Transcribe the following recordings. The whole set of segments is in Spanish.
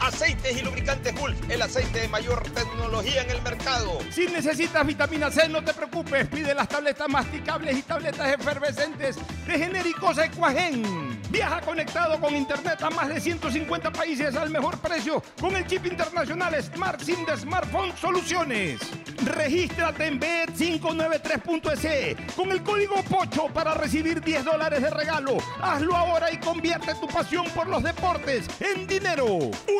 Aceites y lubricantes Gulf, el aceite de mayor tecnología en el mercado. Si necesitas vitamina C, no te preocupes. Pide las tabletas masticables y tabletas efervescentes de genéricos Equagen. Viaja conectado con internet a más de 150 países al mejor precio con el chip internacional Smart SIM de Smartphone Soluciones. Regístrate en bet593.es con el código POCHO para recibir 10 dólares de regalo. Hazlo ahora y convierte tu pasión por los deportes en dinero.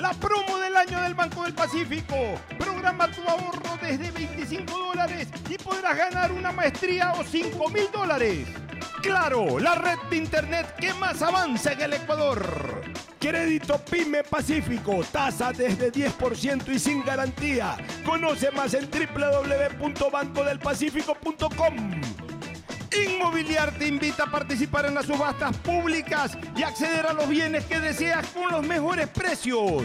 La promo del año del Banco del Pacífico. Programa tu ahorro desde 25 dólares y podrás ganar una maestría o 5 mil dólares. Claro, la red de internet que más avanza en el Ecuador. Crédito Pyme Pacífico, tasa desde 10% y sin garantía. Conoce más en www.bancodelpacifico.com. Inmobiliar te invita a participar en las subastas públicas y acceder a los bienes que deseas con los mejores precios.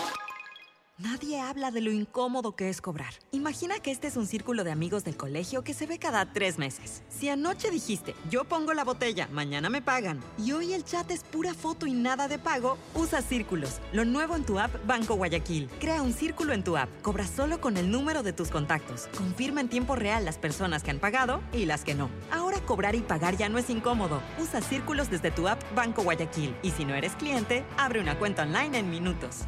Nadie habla de lo incómodo que es cobrar. Imagina que este es un círculo de amigos del colegio que se ve cada tres meses. Si anoche dijiste, yo pongo la botella, mañana me pagan, y hoy el chat es pura foto y nada de pago, usa Círculos, lo nuevo en tu app Banco Guayaquil. Crea un círculo en tu app, cobra solo con el número de tus contactos. Confirma en tiempo real las personas que han pagado y las que no. Ahora cobrar y pagar ya no es incómodo. Usa Círculos desde tu app Banco Guayaquil. Y si no eres cliente, abre una cuenta online en minutos.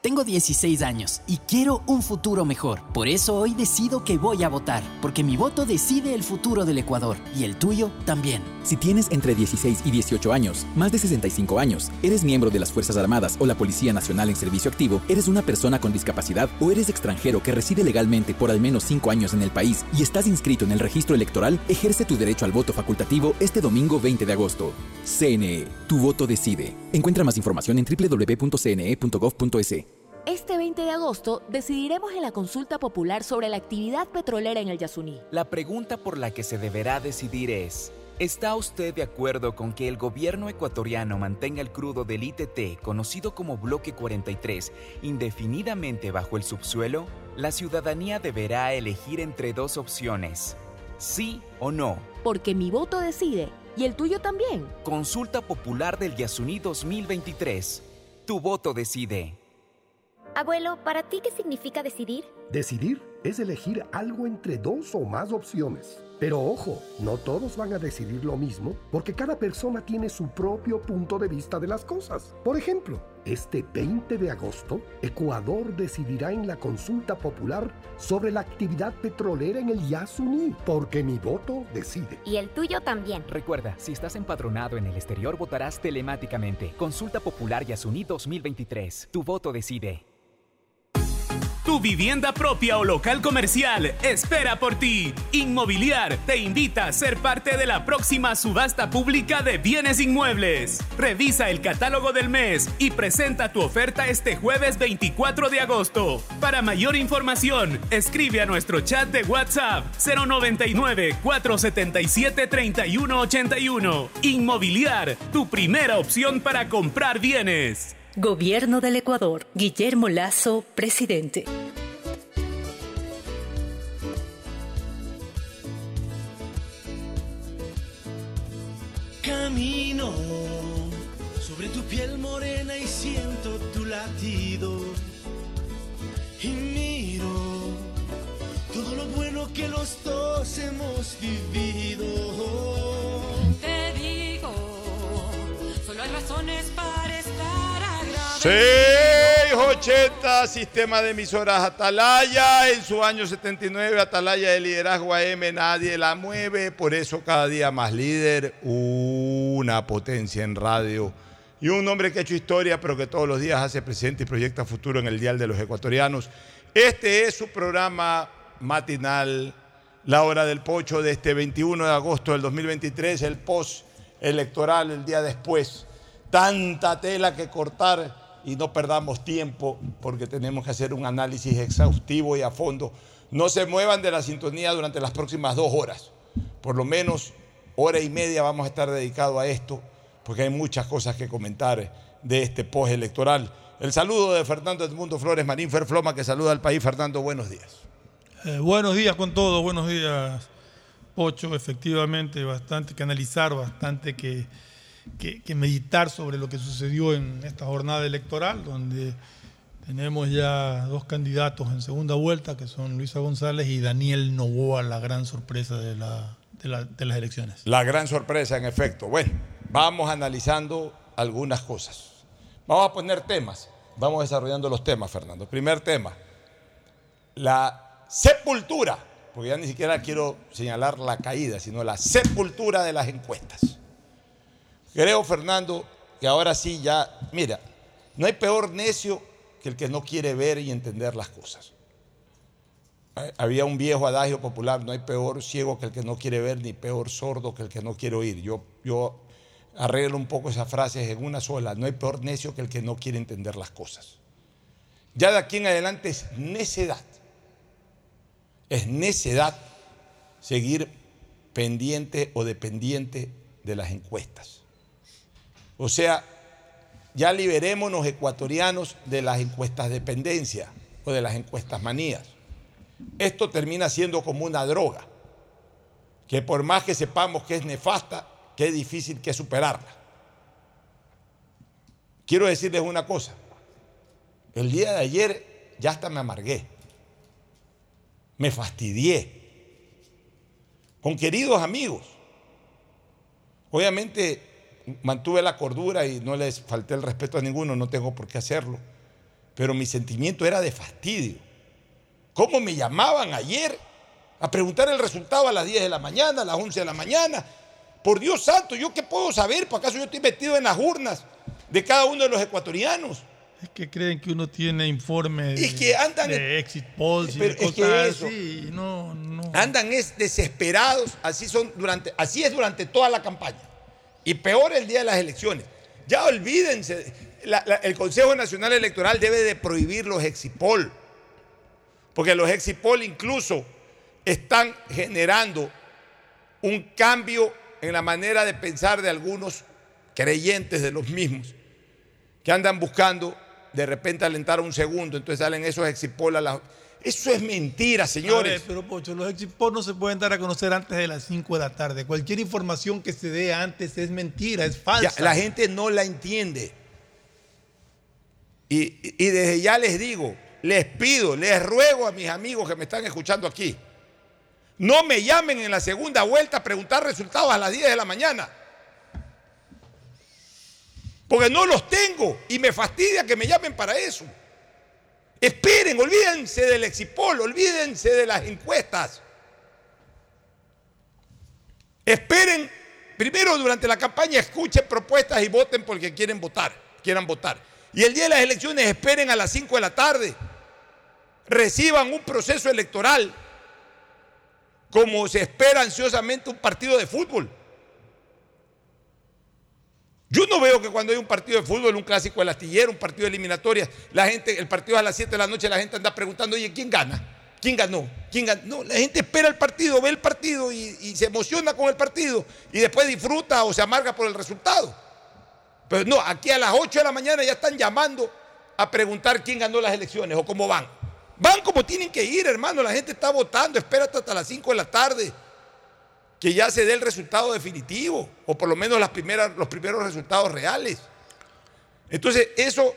Tengo 16 años y quiero un futuro mejor. Por eso hoy decido que voy a votar, porque mi voto decide el futuro del Ecuador y el tuyo también. Si tienes entre 16 y 18 años, más de 65 años, eres miembro de las Fuerzas Armadas o la Policía Nacional en servicio activo, eres una persona con discapacidad o eres extranjero que reside legalmente por al menos 5 años en el país y estás inscrito en el registro electoral, ejerce tu derecho al voto facultativo este domingo 20 de agosto. CNE, tu voto decide. Encuentra más información en www.cne.gov.es. Este 20 de agosto decidiremos en la consulta popular sobre la actividad petrolera en el Yasuní. La pregunta por la que se deberá decidir es, ¿está usted de acuerdo con que el gobierno ecuatoriano mantenga el crudo del ITT, conocido como Bloque 43, indefinidamente bajo el subsuelo? La ciudadanía deberá elegir entre dos opciones, sí o no. Porque mi voto decide ¿Y el tuyo también? Consulta Popular del Yasuní 2023. Tu voto decide. Abuelo, ¿para ti qué significa decidir? Decidir es elegir algo entre dos o más opciones. Pero ojo, no todos van a decidir lo mismo porque cada persona tiene su propio punto de vista de las cosas. Por ejemplo, este 20 de agosto, Ecuador decidirá en la consulta popular sobre la actividad petrolera en el Yasuní, porque mi voto decide. Y el tuyo también. Recuerda, si estás empadronado en el exterior, votarás telemáticamente. Consulta Popular Yasuní 2023. Tu voto decide. Tu vivienda propia o local comercial espera por ti. Inmobiliar te invita a ser parte de la próxima subasta pública de bienes inmuebles. Revisa el catálogo del mes y presenta tu oferta este jueves 24 de agosto. Para mayor información, escribe a nuestro chat de WhatsApp 099 477 3181. Inmobiliar, tu primera opción para comprar bienes. Gobierno del Ecuador. Guillermo Lazo, presidente. Camino sobre tu piel morena y siento tu latido. Y miro todo lo bueno que los dos hemos vivido. Te digo, solo hay razones para. 680, sistema de emisoras Atalaya. En su año 79, Atalaya de liderazgo AM, nadie la mueve. Por eso cada día más líder, una potencia en radio. Y un hombre que ha hecho historia, pero que todos los días hace presente y proyecta futuro en el Dial de los Ecuatorianos. Este es su programa matinal, La Hora del Pocho, de este 21 de agosto del 2023, el post electoral, el día después. Tanta tela que cortar y no perdamos tiempo porque tenemos que hacer un análisis exhaustivo y a fondo. No se muevan de la sintonía durante las próximas dos horas. Por lo menos hora y media vamos a estar dedicados a esto porque hay muchas cosas que comentar de este post electoral. El saludo de Fernando Edmundo Flores Marín Ferfloma que saluda al país. Fernando, buenos días. Eh, buenos días con todos, buenos días, Pocho. Efectivamente, bastante que analizar, bastante que, que, meditar sobre lo que sucedió en esta jornada electoral, donde tenemos ya dos candidatos en segunda vuelta, que son Luisa González y Daniel Novoa, la gran sorpresa de, de las elecciones. La gran sorpresa, en efecto. Bueno, vamos analizando algunas cosas. Vamos a poner temas. Vamos desarrollando los temas, Fernando. Primer tema, la sepultura, porque ya ni siquiera quiero señalar la caída, sino la sepultura de las encuestas. Creo, Fernando, que ahora sí ya, mira, no hay peor necio que el que no quiere ver y entender las cosas. Había un viejo adagio popular, no hay peor ciego que el que no quiere ver, ni peor sordo que el que no quiere oír. Yo, yo arreglo un poco esas frases en una sola, no hay peor necio que el que no quiere entender las cosas. Ya de aquí en adelante es necedad, es necedad seguir pendiente o dependiente de las encuestas. O sea, ya liberémonos ecuatorianos de las encuestas dependencia o de las encuestas manías. Esto termina siendo como una droga, que por más que sepamos que es nefasta, que es difícil que superarla. Quiero decirles una cosa, el día de ayer ya hasta me amargué, me fastidié, con queridos amigos. Obviamente mantuve la cordura y no les falté el respeto a ninguno, no tengo por qué hacerlo, pero mi sentimiento era de fastidio. ¿Cómo me llamaban ayer a preguntar el resultado a las 10 de la mañana, a las 11 de la mañana? Por Dios santo, ¿yo qué puedo saber? ¿Por acaso yo estoy metido en las urnas de cada uno de los ecuatorianos? Es que creen que uno tiene informes Es que andan- de exit polls y de es que cosas eso. así. No, no. Andan es desesperados, así son durante, así es durante toda la campaña. Y peor el día de las elecciones. Ya olvídense, el Consejo Nacional Electoral debe de prohibir los exipol. Porque los exipol incluso están generando un cambio en la manera de pensar de algunos creyentes de los mismos, que andan buscando de repente alentar un segundo, entonces salen esos exipol a las- Eso es mentira, señores. A ver, pero Pocho, los exit no se pueden dar a conocer antes de las 5 de la tarde. Cualquier información que se dé antes es mentira, es falsa. Ya, la gente no la entiende. Y, y desde ya les digo, les pido, les ruego a mis amigos que me están escuchando aquí, no me llamen en la segunda vuelta a preguntar resultados a las 10 de la mañana. Porque no los tengo y me fastidia que me llamen para eso. Esperen, olvídense del exipol, olvídense de las encuestas. Esperen, primero durante la campaña escuchen propuestas y voten porque quieren votar, quieran votar. Y el día de las elecciones esperen a las 5 de la tarde, reciban un proceso electoral como se espera ansiosamente un partido de fútbol. Yo no veo que cuando hay un partido de fútbol, un clásico del astillero, un partido de eliminatorias, la gente, el partido a las 7 de la noche, la gente anda preguntando, oye, ¿quién gana? ¿Quién ganó? ¿Quién ganó? No, la gente espera el partido, ve el partido y, y, se emociona con el partido y después disfruta o se amarga por el resultado. Pero no, aquí a las 8 de la mañana ya están llamando a preguntar quién ganó las elecciones o cómo van. Van como tienen que ir, hermano. La gente está votando, espera hasta las 5 de la tarde que ya se dé el resultado definitivo, o por lo menos las primeras, los primeros resultados reales. Entonces, eso,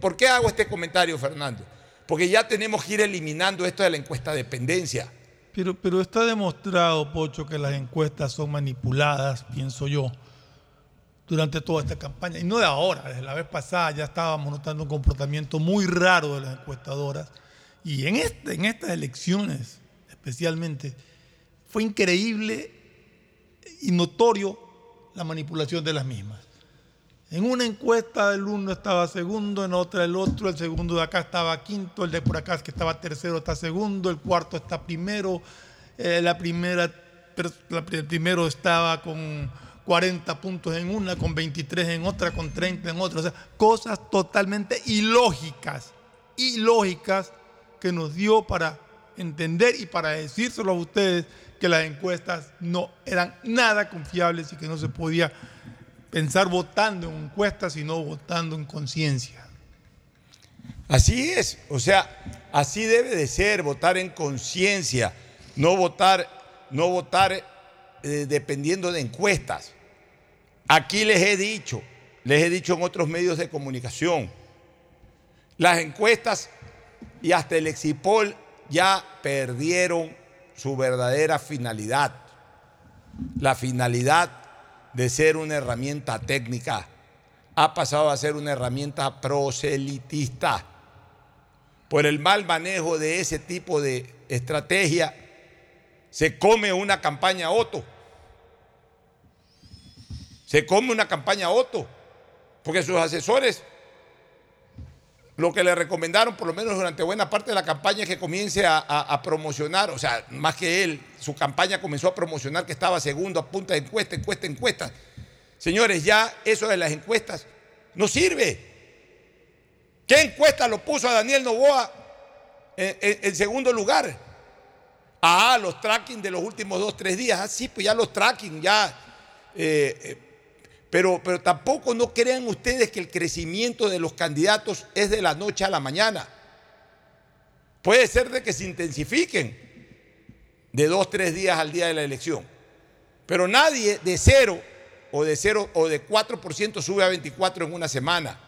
¿por qué hago este comentario, Fernando? Porque ya tenemos que ir eliminando esto de la encuesta de dependencia. Pero, pero está demostrado, Pocho, que las encuestas son manipuladas, pienso yo, durante toda esta campaña. Y no de ahora, desde la vez pasada ya estábamos notando un comportamiento muy raro de las encuestadoras. Y en, este, en estas elecciones, especialmente, fue increíble y notorio la manipulación de las mismas. En una encuesta el uno estaba segundo, en otra el otro, el segundo de acá estaba quinto, el de por acá que estaba tercero está segundo, el cuarto está primero, eh, la primera, el primero estaba con 40 puntos en una, con 23 en otra, con 30 en otra. O sea, cosas totalmente ilógicas, ilógicas que nos dio para entender y para decírselo a ustedes que las encuestas no eran nada confiables y que no se podía pensar votando en encuestas, sino votando en conciencia. Así es, o sea, así debe de ser, votar en conciencia, no votar, no votar eh, dependiendo de encuestas. Aquí les he dicho, les he dicho en otros medios de comunicación, las encuestas y hasta el Exipol ya perdieron su verdadera finalidad, la finalidad de ser una herramienta técnica, ha pasado a ser una herramienta proselitista. Por el mal manejo de ese tipo de estrategia, se come una campaña Otto. Se come una campaña Otto, porque sus asesores lo que le recomendaron, por lo menos durante buena parte de la campaña, es que comience a, promocionar, o sea, más que él, su campaña comenzó a promocionar que estaba segundo a punta de encuesta, encuesta, encuesta. Señores, ya eso de las encuestas no sirve. ¿Qué encuesta lo puso a Daniel Novoa en, segundo lugar? Ah, los tracking de los últimos dos, tres días. Ah, sí, pues ya los tracking, ya. Eh, eh, pero, pero tampoco no crean ustedes que el crecimiento de los candidatos es de la noche a la mañana. Puede ser de que se intensifiquen de dos, tres días al día de la elección. Pero nadie de cero o de cero o de 4% sube a 24 en una semana.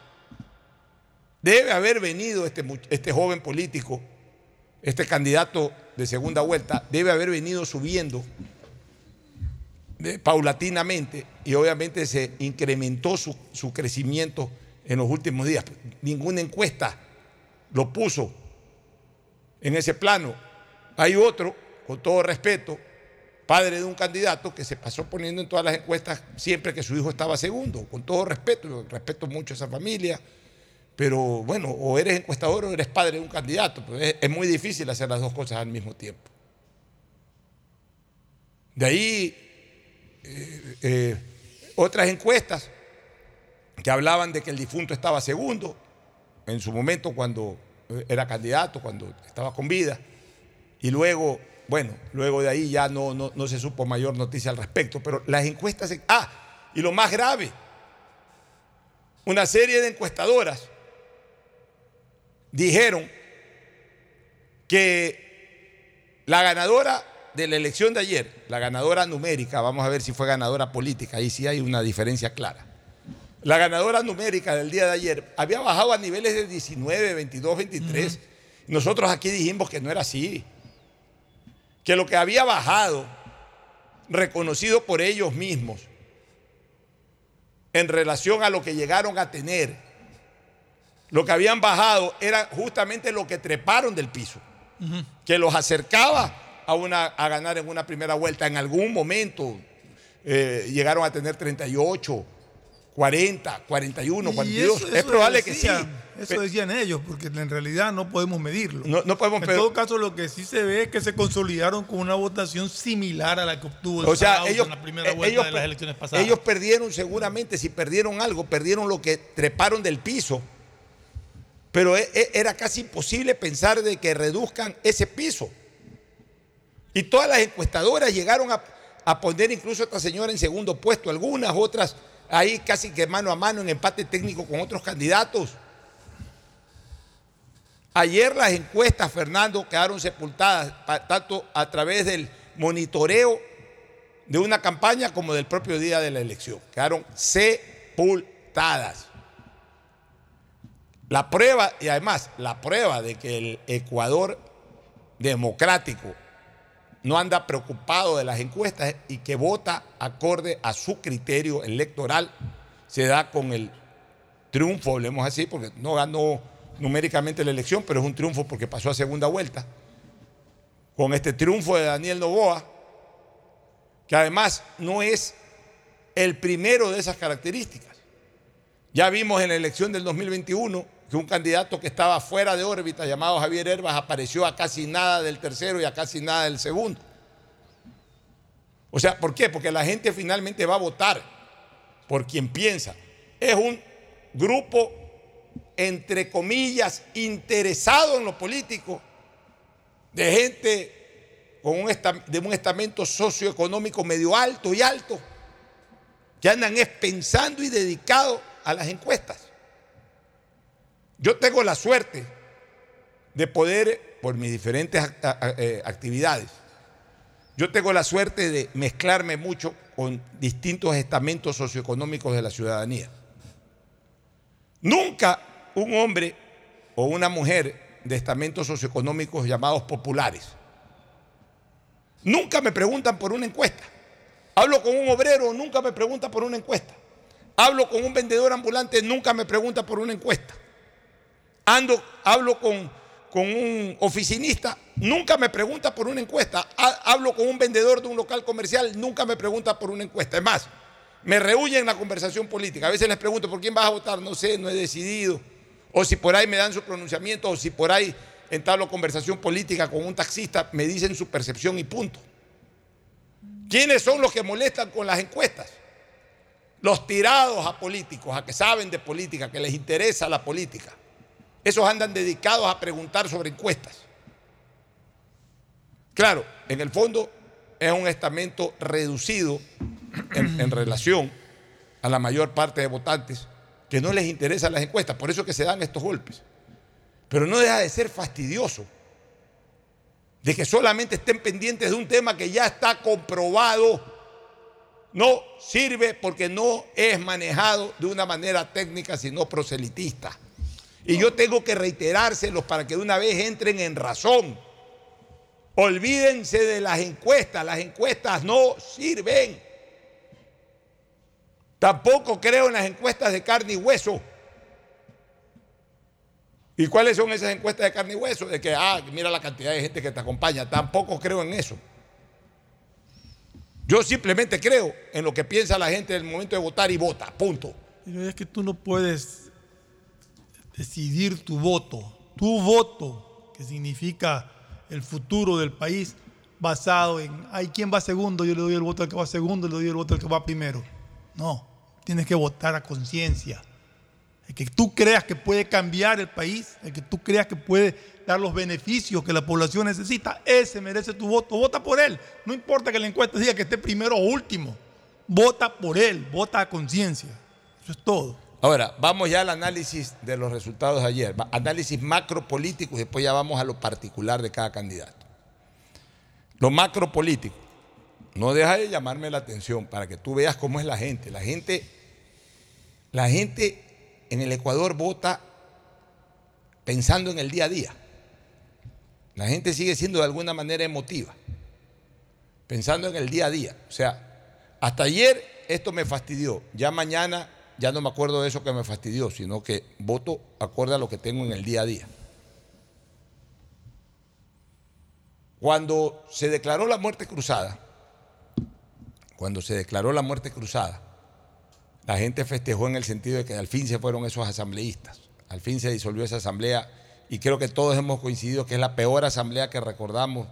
Debe haber venido este, este joven político, este candidato de segunda vuelta, debe haber venido subiendo paulatinamente y obviamente se incrementó su, su, crecimiento en los últimos días. Ninguna encuesta lo puso en ese plano. Hay otro, con todo respeto, padre de un candidato que se pasó poniendo en todas las encuestas siempre que su hijo estaba segundo, con todo respeto, respeto mucho a esa familia, pero bueno, o eres encuestador o eres padre de un candidato, pues es, es muy difícil hacer las dos cosas al mismo tiempo. De ahí eh, eh, otras encuestas que hablaban de que el difunto estaba segundo en su momento cuando eh, era candidato, cuando estaba con vida, y luego, bueno, luego de ahí ya no, no, no se supo mayor noticia al respecto, pero las encuestas, ah, y lo más grave, una serie de encuestadoras dijeron que la ganadora de la elección de ayer, la ganadora numérica, vamos a ver si fue ganadora política, ahí sí hay una diferencia clara. La ganadora numérica del día de ayer había bajado a niveles de 19, 22, 23. Nosotros aquí dijimos que no era así. Que lo que había bajado, reconocido por ellos mismos, en relación a lo que llegaron a tener, lo que habían bajado era justamente lo que treparon del piso, que los acercaba a, una, a ganar en una primera vuelta. En algún momento eh, llegaron a tener 38, 40, 41, 42. eso- es probable que sí. Eso decían ellos, porque en realidad no podemos medirlo. No, no podemos en todo caso, lo que sí se ve es que se consolidaron con una votación similar a la que obtuvo el O sea, Sarauta ellos, en la primera eh, vuelta ellos de las elecciones pasadas. ellos perdieron seguramente, si perdieron algo, perdieron lo que treparon del piso. Pero e- e- era casi imposible pensar de que reduzcan ese piso. Y todas las encuestadoras llegaron a, poner incluso a esta señora en segundo puesto, algunas otras ahí casi que mano a mano en empate técnico con otros candidatos. Ayer las encuestas, Fernando, quedaron sepultadas, tanto a través del monitoreo de una campaña como del propio día de la elección. Quedaron sepultadas. La prueba, y además la prueba de que el Ecuador democrático no anda preocupado de las encuestas y que vota acorde a su criterio electoral, se da con el triunfo, hablemos así, porque no ganó numéricamente la elección, pero es un triunfo porque pasó a segunda vuelta, con este triunfo de Daniel Novoa, que además no es el primero de esas características. Ya vimos en la elección del 2021 que un candidato que estaba fuera de órbita llamado Javier Herbas apareció a casi nada del tercero y a casi nada del segundo. O sea, ¿por qué? Porque la gente finalmente va a votar por quien piensa. Es un grupo, entre comillas, interesado en lo político, de gente con un de un estamento socioeconómico medio alto y alto, que andan es pensando y dedicados a las encuestas. Yo tengo la suerte de poder, por mis diferentes eh, actividades, yo tengo la suerte de mezclarme mucho con distintos estamentos socioeconómicos de la ciudadanía. Nunca un hombre o una mujer de estamentos socioeconómicos llamados populares. Nunca me preguntan por una encuesta. Hablo con un obrero, nunca me pregunta por una encuesta. Hablo con un vendedor ambulante, nunca me pregunta por una encuesta. Ando, hablo con, con un oficinista, nunca me pregunta por una encuesta. Ha- Hablo con un vendedor de un local comercial, nunca me pregunta por una encuesta. Es más, me rehuyen la conversación política. A veces les pregunto por quién vas a votar, no sé, no he decidido. O si por ahí me dan su pronunciamiento, o si por ahí entablo conversación política con un taxista, me dicen su percepción y punto. ¿Quiénes son los que molestan con las encuestas? Los tirados a políticos, a que saben de política, que les interesa la política. Esos andan dedicados a preguntar sobre encuestas. Claro, en el fondo es un estamento reducido en, relación a la mayor parte de votantes que no les interesan las encuestas, por eso que se dan estos golpes. Pero no deja de ser fastidioso de que solamente estén pendientes de un tema que ya está comprobado. No sirve porque no es manejado de una manera técnica, sino proselitista. Y yo tengo que reiterárselos para que de una vez entren en razón. Olvídense de las encuestas, las encuestas no sirven. Tampoco creo en las encuestas de carne y hueso. ¿Y cuáles son esas encuestas de carne y hueso? De que, ah, mira la cantidad de gente que te acompaña. Tampoco creo en eso. Yo simplemente creo en lo que piensa la gente en el momento de votar y vota. Punto. Pero es que tú no puedes decidir tu voto, tu voto, que significa el futuro del país, basado en, ay, ¿quién va segundo? Yo le doy el voto al que va segundo, le doy el voto al que va primero. No, tienes que votar a conciencia. El que tú creas que puede cambiar el país, el que tú creas que puede dar los beneficios que la población necesita, ese merece tu voto. Vota por él. No importa que la encuesta diga que esté primero o último. Vota por él, vota a conciencia. Eso es todo. Ahora, vamos ya al análisis de los resultados de ayer. Análisis macropolítico y después ya vamos a lo particular de cada candidato. Lo macropolítico. No deja de llamarme la atención para que tú veas cómo es la gente. La gente, la gente en el Ecuador vota pensando en el día a día. La gente sigue siendo de alguna manera emotiva, pensando en el día a día. O sea, hasta ayer esto me fastidió, ya mañana ya no me acuerdo de eso que me fastidió, sino que voto acorde a lo que tengo en el día a día. Cuando se declaró la muerte cruzada, cuando se declaró la muerte cruzada, la gente festejó en el sentido de que al fin se fueron esos asambleístas, al fin se disolvió esa asamblea y creo que todos hemos coincidido que es la peor asamblea que recordamos.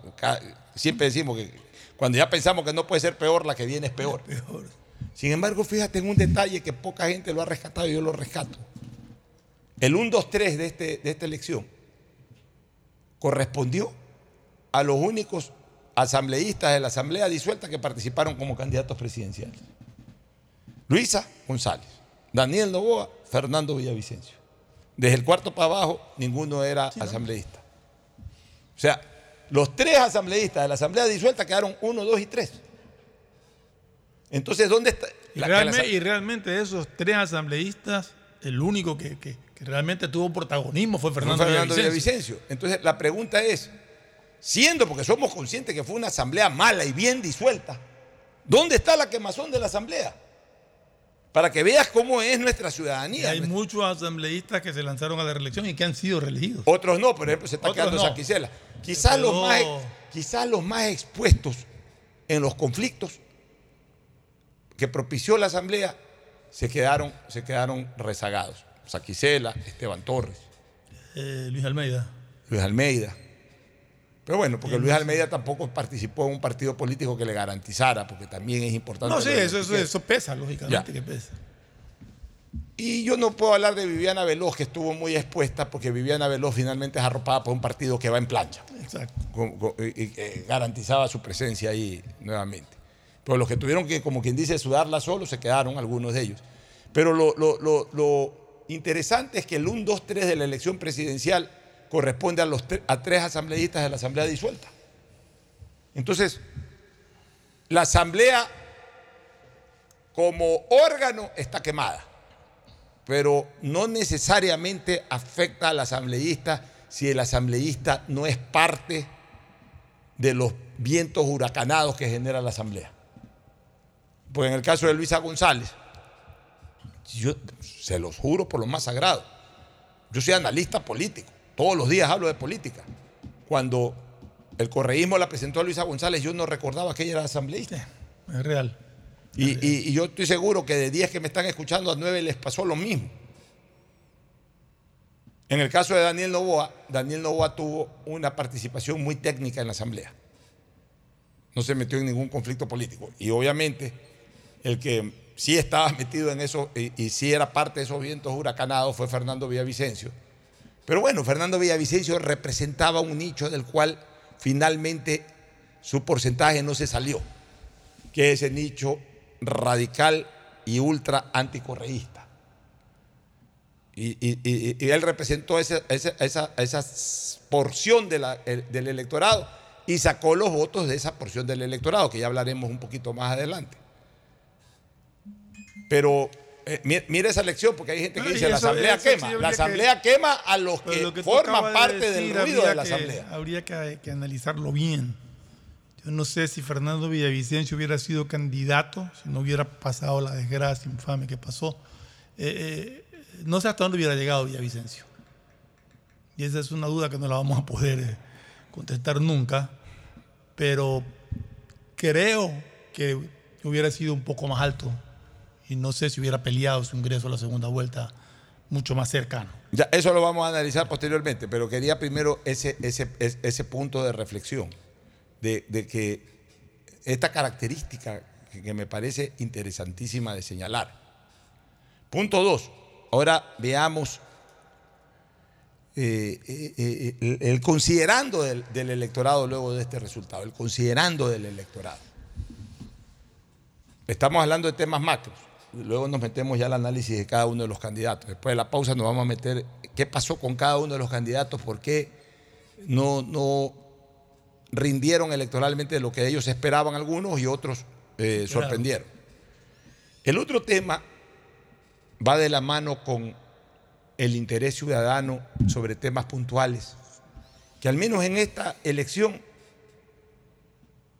Siempre decimos que cuando ya pensamos que no puede ser peor, la que viene es peor. Sin embargo, fíjate en un detalle que poca gente lo ha rescatado y yo lo rescato. El 1-2-3 de, este, de esta elección correspondió a los únicos asambleístas de la asamblea disuelta que participaron como candidatos presidenciales. Luisa González, Daniel Novoa, Fernando Villavicencio. Desde el cuarto para abajo, ninguno era asambleísta. O sea, los tres asambleístas de la asamblea disuelta quedaron uno, dos y tres. Entonces, ¿dónde está? Y, la- y realmente de esos tres asambleístas, el único que, que- que realmente tuvo protagonismo fue Fernando, Fernando Villavicencio. Villavicencio. Entonces, la pregunta es, siendo porque somos conscientes que fue una asamblea mala y bien disuelta, ¿dónde está la quemazón de la asamblea? Para que veas cómo es nuestra Y ciudadanía. hay muchos asambleístas que se lanzaron a la reelección y que han sido reelegidos. Otros no, por ejemplo, se está Otros quedando no. Saquicela. Quizás los, más, quizás los más expuestos en los conflictos que propició la asamblea se quedaron, se quedaron rezagados. Saquicela, Esteban Torres, Eh, Luis Almeida. Luis Almeida. Pero bueno, porque Luis Almeida tampoco participó en un partido político que le garantizara, porque también es importante. No, sí, eso, eso, pesa, lógicamente Ya. que pesa. Y yo no puedo hablar de Viviana Veloz, que estuvo muy expuesta, porque Viviana Veloz finalmente es arropada por un partido que va en plancha. Exacto. con- con- y- y, eh, garantizaba su presencia ahí nuevamente. Pero los que tuvieron que, como quien dice, sudarla solo, se quedaron algunos de ellos. Pero lo, lo- interesante es que el 1-2-3 de la elección presidencial corresponde a, los a tres asambleístas de la asamblea disuelta. Entonces, la asamblea como órgano está quemada, pero no necesariamente afecta al asambleísta si el asambleísta no es parte de los vientos huracanados que genera la asamblea. Pues en el caso de Luisa González, yo se los juro por lo más sagrado, yo soy analista político, todos los días hablo de política. Cuando el correísmo la presentó a Luisa González, yo no recordaba que ella era asambleísta. Es real. Y, y- y yo estoy seguro que de 10 que me están escuchando, a 9 les pasó lo mismo. En el caso de Daniel Novoa, Daniel Novoa tuvo una participación muy técnica en la Asamblea. No se metió en ningún conflicto político. Y obviamente, el que sí estaba metido en eso y, sí era parte de esos vientos huracanados fue Fernando Villavicencio. Pero bueno, Fernando Villavicencio representaba un nicho del cual finalmente su porcentaje no se salió que es ese nicho radical y ultra anticorreísta. Y, él representó ese- ese- esa, esa porción el- del electorado y sacó los votos de esa porción del electorado, que ya hablaremos un poquito más adelante. Pero eh, mi- mira esa elección, porque hay gente que No, dice la eso- asamblea eso sí quema. la que- asamblea quema a los que, lo que tú forman de parte del ruido de la que- asamblea. Habría que, que analizarlo bien. Yo no sé si Fernando Villavicencio hubiera sido candidato, si no hubiera pasado la desgracia infame que pasó. Eh, eh, no sé hasta dónde hubiera llegado Villavicencio. Y esa es una duda que no la vamos a poder eh, contestar nunca. Pero creo que hubiera sido un poco más alto. Y no sé si hubiera peleado su ingreso a la segunda vuelta mucho más cercano. Eso lo vamos a analizar posteriormente, pero quería primero ese, ese, ese, punto de reflexión, de, de que esta característica que, me parece interesantísima de señalar. Punto dos, ahora veamos eh, eh, eh, el, el considerando del, del electorado luego de este resultado, el considerando del electorado. Estamos hablando de temas macros. Luego nos metemos ya al análisis de cada uno de los candidatos. Después de la pausa nos vamos a meter qué pasó con cada uno de los candidatos, por qué no, no rindieron electoralmente lo que ellos esperaban algunos y otros eh, sorprendieron. El otro tema va de la mano con el interés ciudadano sobre temas puntuales, que al menos en esta elección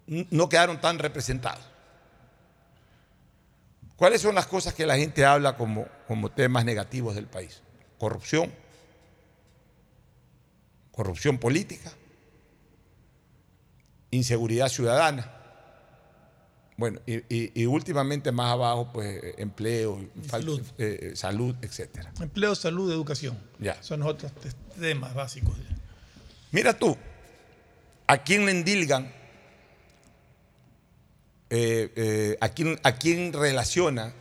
no quedaron tan representados. ¿Cuáles son las cosas que la gente habla como, como temas negativos del país? Corrupción, corrupción política, inseguridad ciudadana. Bueno, y, últimamente más abajo, pues empleo, salud, eh, salud etcétera. Empleo, salud, educación. Ya. Son los otros temas básicos. Mira tú, ¿a quién le endilgan? Eh, eh, ¿a, quién, relaciona,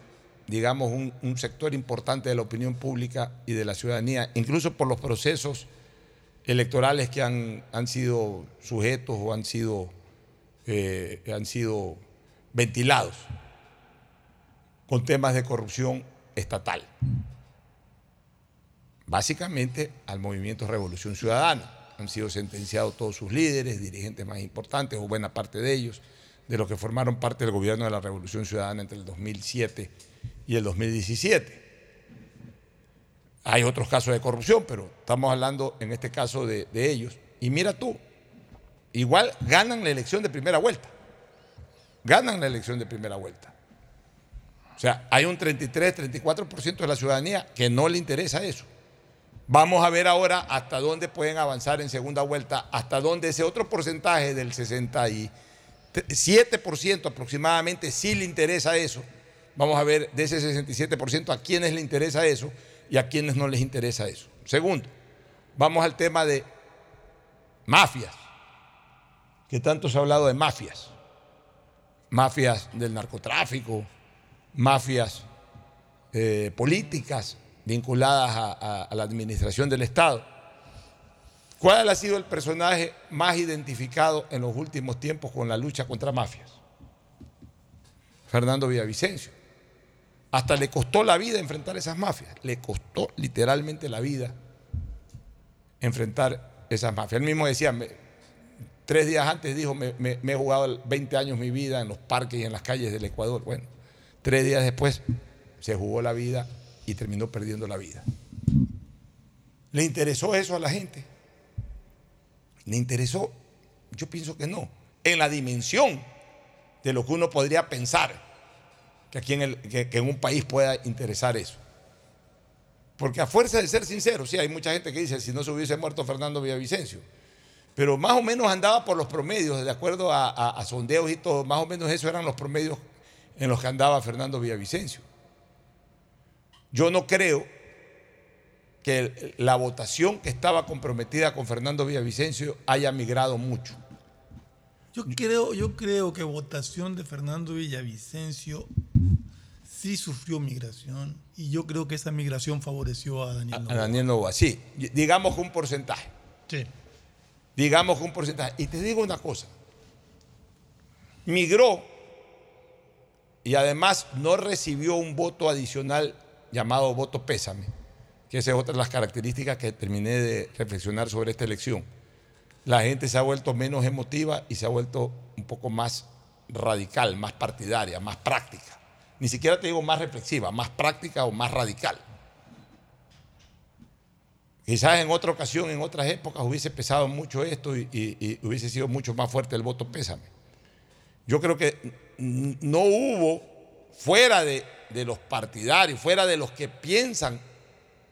digamos, un, sector importante de la opinión pública y de la ciudadanía, incluso por los procesos electorales que han, han sido sujetos o han sido, eh, han sido ventilados con temas de corrupción estatal. Básicamente al movimiento Revolución Ciudadana. Han sido sentenciados todos sus líderes, dirigentes más importantes o buena parte de ellos, de los que formaron parte del gobierno de la Revolución Ciudadana entre el 2007 y el 2017. Hay otros casos de corrupción, pero estamos hablando en este caso de, ellos. Y mira tú, igual ganan la elección de primera vuelta. Ganan la elección de primera vuelta. O sea, hay un 33, 34% de la ciudadanía que no le interesa eso. Vamos a ver ahora hasta dónde pueden avanzar en segunda vuelta, hasta dónde ese otro porcentaje del 67% aproximadamente sí le interesa eso. Vamos a ver de ese 67% a quiénes le interesa eso y a quienes no les interesa eso. Segundo, vamos al tema de mafias, que tanto se ha hablado de mafias, mafias del narcotráfico, mafias eh, políticas vinculadas a, la administración del Estado. ¿Cuál ha sido el personaje más identificado en los últimos tiempos con la lucha contra mafias? Fernando Villavicencio. Hasta le costó la vida enfrentar esas mafias. Le costó literalmente la vida enfrentar esas mafias. Él mismo decía, tres días antes dijo, me, he jugado 20 años mi vida en los parques y en las calles del Ecuador. Bueno, tres días después se jugó la vida y terminó perdiendo la vida. ¿Le interesó eso a la gente? ¿Le interesó? Yo pienso que no. En la dimensión de lo que uno podría pensar que, aquí en el, que, en un país pueda interesar eso. Porque a fuerza de ser sincero, sí, hay mucha gente que dice, si no se hubiese muerto Fernando Villavicencio, pero más o menos andaba por los promedios, de acuerdo a, sondeos y todo, más o menos esos eran los promedios en los que andaba Fernando Villavicencio. Yo no creo que la votación que estaba comprometida con Fernando Villavicencio haya migrado mucho. Yo creo, yo creo que votación de Fernando Villavicencio sí sufrió migración y yo creo que esa migración favoreció a Daniel Novoa. A Daniel Novoa, sí. Digamos un porcentaje. Sí. Digamos un porcentaje. Y te digo una cosa. Migró y además no recibió un voto adicional llamado voto pésame, que esa es otra de las características que terminé de reflexionar sobre esta elección la gente se ha vuelto menos emotiva y se ha vuelto un poco más radical, más partidaria, más práctica. Ni siquiera te digo más reflexiva, más práctica o más radical. Quizás en otra ocasión, en otras épocas, hubiese pesado mucho esto y, hubiese sido mucho más fuerte el voto pésame. Yo creo que no hubo, fuera de, de los partidarios, fuera de los que piensan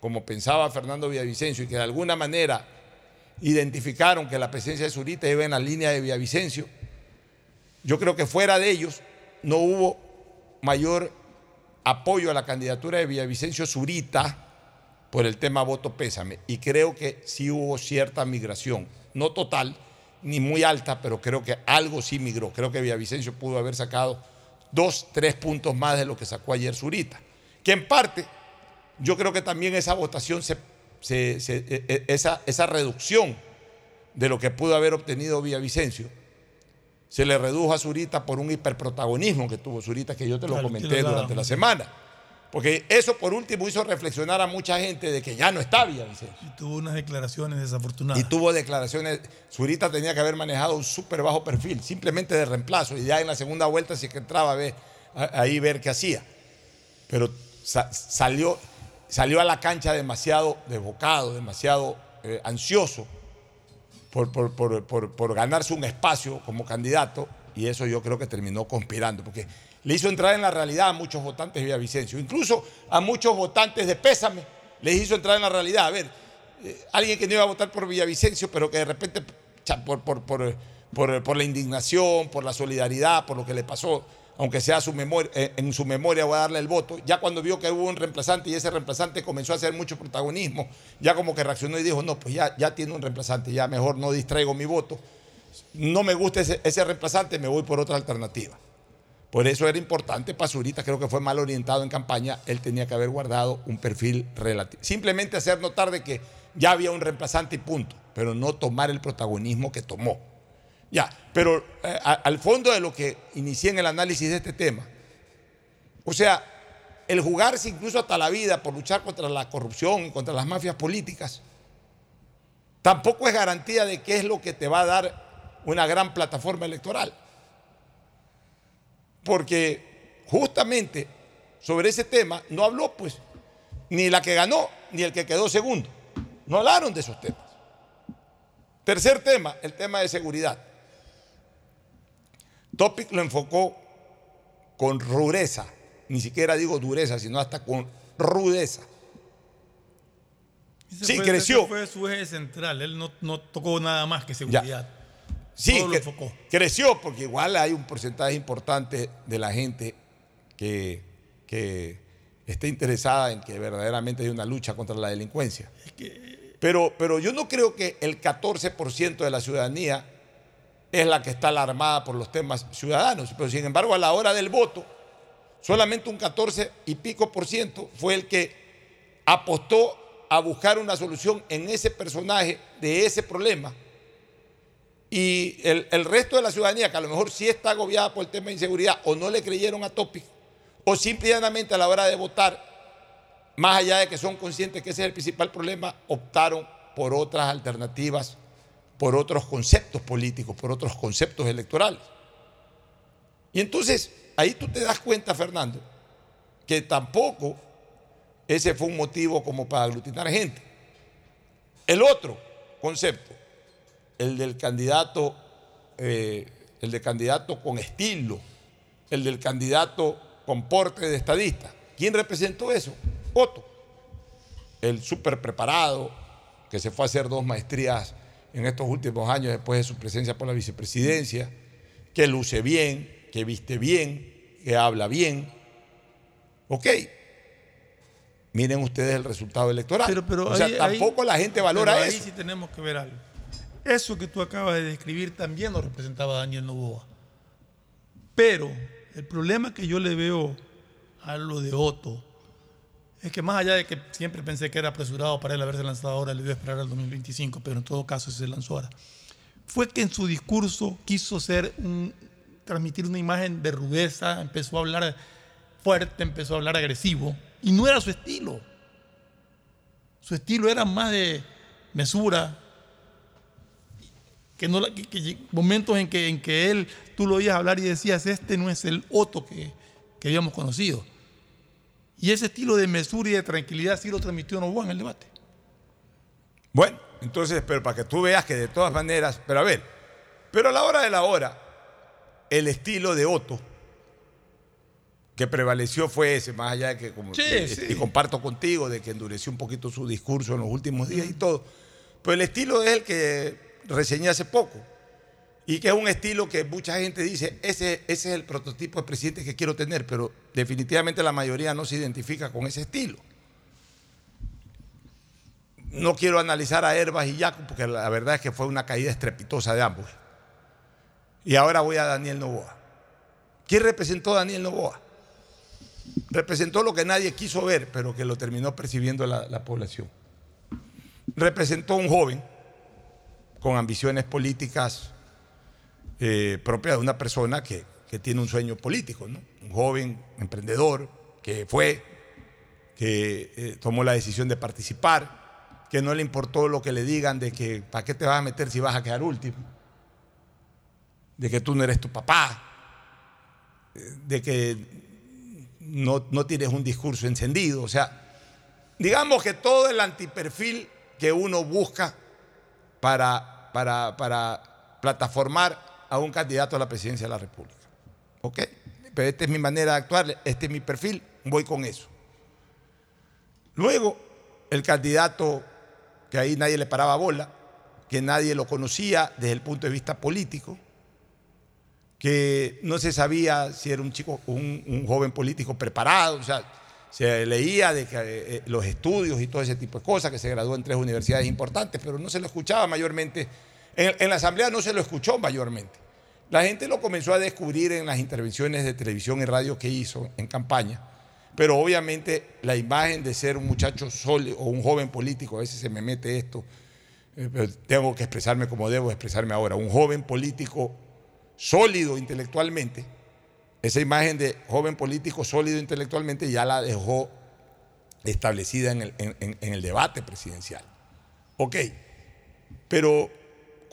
como pensaba Fernando Villavicencio y que de alguna manera identificaron que la presencia de Zurita iba en la línea de Villavicencio. Yo creo que fuera de ellos no hubo mayor apoyo a la candidatura de Villavicencio Zurita por el tema voto pésame. Y creo que sí hubo cierta migración, no total ni muy alta, pero creo que algo sí migró. Creo que Villavicencio pudo haber sacado dos, tres puntos más de lo que sacó ayer Zurita. Que en parte, yo creo que también esa votación se e, e, esa, esa reducción de lo que pudo haber obtenido Villavicencio se le redujo a Zurita por un hiperprotagonismo que tuvo Zurita, que yo te lo comenté durante la semana. Porque eso por último hizo reflexionar a mucha gente de que ya no está Villavicencio. Y tuvo unas declaraciones desafortunadas. Y tuvo declaraciones. Zurita tenía que haber manejado un súper bajo perfil, simplemente de reemplazo. Y ya en la segunda vuelta, si es que entraba a ver, a- ahí ver qué hacía. Pero sa- salió, salió a la cancha demasiado desbocado, demasiado eh, ansioso por, por- por- por- ganarse un espacio como candidato. Y eso yo creo que terminó conspirando. Porque le hizo entrar en la realidad a muchos votantes de Villavicencio. Incluso a muchos votantes de Pésame les hizo entrar en la realidad. A ver, eh, alguien que no iba a votar por Villavicencio, pero que de repente, por- por la indignación, por la solidaridad, por lo que le pasó, aunque sea eh, en su memoria voy a darle el voto, ya cuando vio que hubo un reemplazante y ese reemplazante comenzó a hacer mucho protagonismo, ya como que reaccionó y dijo, no, pues ya, ya tiene un reemplazante, ya mejor no distraigo mi voto, no me gusta ese, ese reemplazante, me voy por otra alternativa. Por eso era importante, Pazurita creo que fue mal orientado en campaña, él tenía que haber guardado un perfil relativo. Simplemente hacer notar de que ya había un reemplazante y punto, pero no tomar el protagonismo que tomó. Ya, pero eh, al fondo de lo que inicié en el análisis de este tema, o sea, el jugarse incluso hasta la vida por luchar contra la corrupción y contra las mafias políticas, tampoco es garantía de qué es lo que te va a dar una gran plataforma electoral. Porque justamente sobre ese tema no habló pues ni la que ganó ni el que quedó segundo. No hablaron de esos temas. Tercer tema, el tema de seguridad. Topic lo enfocó con rudeza, ni siquiera digo dureza, sino hasta con rudeza. Ese Sí, fue- creció. ese fue su eje central. Él no, no tocó nada más que seguridad. Sí, Todo lo enfocó. creció porque igual hay un porcentaje importante de la gente que, que está interesada en que verdaderamente hay una lucha contra la delincuencia. Pero, pero yo no creo que el 14% de la ciudadanía es la que está alarmada por los temas ciudadanos. Pero sin embargo, a la hora del voto, solamente un 14 y pico por ciento fue el que apostó a buscar una solución en ese personaje de ese problema. Y el, resto de la ciudadanía, que a lo mejor sí está agobiada por el tema de inseguridad, o no le creyeron a Topic, o simplemente a la hora de votar, más allá de que son conscientes que ese es el principal problema, optaron por otras alternativas, por otros conceptos políticos, por otros conceptos electorales. Y entonces, ahí tú te das cuenta, Fernando, que tampoco ese fue un motivo como para aglutinar gente. El otro concepto, el del candidato, eh, el del candidato con estilo, el del candidato con porte de estadista. ¿Quién representó eso? Otto, el súper preparado, que se fue a hacer dos maestrías en estos últimos años después de su presencia por la vicepresidencia, que luce bien, que viste bien, que habla bien. Ok. Miren ustedes el resultado electoral. Pero, pero o sea, ahí- ahí- tampoco la gente valora pero eso. Ahí sí tenemos que ver algo. Eso que tú acabas de describir también lo representaba Daniel Novoa. Pero el problema que yo le veo a lo de Otto es que más allá de que siempre pensé que era apresurado para él haberse lanzado ahora, le dio esperar al 2025, pero en todo caso se lanzó ahora, fue que en su discurso quiso ser transmitir una imagen de rudeza, empezó a hablar fuerte, empezó a hablar agresivo, y no era su estilo. Su estilo era más de mesura, que no, momentos en que, en que él, tú lo oías hablar y decías, este no es el Otto que, que habíamos conocido. Y ese estilo de mesura y de tranquilidad sí lo transmitió Novoa en el debate. Bueno, entonces, pero para que tú veas que de todas maneras, pero a ver, pero a la hora de la hora, el estilo de Otto que prevaleció fue ese, más allá de que, como Sí, y- sí. y comparto contigo, de que endureció un poquito su discurso en los últimos días y todo, pero el estilo es el que reseñé hace poco y que es un estilo que mucha gente dice, ese, ese es el prototipo de presidente que quiero tener, pero definitivamente la mayoría no se identifica con ese estilo. No quiero analizar a Herbas y Jaco porque la verdad es que fue una caída estrepitosa de ambos. Y ahora voy a Daniel Novoa. ¿Quién representó Daniel Novoa? Representó lo que nadie quiso ver, pero que lo terminó percibiendo la, la población. Representó un joven con ambiciones políticas eh, propias de una persona que, que tiene un sueño político. Un joven emprendedor que fue que eh, tomó la decisión de participar, que no le importó lo que le digan de que para qué te vas a meter si vas a quedar último, de que tú no eres tu papá, eh, de que no, no tienes un discurso encendido, o sea, digamos que todo el antiperfil que uno busca para, para, para plataformar a un candidato a la presidencia de la República. ¿Ok? Pero esta es mi manera de actuar, este es mi perfil, voy con eso. Luego, el candidato que ahí nadie le paraba bola, que nadie lo conocía desde el punto de vista político, que no se sabía si era un chico, un, un joven político preparado, o sea, se leía de que, eh, los estudios y todo ese tipo de cosas, que se graduó en tres universidades importantes, pero no se lo escuchaba mayormente. En, en la asamblea no se lo escuchó mayormente. La gente lo comenzó a descubrir en las intervenciones de televisión y radio que hizo en campaña, pero obviamente la imagen de ser un muchacho sólido o un joven político, a veces se me mete esto, eh, pero tengo que expresarme como debo expresarme ahora, un joven político sólido intelectualmente, esa imagen de joven político sólido intelectualmente ya la dejó establecida en el, en- el debate presidencial. Ok, pero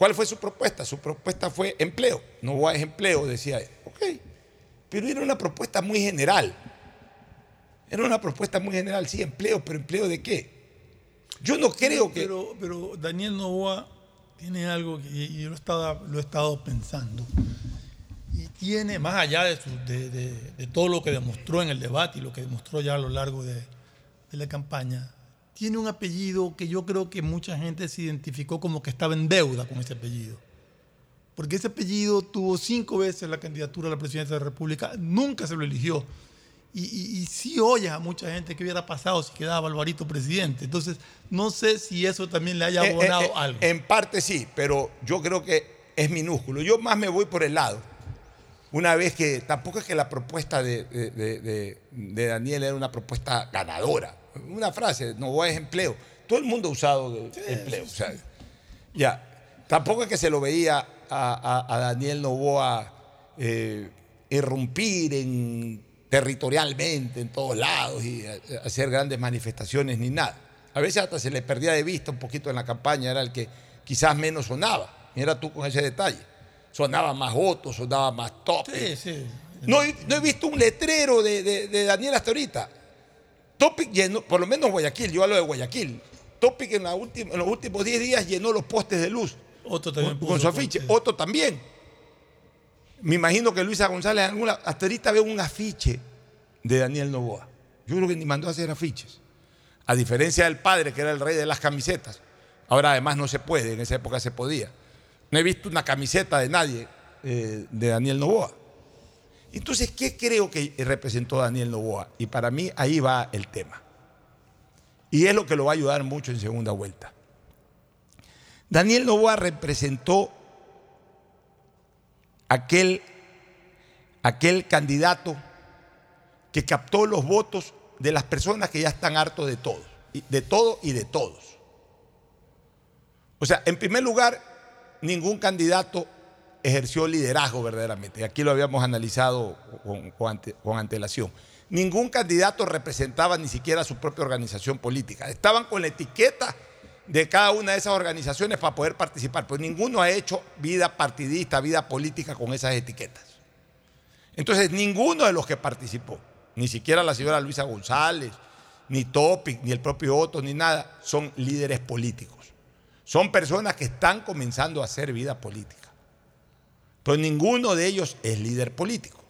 ¿cuál fue su propuesta? Su propuesta fue empleo. No es empleo, decía él. Ok, pero era una propuesta muy general. Era una propuesta muy general, sí, empleo, pero empleo de qué? Yo no creo que... Pero, Daniel Novoa tiene algo que yo lo he estado, pensando. Y tiene, más allá de, todo lo que demostró en el debate y lo que demostró ya a lo largo de la campaña, tiene un apellido que yo creo que mucha gente se identificó como que estaba en deuda con ese apellido. Porque ese apellido tuvo cinco veces la candidatura a la presidencia de la República, nunca se lo eligió. Y, y, y sí oyes a mucha gente que hubiera pasado si quedaba Alvarito presidente. Entonces, no sé si eso también le haya Eh, eh, abonado eh, algo. En parte sí, pero yo creo que es minúsculo. Yo más me voy por el lado. Una vez que tampoco es que la propuesta de, de- de- de- de Daniel era una propuesta ganadora. Una frase, no es empleo. Todo el mundo ha usado de- empleo. o sea, ya. Tampoco es que se lo veía a, a- a Daniel Novoa eh, irrumpir en- territorialmente en todos lados y a- hacer grandes manifestaciones ni nada. A veces hasta se le perdía de vista un poquito en la campaña, era el que quizás menos sonaba. Mira tú con ese detalle. Sonaba más Otto, sonaba más top. Sí, sí. No, he- no he visto un letrero de, de- de Daniel hasta ahorita. Topic llenó, por lo menos Guayaquil, yo hablo de Guayaquil. Topic en, la última- en los últimos 10 días llenó los postes de luz Otto también con, puso su afiche. Otto también. Me imagino que Luisa González, alguna, hasta ahorita veo un afiche de Daniel Novoa. Yo creo que ni mandó a hacer afiches. A diferencia del padre, que era el rey de las camisetas. Ahora además no se puede, en esa época se podía. No he visto una camiseta de nadie eh, de Daniel Novoa. Entonces, ¿qué creo que representó Daniel Novoa? Y para mí ahí va el tema. Y es lo que lo va a ayudar mucho en segunda vuelta. Daniel Novoa representó aquel, aquel candidato que captó los votos de las personas que ya están hartos de todo, de todo y de todos. O sea, en primer lugar, ningún candidato ejerció liderazgo verdaderamente. Aquí lo habíamos analizado con, con con antelación. Ningún candidato representaba ni siquiera su propia organización política. Estaban con la etiqueta de cada una de esas organizaciones para poder participar, pero ninguno ha hecho vida partidista, vida política con esas etiquetas. Entonces, ninguno de los que participó, ni siquiera la señora Luisa González, ni Topic, ni el propio Otto, ni nada, son líderes políticos. Son personas que están comenzando a hacer vida política. Pero ninguno de ellos es líder político.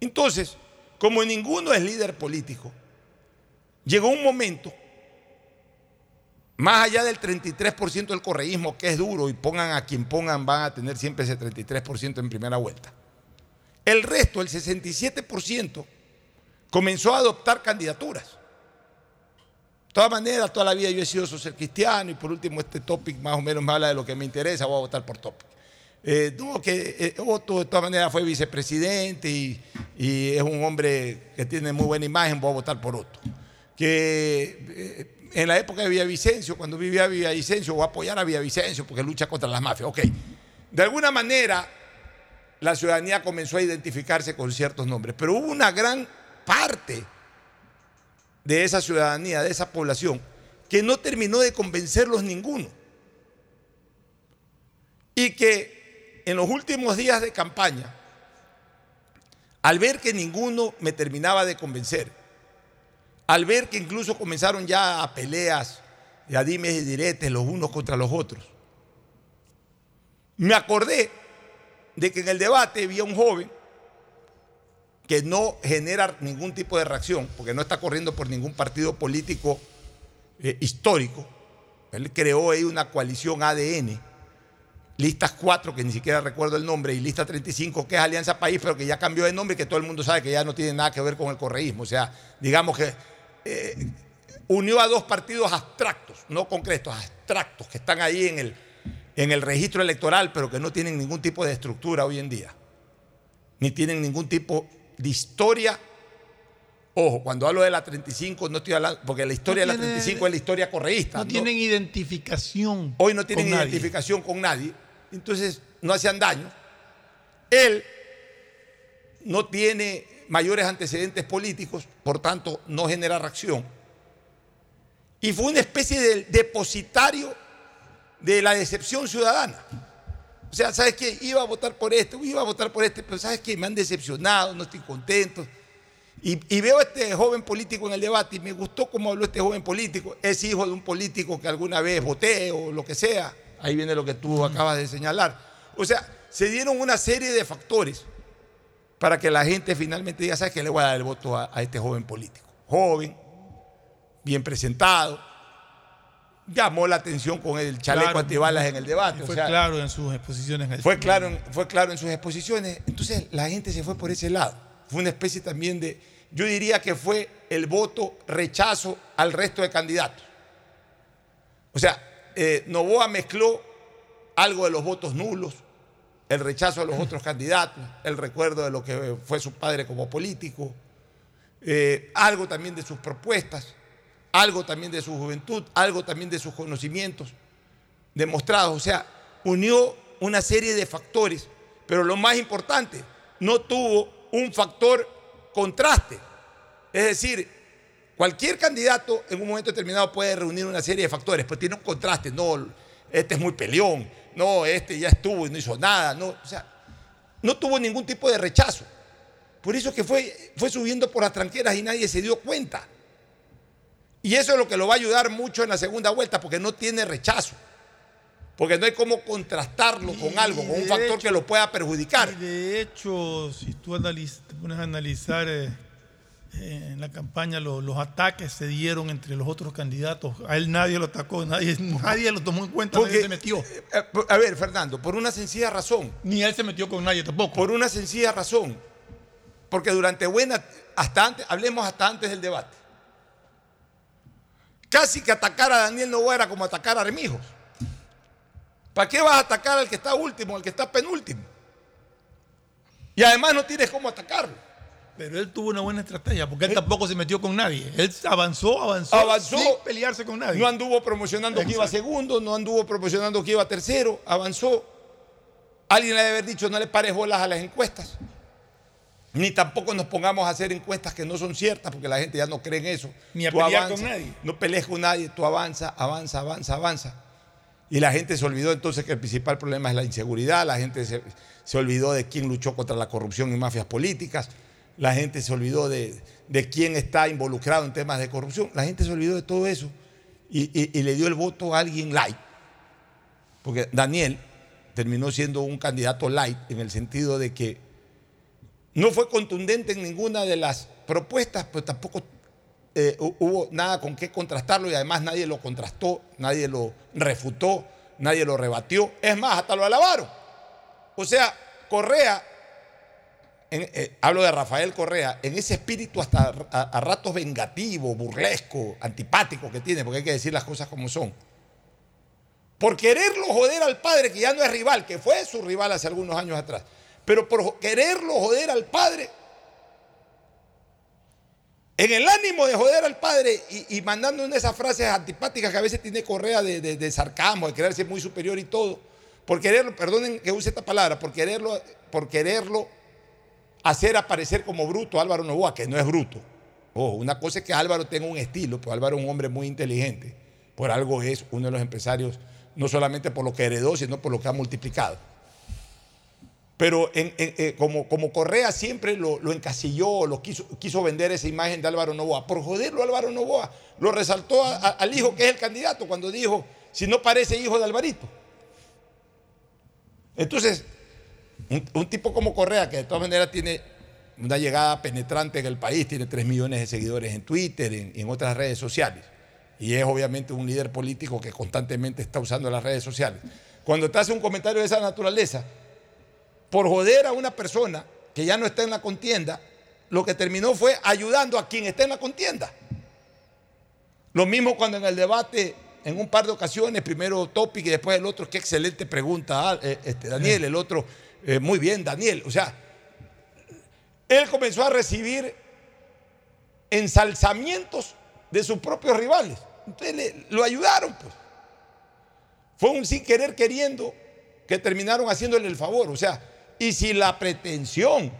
Entonces, como ninguno es líder político, llegó un momento, más allá del 33% del correísmo, que es duro, y pongan a quien pongan, van a tener siempre ese 33% en primera vuelta. El resto, el 67%, comenzó a adoptar candidaturas. De todas maneras, toda la vida yo he sido social cristiano y por último este topic más o menos me habla de lo que me interesa, voy a votar por topic. Eh, no, que eh, Otto de todas maneras fue vicepresidente y, es un hombre que tiene muy buena imagen, voy a votar por Otto. Que eh, en la época de Villavicencio, cuando vivía Villavicencio, voy a apoyar a Villavicencio porque lucha contra las mafias. Ok. De alguna manera, la ciudadanía comenzó a identificarse con ciertos nombres, pero hubo una gran parte de esa ciudadanía, de esa población, que no terminó de convencerlos ninguno. Y que en los últimos días de campaña, al ver que ninguno me terminaba de convencer, al ver que incluso comenzaron ya a peleas y a dimes y diretes los unos contra los otros, me acordé de que en el debate había un joven que no genera ningún tipo de reacción, porque no está corriendo por ningún partido político eh, histórico. Él creó ahí una coalición ADN, listas 4, que ni siquiera recuerdo el nombre, y lista 35, que es Alianza País, pero que ya cambió de nombre y que todo el mundo sabe que ya no tiene nada que ver con el correísmo. O sea, digamos que eh, unió a dos partidos abstractos, no concretos, abstractos, que están ahí en el, en el registro electoral, pero que no tienen ningún tipo de estructura hoy en día, ni tienen ningún tipo de historia. Ojo, cuando hablo de la 35 no estoy hablando, porque la historia No de la tiene- 35 es la historia correísta. No tienen identificación. Hoy no tienen con nadie. identificación con nadie, entonces no hacían daño. Él no tiene mayores antecedentes políticos, por tanto no genera reacción. Y fue una especie de depositario de la decepción ciudadana. O sea, ¿sabes qué? Iba a votar por este, iba a votar por este, pero ¿sabes qué? Me han decepcionado, no estoy contento. Y, y veo a este joven político en el debate y me gustó cómo habló este joven político. Es hijo de un político que alguna vez voté o lo que sea. Ahí viene lo que tú acabas de señalar. O sea, se dieron una serie de factores para que la gente finalmente diga, ¿sabes qué? Le voy a dar el voto a, a este joven político. Joven, bien presentado, llamó la atención con el chaleco Claro, antibalas en el debate. o Fue sea, claro en sus exposiciones. en el fue claro, en- fue claro en sus exposiciones. Entonces la gente se fue por ese lado. Fue una especie también de, yo diría que fue el voto rechazo al resto de candidatos. O sea, eh, Novoa mezcló algo de los votos nulos, el rechazo a los otros candidatos, el recuerdo de lo que fue su padre como político, eh, algo también de sus propuestas, algo también de su juventud, algo también de sus conocimientos demostrados. O sea, unió una serie de factores, pero lo más importante, no tuvo un factor contraste. Es decir, cualquier candidato en un momento determinado puede reunir una serie de factores, pues tiene un contraste. No, este es muy peleón, no, este ya estuvo y no hizo nada. No, o sea, no tuvo ningún tipo de rechazo. Por eso es que fue, fue subiendo por las tranqueras y nadie se dio cuenta. Y eso es lo que lo va a ayudar mucho en la segunda vuelta, porque no tiene rechazo. Porque no hay cómo contrastarlo con algo, con un factor hecho- que lo pueda perjudicar. Y de hecho, si tú analiz- te pones a analizar eh, eh, en la campaña lo- los ataques se dieron entre los otros candidatos. A él nadie lo atacó, nadie, nadie lo tomó en cuenta, Porque- nadie se metió. Eh, A ver, Fernando, por una sencilla razón. Ni él se metió con nadie tampoco. Por una sencilla razón. Porque durante buena, hasta antes, hablemos hasta antes del debate. Casi que atacar a Daniel Novoa era como atacar a Armijos. ¿Para qué vas a atacar al que está último, al que está penúltimo? Y además no tienes cómo atacarlo. Pero él tuvo una buena estrategia, porque él tampoco se metió con nadie. Él avanzó, avanzó, Avanzó. sin pelearse con nadie. No anduvo promocionando que iba segundo, no anduvo promocionando que iba tercero, avanzó. Alguien le debe haber dicho, no le pares bolas a las encuestas. Ni tampoco nos pongamos a hacer encuestas que no son ciertas, porque la gente ya no cree en eso. Ni a Tú pelear avanza, con nadie. No pelees con nadie, tú avanza, avanza, avanza, avanza. Y la gente se olvidó entonces que el principal problema es la inseguridad, la gente se, se olvidó de quién luchó contra la corrupción y mafias políticas, la gente se olvidó de, de quién está involucrado en temas de corrupción, la gente se olvidó de todo eso y, y- le dio el voto a alguien light. Porque Daniel terminó siendo un candidato light en el sentido de que no fue contundente en ninguna de las propuestas, pero tampoco eh, hu- hubo nada con qué contrastarlo y además nadie lo contrastó, nadie lo refutó, nadie lo rebatió. Es más, hasta lo alabaron. O sea, Correa, eh, hablo de Rafael Correa, en ese espíritu hasta a, ratos vengativo, burlesco, antipático que tiene, porque hay que decir las cosas como son. Por quererlo joder al padre, que ya no es rival, que fue su rival hace algunos años atrás, pero por quererlo joder al padre, en el ánimo de joder al padre y, y mandando una de esas frases antipáticas que a veces tiene Correa de, de- de sarcasmo, de creerse muy superior y todo, por quererlo, perdonen que use esta palabra, por quererlo, por quererlo hacer aparecer como bruto a Álvaro Novoa, que no es bruto, Ojo, una cosa es que Álvaro tenga un estilo, pues Álvaro es un hombre muy inteligente. Por algo es uno de los empresarios, no solamente por lo que heredó, sino por lo que ha multiplicado. Pero eh, como, como Correa siempre lo, encasilló, lo quiso, quiso vender esa imagen de Álvaro Novoa. Por joderlo, Álvaro Novoa lo resaltó al hijo que es el candidato cuando dijo, si no parece hijo de Alvarito. Entonces, un, un tipo como Correa, que de todas maneras tiene una llegada penetrante en el país, tiene 3 millones de seguidores en Twitter, en, en otras redes sociales, y es obviamente un líder político que constantemente está usando las redes sociales. Cuando te hace un comentario de esa naturaleza, por joder a una persona que ya no está en la contienda, lo que terminó fue ayudando a quien está en la contienda. Lo mismo cuando en el debate, en un par de ocasiones, primero Topic y después el otro, qué excelente pregunta, ah, eh, este, Daniel, el otro, eh, muy bien, Daniel. O sea, él comenzó a recibir ensalzamientos de sus propios rivales. Entonces lo ayudaron, pues. Fue un sin querer queriendo que terminaron haciéndole el favor. O sea, y si la pretensión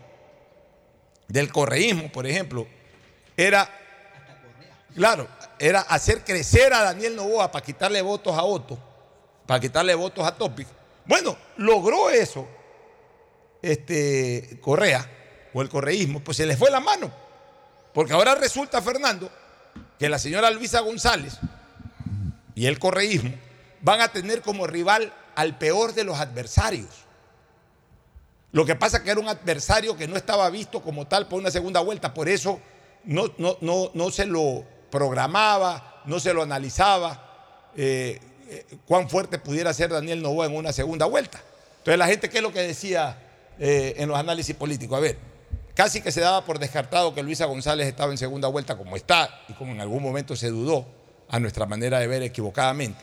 del correísmo, por ejemplo, era, claro, era hacer crecer a Daniel Novoa para quitarle votos a Otto, para quitarle votos a Topic. Bueno, logró eso este, Correa o el correísmo, pues se les fue la mano. Porque ahora resulta, Fernando, que la señora Luisa González y el correísmo van a tener como rival al peor de los adversarios. Lo que pasa es que era un adversario que no estaba visto como tal por una segunda vuelta, por eso no, no, no, no se lo programaba, no se lo analizaba eh, eh, cuán fuerte pudiera ser Daniel Novoa en una segunda vuelta. Entonces la gente, ¿qué es lo que decía eh, en los análisis políticos? A ver, casi que se daba por descartado que Luisa González estaba en segunda vuelta como está y como en algún momento se dudó, a nuestra manera de ver equivocadamente.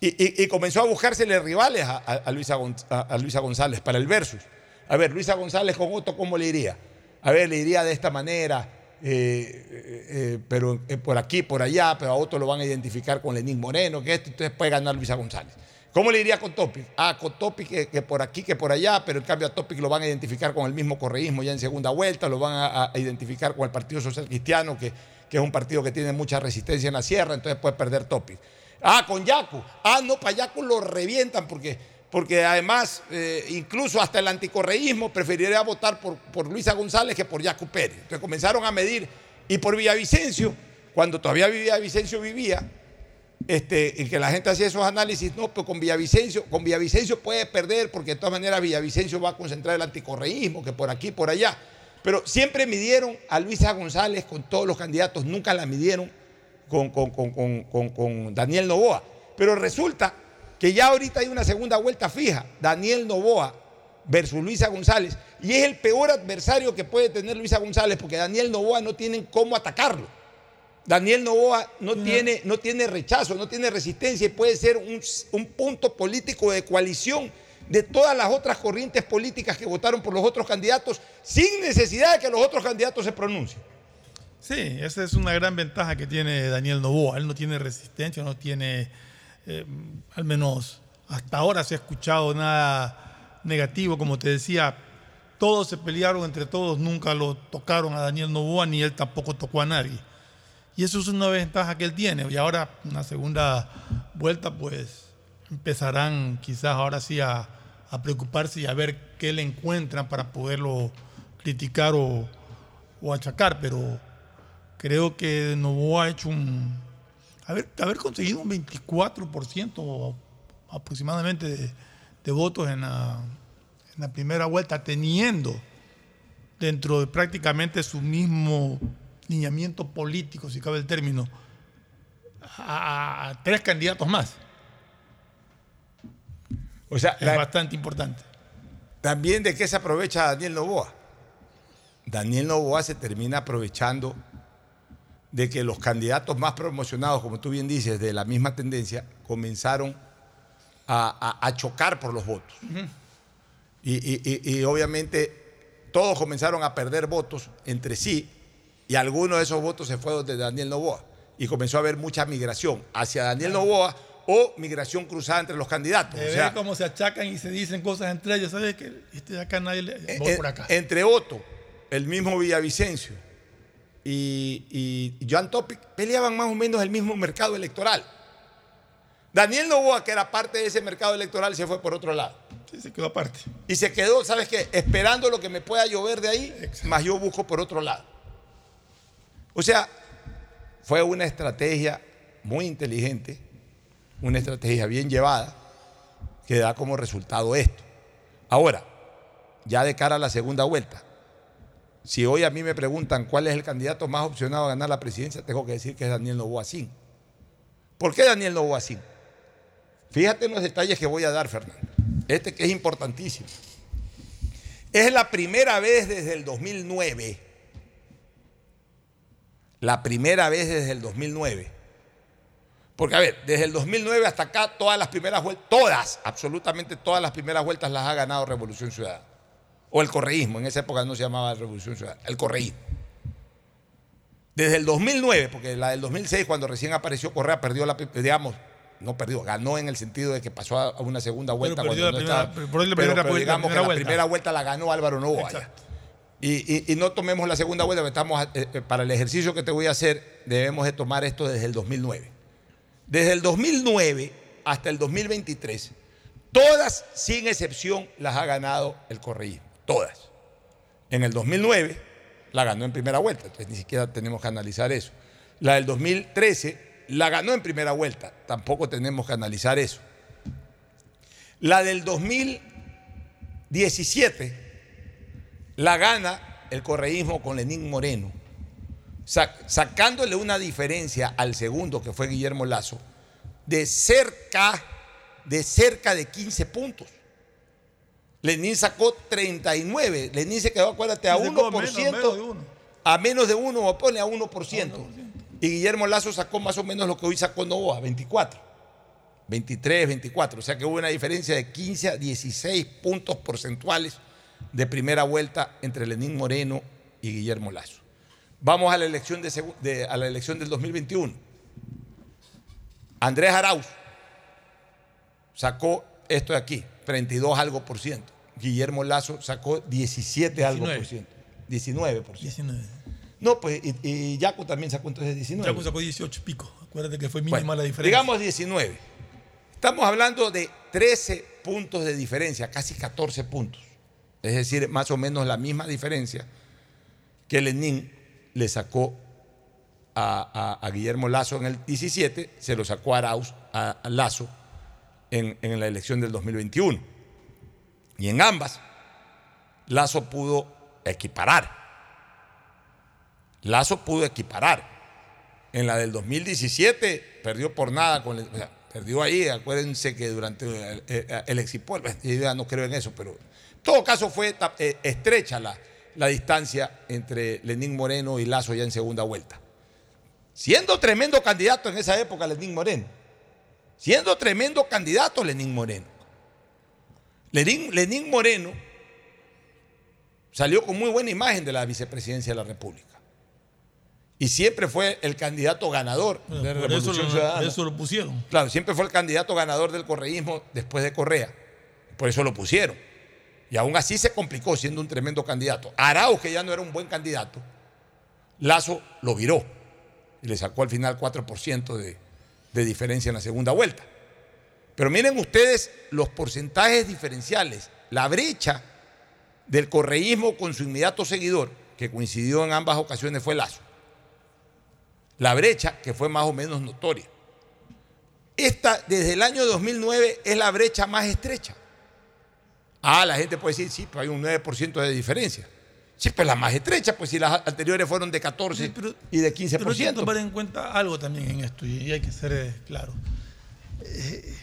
Y, comenzó a buscársele rivales a, Luisa, a- Luisa González para el versus. A ver, Luisa González con Otto, ¿cómo le iría? A ver, le iría de esta manera, eh, eh, pero por aquí, por allá, pero a Otto lo van a identificar con Lenín Moreno, que esto, entonces puede ganar Luisa González. ¿Cómo le iría con Topic? Ah, con Topic que, que por aquí, que por allá, pero en cambio a Topic lo van a identificar con el mismo correísmo ya en segunda vuelta, lo van a, a identificar con el Partido Social Cristiano, que, que es un partido que tiene mucha resistencia en la sierra, entonces puede perder Topic. Ah, con Yacu. Ah, no, para Yacu lo revientan porque, porque además, eh, incluso hasta el anticorreísmo preferiría votar por, por Luisa González que por Yacu Pérez. Entonces comenzaron a medir. Y por Villavicencio, cuando todavía Villavicencio vivía, este, que la gente hacía esos análisis, no, pero con Villavicencio, con Villavicencio puede perder porque de todas maneras Villavicencio va a concentrar el anticorreísmo, que por aquí, por allá. Pero siempre midieron a Luisa González con todos los candidatos, nunca la midieron con- con- con- con Daniel Novoa. Pero resulta que ya ahorita hay una segunda vuelta fija, Daniel Novoa versus Luisa González, y es el peor adversario que puede tener Luisa González porque Daniel Novoa no tienen cómo atacarlo. Daniel Novoa no, tiene, no tiene rechazo, no tiene resistencia y puede ser un, un punto político de coalición de todas las otras corrientes políticas que votaron por los otros candidatos sin necesidad de que los otros candidatos se pronuncien. Sí, esa es una gran ventaja que tiene Daniel Novoa. Él no tiene resistencia, no tiene, eh, al menos hasta ahora se ha escuchado nada negativo. Como te decía, todos se pelearon entre todos, nunca lo tocaron a Daniel Novoa, ni él tampoco tocó a nadie. Y eso es una ventaja que él tiene. Y ahora, una segunda vuelta, pues empezarán quizás ahora sí a, preocuparse y a ver qué le encuentran para poderlo criticar o, o achacar. Pero creo que Novoa ha hecho un. Haber, haber conseguido un 24% aproximadamente de, votos en la primera vuelta, teniendo dentro de prácticamente su mismo lineamiento político, si cabe el término, a, a tres candidatos más. O sea, es bastante importante. También de qué se aprovecha Daniel Novoa. Daniel Novoa se termina aprovechando de que los candidatos más promocionados, como tú bien dices, de la misma tendencia, comenzaron a, a- a chocar por los votos. Y, y- y- y obviamente todos comenzaron a perder votos entre sí y algunos de esos votos se fueron de Daniel Novoa. Y comenzó a haber mucha migración hacia Daniel Novoa o migración cruzada entre los candidatos. De O sea, ver cómo se achacan y se dicen cosas entre ellos. ¿Sabes que Este de acá nadie le. Voy en- por acá. Entre Otto, el mismo Villavicencio y, y Joan Topic peleaban más o menos el mismo mercado electoral. Daniel Novoa, que era parte de ese mercado electoral, se fue por otro lado. Sí, se quedó aparte. Y se quedó, ¿sabes qué? Esperando lo que me pueda llover de ahí, más yo busco por otro lado. O sea, fue una estrategia muy inteligente, una estrategia bien llevada, que da como resultado esto. Ahora, ya de cara a la segunda vuelta, si hoy a mí me preguntan cuál es el candidato más opcionado a ganar la presidencia, tengo que decir que es Daniel Novoa ¿Por qué Daniel Novoa Fíjate en los detalles que voy a dar, Fernando. Este que es importantísimo. Es la primera vez desde el 2009, la primera vez desde el 2009, porque a ver, desde el 2009 hasta acá, todas las primeras vueltas, todas, absolutamente todas las primeras vueltas las ha ganado Revolución Ciudadana. O el correísmo, en esa época no se llamaba Revolución Ciudadana, el correísmo. Desde el 2009, porque la del 2006, cuando recién apareció Correa, perdió la, digamos, no perdió, ganó en el sentido de que pasó a una segunda vuelta cuando no estaba. Pero, digamos que la primera vuelta la ganó Álvaro Novoa. Y, no tomemos la segunda vuelta, estamos, eh, eh, para el ejercicio que te voy a hacer, debemos de tomar esto desde el 2009. Desde el 2009 hasta el 2023, todas, sin excepción, las ha ganado el correísmo. Todas. En el 2009 la ganó en primera vuelta, entonces ni siquiera tenemos que analizar eso. La del 2013 la ganó en primera vuelta, tampoco tenemos que analizar eso. La del 2017 la gana el correísmo con Lenín Moreno, sacándole una diferencia al segundo, que fue Guillermo Lazo, de cerca de cerca de 15 puntos. Lenín sacó 39. Lenín se quedó, acuérdate, a 1%. A menos de uno, o pone a 1%. Y Guillermo Lazo sacó más o menos lo que hoy sacó Novoa, 24. 23, 24. O sea que hubo una diferencia de 15 a 16 puntos porcentuales de primera vuelta entre Lenín Moreno y Guillermo Lazo. Vamos a la elección, de, a la elección del 2021. Andrés Arauz sacó esto de aquí, 32 algo por ciento. Guillermo Lazo sacó 17 algo por ciento. 19 por ciento. 19. No, pues, y, Yaco también sacó entonces 19. Yaco sacó 18 pico. Acuérdate que fue mínima la diferencia. Digamos 19. Estamos hablando de 13 puntos de diferencia, casi 14 puntos. Es decir, más o menos la misma diferencia que Lenin le sacó a, Guillermo Lazo en el 17, se lo sacó a Arauz, a, Lazo en, la elección del 2021. Y en ambas, Lazo pudo equiparar Lazo pudo equiparar. En la del 2017 perdió por nada, con perdió ahí, acuérdense que durante el, el, Exipol, yo ya no creo en eso, pero todo caso fue eh, estrecha la, la distancia entre Lenín Moreno y Lazo ya en segunda vuelta. Siendo tremendo candidato en esa época Lenín Moreno. Siendo tremendo candidato Lenín Moreno. Lenín, Lenín Moreno salió con muy buena imagen de la vicepresidencia de la República y siempre fue el candidato ganador de Revolución eso Ciudadana. Eso lo pusieron. Claro, siempre fue el candidato ganador del correísmo después de Correa. Por eso lo pusieron. Y aún así se complicó siendo un tremendo candidato. Arauz, que ya no era un buen candidato, Lazo lo viró y le sacó al final 4% de, de diferencia en la segunda vuelta. Pero miren ustedes los porcentajes diferenciales, la brecha del correísmo con su inmediato seguidor, que coincidió en ambas ocasiones, fue Lazo la brecha que fue más o menos notoria. Esta, desde el año 2009, es la brecha más estrecha. Ah, la gente puede decir, sí, pero hay un 9% de diferencia. Sí, pero la más estrecha, pues si las anteriores fueron de 14 y de 15%. Pero hay que tomar en cuenta algo también en esto, y hay que ser eh, claro. Eh,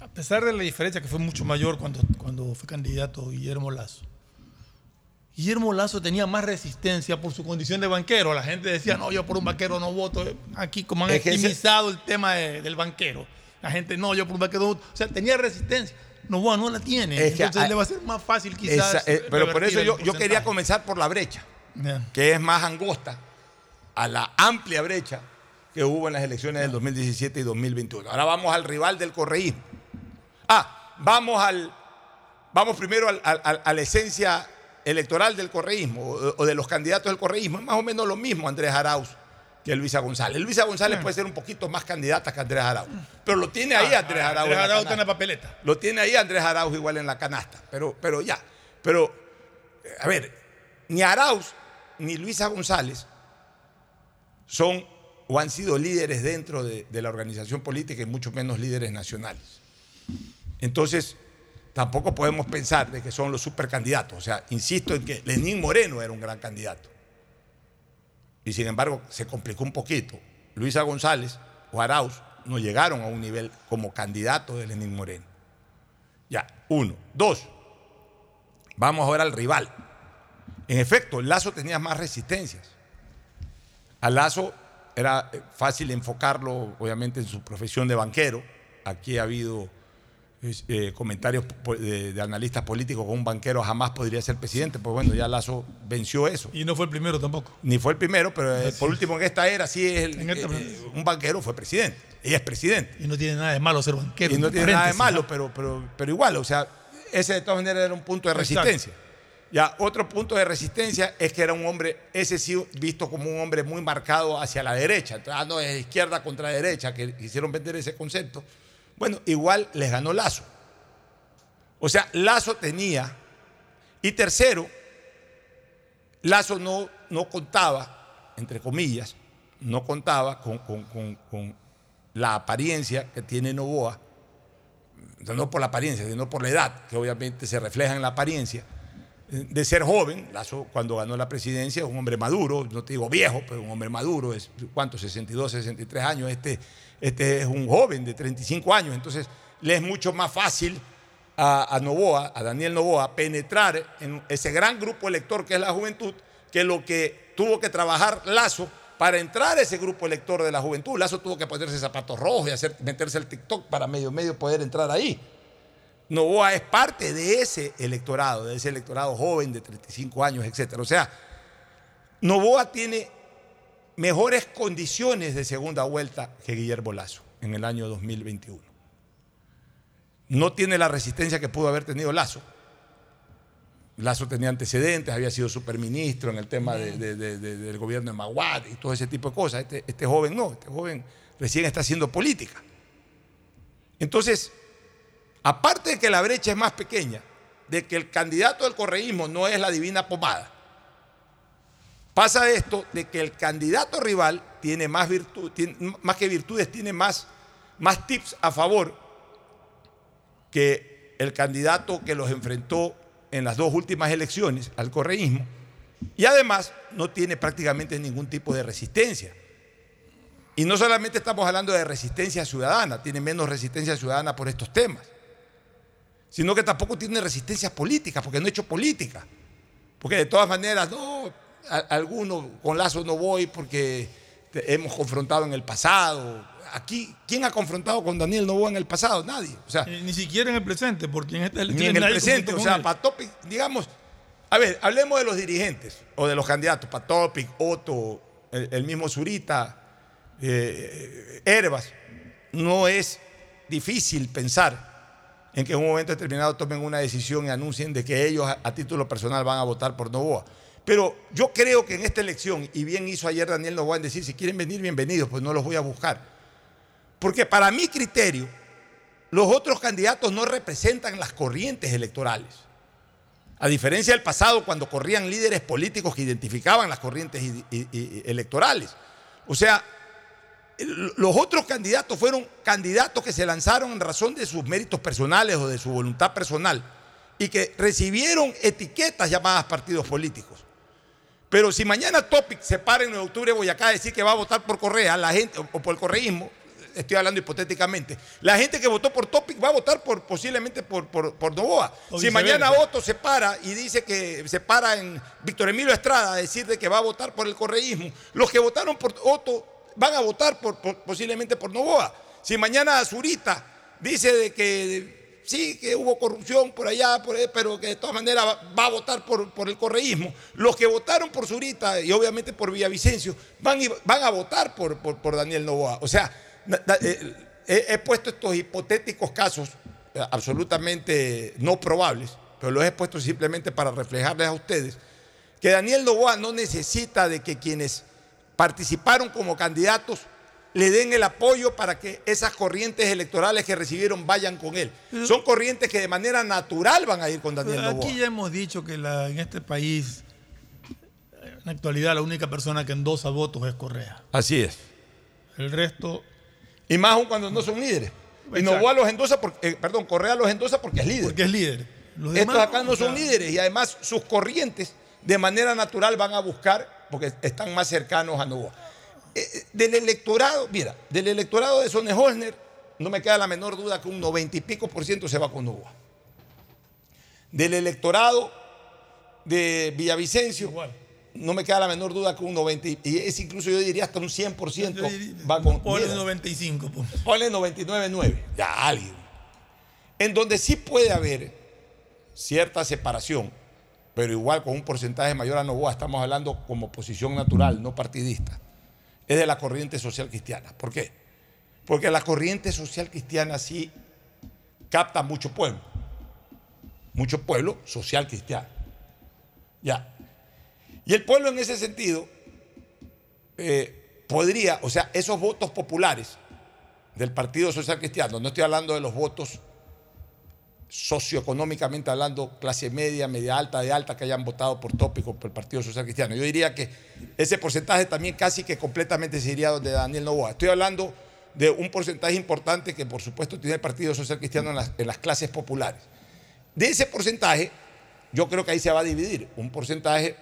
a pesar de la diferencia que fue mucho mayor cuando, cuando fue candidato Guillermo Lazo, Guillermo Lazo tenía más resistencia por su condición de banquero. La gente decía, no, yo por un banquero no voto. Aquí, como han optimizado el tema del banquero, la gente, no, yo por un banquero no voto. O sea, tenía resistencia. No, bueno, no la tiene. Entonces le va a ser más fácil quizás. Eh, pero por eso yo, yo, quería comenzar por la brecha, que es más angosta a la amplia brecha que hubo en las elecciones del 2017 y 2021. Ahora vamos al rival del correísmo. Ah, vamos al, vamos primero a la esencia electoral del correísmo o, o de los candidatos del correísmo es más o menos lo mismo Andrés Arauz que Luisa González. Luisa González puede ser un poquito más candidata que Andrés Arauz, pero lo tiene ahí Ah, Andrés Arauz. Andrés Arauz está en la papeleta. Lo tiene ahí Andrés Arauz igual en la canasta, pero, pero ya. Pero, eh, a ver, ni Arauz ni Luisa González son o han sido líderes dentro de, de la organización política y mucho menos líderes nacionales. Entonces, tampoco podemos pensar de que son los supercandidatos. O sea, insisto en que Lenín Moreno era un gran candidato. Y sin embargo, se complicó un poquito. Luisa González o Arauz no llegaron a un nivel como candidato de Lenín Moreno. Ya, uno. Dos, vamos ahora al rival. En efecto, Lazo tenía más resistencias. A Lazo era fácil enfocarlo, obviamente, en su profesión de banquero. Aquí ha habido eh, comentarios de, de analistas políticos que un banquero jamás podría ser presidente. Pues bueno, ya Lazo venció eso. Y no fue el primero tampoco. Ni fue el primero, pero eh, por último en esta era sí es el- esta- eh, un banquero fue presidente. Y es presidente. Y no tiene nada de malo ser banquero. Y no tiene nada de malo, pero, pero, pero igual, o sea, ese de todas maneras era un punto de Exacto. resistencia. Ya, otro punto de resistencia es que era un hombre, ese sí visto como un hombre muy marcado hacia la derecha. Entonces, ah, no, es izquierda contra derecha, que quisieron vender ese concepto. Bueno, igual les ganó Lazo. O sea, Lazo tenía. Y tercero, Lazo no, no contaba, entre comillas, no contaba con, con- con- con la apariencia que tiene Novoa, no por la apariencia, sino por la edad, que obviamente se refleja en la apariencia, de ser joven. Lazo, cuando ganó la presidencia, un hombre maduro, no te digo viejo, pero un hombre maduro, es ¿cuánto? 62, 63 años. Este, este es un joven de 35 años, entonces le es mucho más fácil a, Novoa, a Daniel Novoa, penetrar en ese gran grupo elector que es la juventud, que lo que tuvo que trabajar Lazo para entrar a ese grupo elector de la juventud. Lazo tuvo que ponerse zapatos rojos y hacer, meterse al TikTok para medio medio poder entrar ahí. Novoa es parte de ese electorado, de ese electorado joven de 35 años, etc. O sea, Novoa tiene mejores condiciones de segunda vuelta que Guillermo Lazo en el año 2021. No tiene la resistencia que pudo haber tenido Lazo. Lazo tenía antecedentes, había sido superministro en el tema de- de- de- de- del gobierno de Maguad y todo ese tipo de cosas. Este, este joven no, este joven recién está haciendo política. Entonces, aparte de que la brecha es más pequeña, de que el candidato del correísmo no es la divina pomada, pasa esto de que el candidato rival tiene más virtud, más que virtudes, tiene más, más tips a favor que el candidato que los enfrentó en las dos últimas elecciones al correísmo y además no tiene prácticamente ningún tipo de resistencia. Y no solamente estamos hablando de resistencia ciudadana, tiene menos resistencia ciudadana por estos temas, sino que tampoco tiene resistencia política, porque no ha hecho política. Porque de todas maneras, no, a- alguno con Lazo no voy porque hemos confrontado en el pasado. Aquí, ¿quién ha confrontado con Daniel Novoa en el pasado? Nadie. O sea, Ni, ni siquiera en el presente, porque en esta ni elección en el presente. O sea. Patopic, digamos, a ver, hablemos de los dirigentes o de los candidatos, Patopic, Otto, el, el mismo Zurita, eh, Herbas. No es difícil pensar en que en un momento determinado tomen una decisión y anuncien de que ellos a, a título personal van a votar por Novoa. Pero yo creo que en esta elección, y bien hizo ayer Daniel en decir, si quieren venir, bienvenidos, pues no los voy a buscar. Porque para mi criterio, los otros candidatos no representan las corrientes electorales. A diferencia del pasado, cuando corrían líderes políticos que identificaban las corrientes electorales. O sea, los otros candidatos fueron candidatos que se lanzaron en razón de sus méritos personales o de su voluntad personal y que recibieron etiquetas llamadas partidos políticos. Pero si mañana Topic se para en 9 de octubre de Boyacá a decir que va a votar por Correa, la gente, o por el correísmo, estoy hablando hipotéticamente, la gente que votó por Topic va a votar por, posiblemente por, por, por Novoa. O Si mañana Otto se para y dice que se para en Víctor Emilio Estrada a decir de que va a votar por el correísmo, los que votaron por Otto van a votar por, por- posiblemente por Novoa. Si mañana Zurita dice de que sí, que hubo corrupción por allá, por ahí, pero que de todas maneras va, a votar por, por el correísmo. Los que votaron por Zurita y obviamente por Villavicencio van, van a votar por, por, Daniel Novoa. O sea, eh, he, he puesto estos hipotéticos casos eh, absolutamente no probables pero lo he puesto simplemente para reflejarles a ustedes que Daniel Novoa no necesita de que quienes participaron como candidatos le den el apoyo para que esas corrientes electorales que recibieron vayan con él. Son corrientes que de manera natural van a ir con Daniel Novoa. aquí ya hemos dicho que la- en este país, en la actualidad, la única persona que endosa votos es Correa. Así es. El resto. Y más aún cuando no son líderes. Y. Novoa los endosa, porque, eh, perdón, Correa los endosa porque es líder. Porque es líder. Los Estos acá no son líderes y además sus corrientes de manera natural van a buscar, porque están más cercanos a Novoa. Eh, eh, del electorado, mira, del electorado de Sone Holzner, no me queda la menor duda que un noventa y pico por ciento se va con Novoa. Del electorado de Villavicencio, no me queda la menor duda que un 90, y es incluso yo diría hasta un 100% va con Ponle mira, 95. pues. Ponle 99.9, ya alguien. En donde sí puede haber cierta separación, pero igual con un porcentaje mayor a Novoa, estamos hablando como posición natural, no partidista, es de la corriente social cristiana. ¿Por qué? Porque la corriente social cristiana sí capta mucho pueblo, mucho pueblo social cristiano. Ya. Y el pueblo en ese sentido eh, podría, o sea, esos votos populares del Partido Social Cristiano, no estoy hablando de los votos socioeconómicamente hablando, clase media, media alta, de alta, que hayan votado por tópico por el Partido Social Cristiano. Yo diría que ese porcentaje también casi que completamente se iría donde Daniel Novoa. Estoy hablando de un porcentaje importante que por supuesto tiene el Partido Social Cristiano en las, en las clases populares. De ese porcentaje, yo creo que ahí se va a dividir. Un porcentaje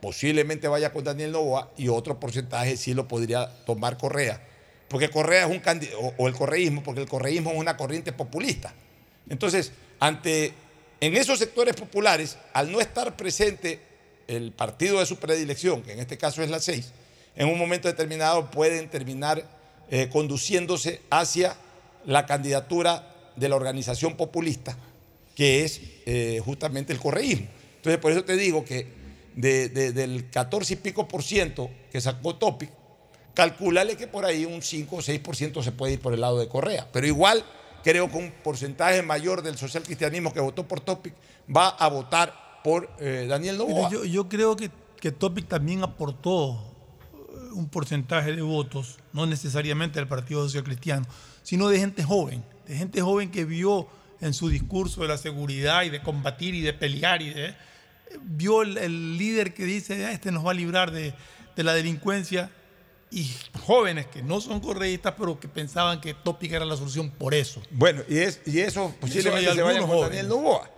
posiblemente vaya con Daniel Novoa y otro porcentaje sí lo podría tomar Correa. Porque Correa es un candidato, o el correísmo, porque el correísmo es una corriente populista. Entonces, ante, en esos sectores populares, al no estar presente el partido de su predilección, que en este caso es la 6, en un momento determinado pueden terminar eh, conduciéndose hacia la candidatura de la organización populista, que es eh, justamente el correísmo. Entonces, por eso te digo que de- de- del 14 y pico por ciento que sacó Topic, calculale que por ahí un 5 o 6 por ciento se puede ir por el lado de Correa. Pero igual creo que un porcentaje mayor del social cristianismo que votó por Topic va a votar por eh, Daniel Novoa. yo, yo creo que, que Topic también aportó eh, un porcentaje de votos, no necesariamente del Partido Social Cristiano, sino de gente joven, de gente joven que vio en su discurso de la seguridad y de combatir y de pelear y de vio el, el líder que dice "Ah, este nos va a librar de, de la delincuencia y jóvenes que no son correístas pero que pensaban que Topic era la solución por eso. Bueno, y, es, y eso posiblemente hay se vaya con. Daniel Novoa.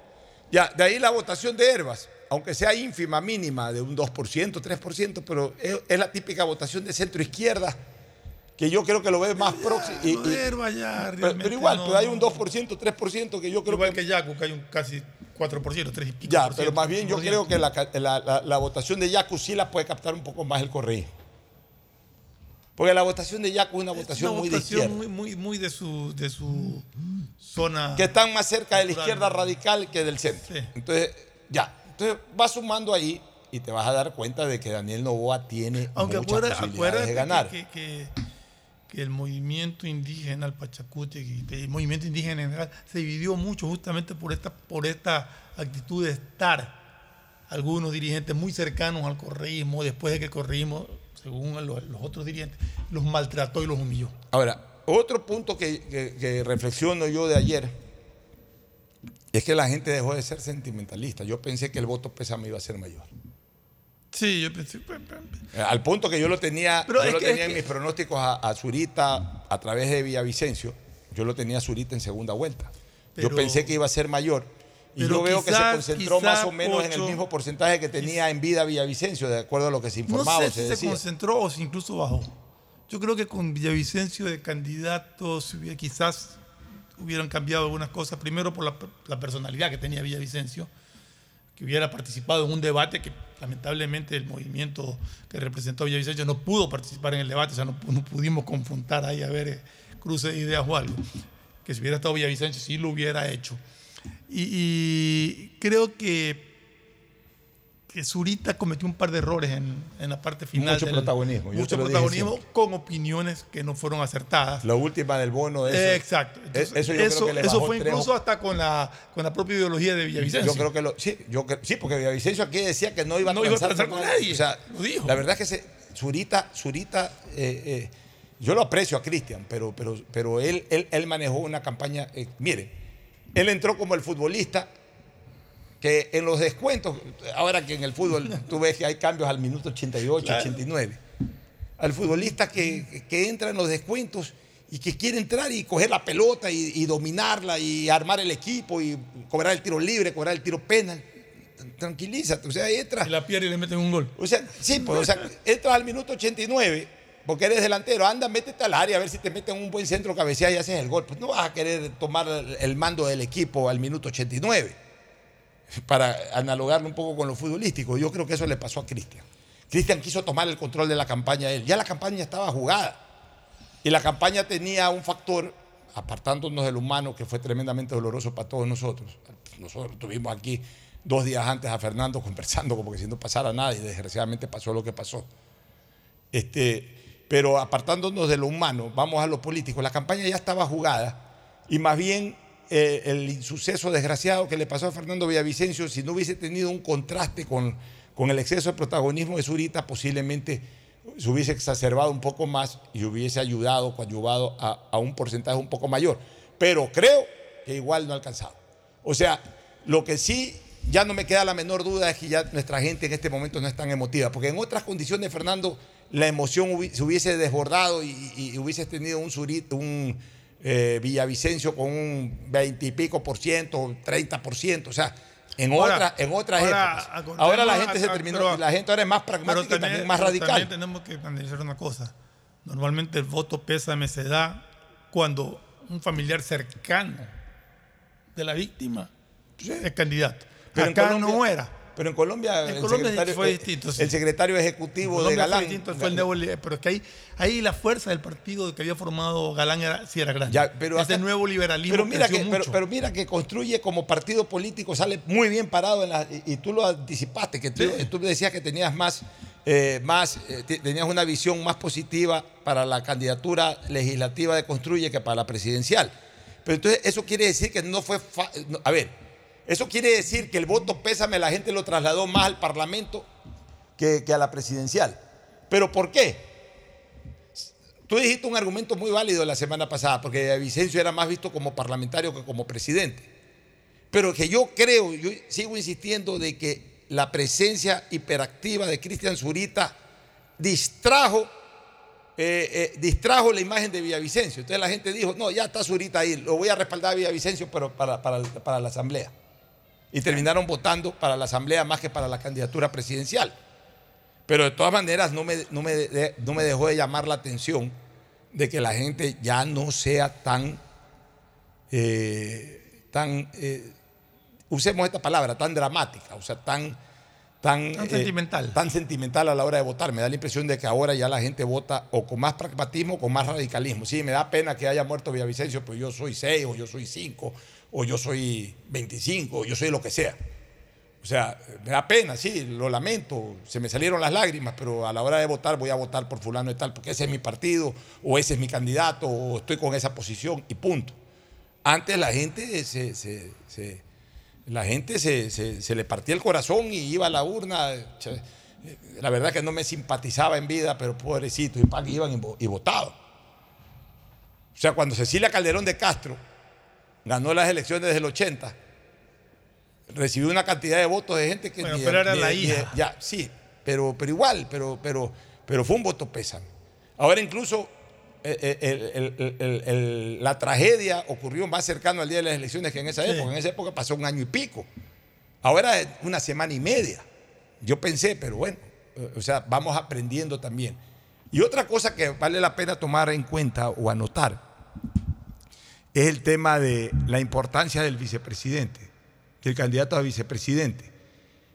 Ya, de ahí la votación de Herbas, aunque sea ínfima, mínima, de un 2%, 3%, pero es, es la típica votación de centro izquierda, que yo creo que lo ve más próximo. y- y- Herbas ya pero, pero igual, no, pero hay un 2%, 3% que yo creo Igual que. que Yacu, que hay un casi 4%, 3 y pico Ya, pero más bien yo creo que la, la- la- la votación de Yacu sí la puede captar un poco más el correísmo. Porque la votación de Yacu es una votación una muy de votación izquierda. muy, muy, muy de su, de su zona. que están más cerca de la izquierda radical que del centro. Sí. Entonces, ya. Entonces vas sumando ahí y te vas a dar cuenta de que Daniel Novoa tiene Aunque muchas acuérdate, posibilidades de ganar. Que, que- que el movimiento indígena, el Pachacuti, y el movimiento indígena en general, se dividió mucho justamente por esta, por esta actitud de estar algunos dirigentes muy cercanos al correísmo, después de que el correísmo, según los, los otros dirigentes, los maltrató y los humilló. Ahora, otro punto que, que- que reflexiono yo de ayer es que la gente dejó de ser sentimentalista. Yo pensé que el voto pésame iba a ser mayor. Sí, yo pensé. Eh, Al punto que yo lo tenía, Pero yo lo que- tenía en mis pronósticos a, a Zurita a través de Villavicencio. Yo lo tenía a Zurita en segunda vuelta. yo pensé que iba a ser mayor. Y yo veo que se concentró más o menos en el mismo porcentaje que tenía en vida Villavicencio, de acuerdo a lo que se informaba no o sé se si se decía. concentró o si incluso bajó. Yo creo que con Villavicencio de candidato se hubiera- quizás hubieran cambiado algunas cosas. Primero por la, la personalidad que tenía Villavicencio, que hubiera participado en un debate que lamentablemente el movimiento que representó Villavicencio no pudo participar en el debate, o sea, no, no pudimos confrontar ahí a ver eh, cruce de ideas o algo. Que si hubiera estado Villavicencio sí lo hubiera hecho. Y, y creo que que Zurita cometió un par de errores en, en la parte final. Mucho protagonismo, yo Mucho protagonismo con opiniones que no fueron acertadas. La última del bono eso, Exacto. Entonces, eso yo creo que le eso bajó fue incluso hasta con la, con la propia ideología de Villavicencio. Yo creo que lo, sí, yo sí, porque Villavicencio aquí decía que no iba a No iba a transar con nadie, O sea, lo dijo. la verdad es que se, Zurita, Zurita, eh, eh, yo lo aprecio a Cristian, pero, pero, pero él, él, él manejó una campaña. eh, mire, él entró como el futbolista que en los descuentos, ahora que en el fútbol tú ves que hay cambios al minuto 88, Claro. 89, al futbolista que, que entra en los descuentos y que quiere entrar y coger la pelota y, y dominarla y armar el equipo y cobrar el tiro libre, cobrar el tiro penal. Tranquilízate, o sea, entra. Y la pierde y le meten un gol. O sea, sí, pues, o sea, entras al minuto 89 porque eres delantero, anda, métete al área a ver si te meten un buen centro cabecea y haces el gol. Pues no vas a querer tomar el mando del equipo al minuto 89 para analogarlo un poco con lo futbolístico. Yo creo que eso le pasó a Cristian. Cristian quiso tomar el control de la campaña él. Ya la campaña estaba jugada. Y la campaña tenía un factor, apartándonos del humano, que fue tremendamente doloroso para todos nosotros. Nosotros tuvimos aquí dos días antes a Fernando conversando como que si no pasara nada y desgraciadamente pasó lo que pasó. Este, pero apartándonos de lo humano, vamos a lo político. La campaña ya estaba jugada y más bien eh, el insuceso desgraciado que le pasó a Fernando Villavicencio, si no hubiese tenido un contraste con, con el exceso de protagonismo de Zurita, posiblemente se hubiese exacerbado un poco más y hubiese ayudado, coadyuvado a, a un porcentaje un poco mayor. Pero creo que igual no ha alcanzado. O sea, lo que sí ya no me queda la menor duda es que ya nuestra gente en este momento no es tan emotiva, porque en otras condiciones, Fernando, la emoción se hubiese desbordado y, hubieses tenido un, Zurita, un eh, Villavicencio con un 20 y pico por ciento, 30 por ciento, o sea, en, Ahora- otra- en otras ahora, épocas. Ahora la a- gente se terminó, pero- la gente ahora es más pragmática y también más radical. también tenemos que analizar una cosa. Normalmente el voto pésame se da cuando un familiar cercano de la víctima es candidato. Pero Acá Colombia- no era. Pero en Colombia, En el, Colombia secretario, fue el- distinto, sí. el secretario ejecutivo de fue Galán. distinto, fue el nuevo li- pero es que ahí, ahí la fuerza del partido que había formado Galán era, sí era grande. Ya, pero acá- nuevo liberalismo Pero mira, que, pero, pero mira que construye como partido político, sale muy bien parado en la- y, y tú lo anticipaste, que tú, tú decías que tenías más, eh, más eh, te- tenías una visión más positiva para la candidatura legislativa de Construye que para la presidencial. Pero entonces eso quiere decir que no fue... fa- no, a ver, eso quiere decir que el voto pésame la gente lo trasladó más al Parlamento que, que a la presidencial. ¿Pero por qué? Tú dijiste un argumento muy válido la semana pasada, porque Vicencio era más visto como parlamentario que como presidente. Pero que yo creo, yo sigo insistiendo de que la presencia hiperactiva de Cristian Zurita distrajo, eh, eh, distrajo la imagen de Villavicencio. Entonces la gente dijo, no, ya está Zurita ahí, lo voy a respaldar a Villavicencio, pero para, para- para la Asamblea. Y terminaron votando para la Asamblea más que para la candidatura presidencial. Pero de todas maneras no me, no me, de- no me dejó de llamar la atención de que la gente ya no sea tan, eh, tan eh, usemos esta palabra, tan dramática, o sea, tan, tan, Tan eh, sentimental. tan sentimental a la hora de votar. Me da la impresión de que ahora ya la gente vota o con más pragmatismo o con más radicalismo. Sí, me da pena que haya muerto Villavicencio, pero yo soy 6 o yo soy 5 o yo soy 25 o yo soy lo que sea. O sea, me da pena, sí, lo lamento, se me salieron las lágrimas, pero a la hora de votar voy a votar por fulano y tal, porque ese es mi partido, o ese es mi candidato, o estoy con esa posición, y punto. Antes la gente se, se- se- la gente se, se- le partía el corazón y iba a la urna. Che, La verdad que no me simpatizaba en vida, pero pobrecito, y pa, que iban y votaban. O sea, cuando Cecilia Calderón de Castro ganó las elecciones del 80, recibió una cantidad de votos de gente que Bueno, pero era la hija. ya, sí, pero, pero igual, pero, pero, pero fue un voto pésame. Ahora incluso eh, eh, el- el- el- el- la tragedia ocurrió más cercano al día de las elecciones que en esa Sí. época. En esa época pasó un año y pico. Ahora es una semana y media. Yo pensé, pero bueno, eh, o sea, vamos aprendiendo también. Y otra cosa que vale la pena tomar en cuenta o anotar es el tema de la importancia del vicepresidente, del candidato a vicepresidente.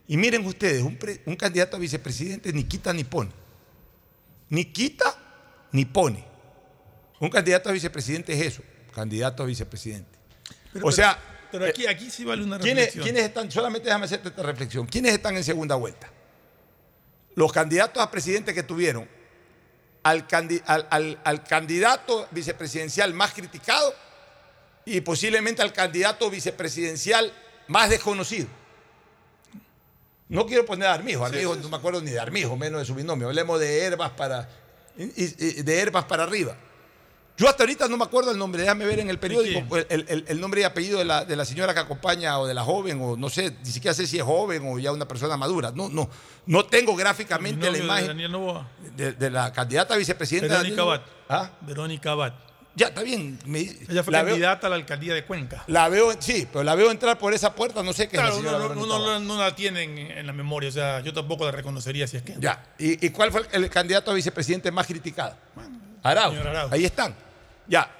Y miren ustedes, un, pre- un candidato a vicepresidente ni quita ni pone. Ni quita ni pone. Un candidato a vicepresidente es eso, candidato a vicepresidente. Pero- o sea, Pero aquí, aquí sí vale una ¿quiénes, reflexión. quiénes están? Solamente déjame hacerte esta reflexión. ¿Quiénes están en segunda vuelta? Los candidatos a presidente que tuvieron al, candi- al- al- al candidato vicepresidencial más criticado y posiblemente al candidato vicepresidencial más desconocido. No quiero poner a Armijo, Armijo no me acuerdo ni de Armijo, menos de su binomio. Hablemos de Herbas para, de Herbas para arriba. Yo hasta ahorita no me acuerdo el nombre, déjame ver en el periódico el, el- el nombre y apellido de la, de la señora que acompaña o de la joven, o no sé, ni siquiera sé si es joven o ya una persona madura. No, no, no tengo gráficamente la imagen de, de la candidata a vicepresidenta. Verónica Abad. ¿Ah? Verónica Abad. Ya, está bien. me- Ella fue la veo- candidata a la alcaldía de Cuenca. La veo, sí, pero la veo entrar por esa puerta, no sé qué Claro, es la no- no, no la tiene en, la memoria, o sea, yo tampoco la reconocería si es que. Ya. ¿Y, y cuál fue el, el candidato a vicepresidente más criticado? Arauz. Ahí están. Ya.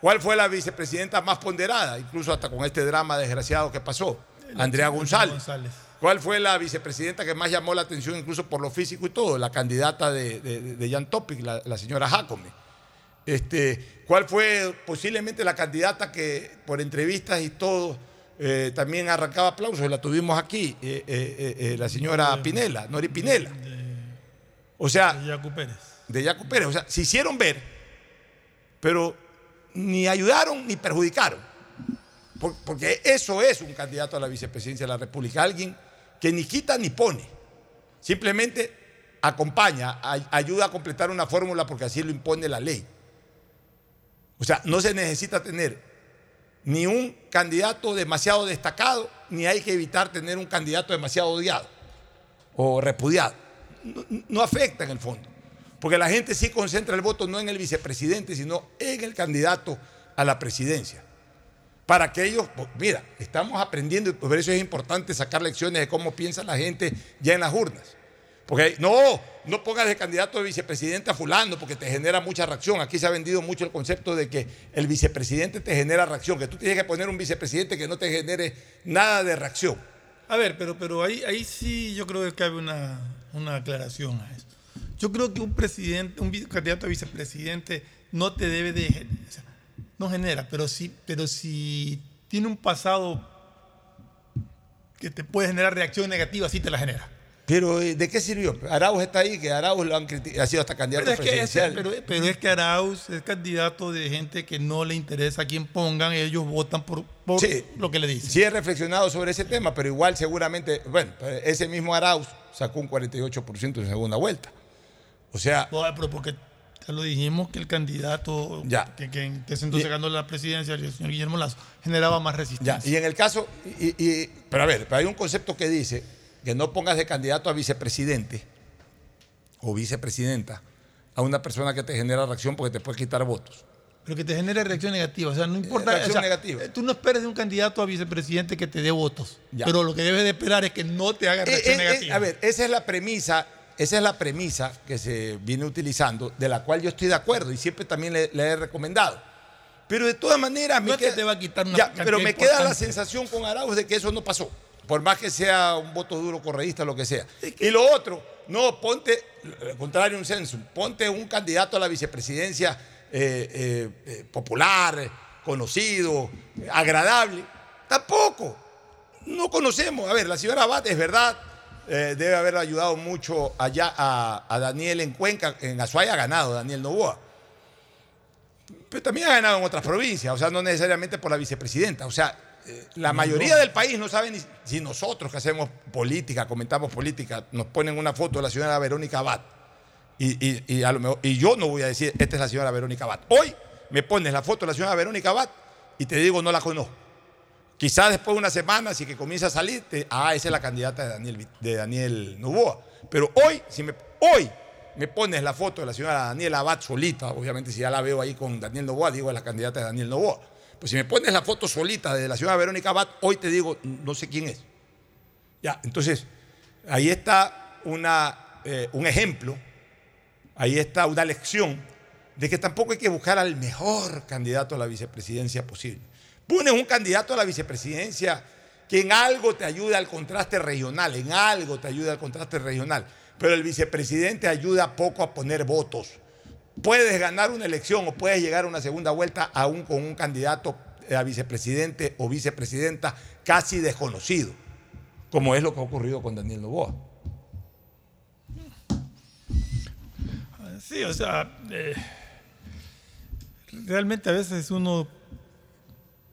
¿Cuál fue la vicepresidenta más ponderada? Incluso hasta con este drama desgraciado que pasó. Andrea González. González. ¿Cuál fue la vicepresidenta que más llamó la atención, incluso por lo físico y todo? La candidata de, de, de Jan Topic, la, la señora Jacome. Este, ¿Cuál fue posiblemente la candidata que por entrevistas y todo eh, también arrancaba aplausos? La tuvimos aquí, eh, eh, la señora Pinela, Nori Pinela. O sea, De Yacu Pérez. de Yacu Pérez. O sea, se hicieron ver, pero ni ayudaron ni perjudicaron. Por- Porque eso es un candidato a la vicepresidencia de la República, alguien que ni quita ni pone. Simplemente acompaña, ay- ayuda a completar una fórmula porque así lo impone la ley. O sea, no se necesita tener ni un candidato demasiado destacado, ni hay que evitar tener un candidato demasiado odiado o repudiado. No, afecta en el fondo. Porque la gente sí concentra el voto no en el vicepresidente, sino en el candidato a la presidencia. Para que ellos, mira, estamos aprendiendo y por eso es importante sacar lecciones de cómo piensa la gente ya en las urnas. Porque no, no pongas de candidato de vicepresidente a fulano porque te genera mucha reacción. Aquí se ha vendido mucho el concepto de que el vicepresidente te genera reacción, que tú tienes que poner un vicepresidente que no te genere nada de reacción. A ver, pero, pero ahí, ahí sí yo creo que cabe una, una aclaración a eso. Yo creo que un presidente, un candidato a vicepresidente no te debe de... no genera, pero sí, pero si tiene un pasado que te puede generar reacción negativa, sí te la genera. Pero eh, ¿de qué sirvió? Arauz está ahí, que Arauz lo han ha sido hasta candidato Pero es, que ese- presidencial. pero, pero es que Arauz es candidato de gente que no le interesa a quién pongan, ellos votan por, por Sí. lo que le dicen. Sí he reflexionado sobre ese tema, pero igual seguramente, bueno, ese mismo Arauz sacó un 48% en segunda vuelta. O sea, No, pero porque ya lo dijimos que el candidato Ya. que, que en ese entonces ganó la presidencia, el señor Guillermo Lazo, generaba más ya, resistencia. y en el caso, y, y- pero a ver, pero hay un concepto que dice que no pongas de candidato a vicepresidente o vicepresidenta a una persona que te genera reacción porque te puede quitar votos. Pero que te genere reacción negativa. O sea, no importa. reacción o sea, negativa. eh, Tú no esperes de un candidato a vicepresidente que te dé votos. Ya. Pero lo que debes de esperar es que no te haga Eh, reacción eh, eh, negativa. a ver, esa es la premisa, esa es la premisa que se viene utilizando, de la cual yo estoy de acuerdo y siempre también le, le he recomendado. Pero de todas maneras, me No es que te va a quitar una Ya, pero me queda la sensación con Arauz de que eso no pasó, por más que sea un voto duro correísta, lo que sea. Y lo otro, no, ponte, al contrario, un censo, ponte un candidato a la vicepresidencia eh, eh, eh, popular, conocido, agradable. Tampoco no conocemos. A ver, la señora Abad es verdad, eh, debe haber ayudado mucho allá a, a Daniel en Cuenca. En Azuay ha ganado Daniel Novoa. Pero también ha ganado en otras provincias, o sea, no necesariamente por la vicepresidenta. O sea, la mayoría del país no sabe ni si nosotros que hacemos política, comentamos política, nos ponen una foto de la señora Verónica Abad. Y, y- y a lo mejor- y yo no voy a decir, esta es la señora Verónica Abad. Hoy me pones la foto de la señora Verónica Abad y te digo, no la conozco. Quizás después de una semana, si que comienza a salir, te- ah, esa es la candidata de Daniel, de Daniel Novoa. Pero hoy, si me, hoy me pones la foto de la señora Daniela Abad solita, obviamente si ya la veo ahí con Daniel Novoa, digo, es la candidata de Daniel Novoa. Pues si me pones la foto solita de la señora Verónica Abad, hoy te digo, no sé quién es. Ya, entonces, ahí está una, eh, un ejemplo, ahí está una lección de que tampoco hay que buscar al mejor candidato a la vicepresidencia posible. Pones un candidato a la vicepresidencia que en algo te ayuda al contraste regional, en algo te ayuda al contraste regional, pero el vicepresidente ayuda poco a poner votos. Puedes ganar una elección o puedes llegar a una segunda vuelta aún con un candidato a vicepresidente o vicepresidenta casi desconocido, como es lo que ha ocurrido con Daniel Novoa. Sí, o sea, eh, realmente a veces uno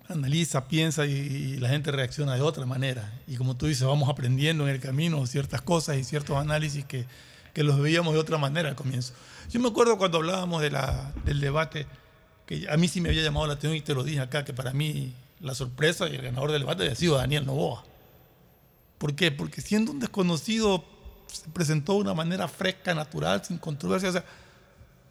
analiza, piensa y, y la gente reacciona de otra manera. Y como tú dices, vamos aprendiendo en el camino ciertas cosas y ciertos análisis que, que los veíamos de otra manera al comienzo. Yo me acuerdo cuando hablábamos de la, del debate, que a mí sí me había llamado la atención y te lo dije acá, que para mí la sorpresa y el ganador del debate había sido Daniel Novoa. ¿Por qué? Porque siendo un desconocido se presentó de una manera fresca, natural, sin controversia. O sea,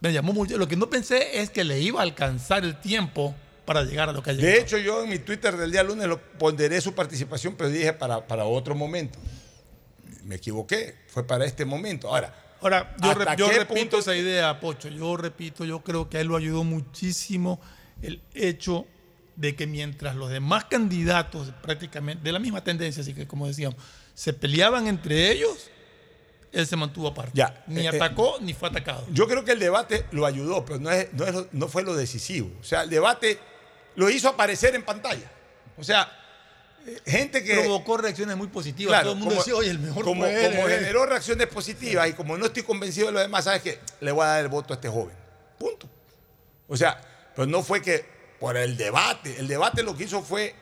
me llamó mucho. Lo que no pensé es que le iba a alcanzar el tiempo para llegar a lo que ha llegado. De hecho, yo en mi Twitter del día lunes lo ponderé su participación, pero dije para, para otro momento. Me equivoqué, fue para este momento. Ahora, Ahora, yo, ¿hasta re- yo qué repito punto- esa idea, Pocho. Yo repito, yo creo que a él lo ayudó muchísimo el hecho de que mientras los demás candidatos, prácticamente de la misma tendencia, así que como decíamos, se peleaban entre ellos, él se mantuvo aparte. Ya, Ni eh, eh, atacó ni fue atacado. Yo creo que el debate lo ayudó, pero no, es- no, es lo- no fue lo decisivo. O sea, el debate lo hizo aparecer en pantalla. O sea, gente que... Provocó reacciones muy positivas. Claro, Todo el mundo como- decía, oye, el mejor como, él, como eh". generó reacciones positivas y como no estoy convencido de los demás, ¿sabes qué? Le voy a dar el voto a este joven. Punto. O sea, pero no fue que por el debate. El debate lo que hizo fue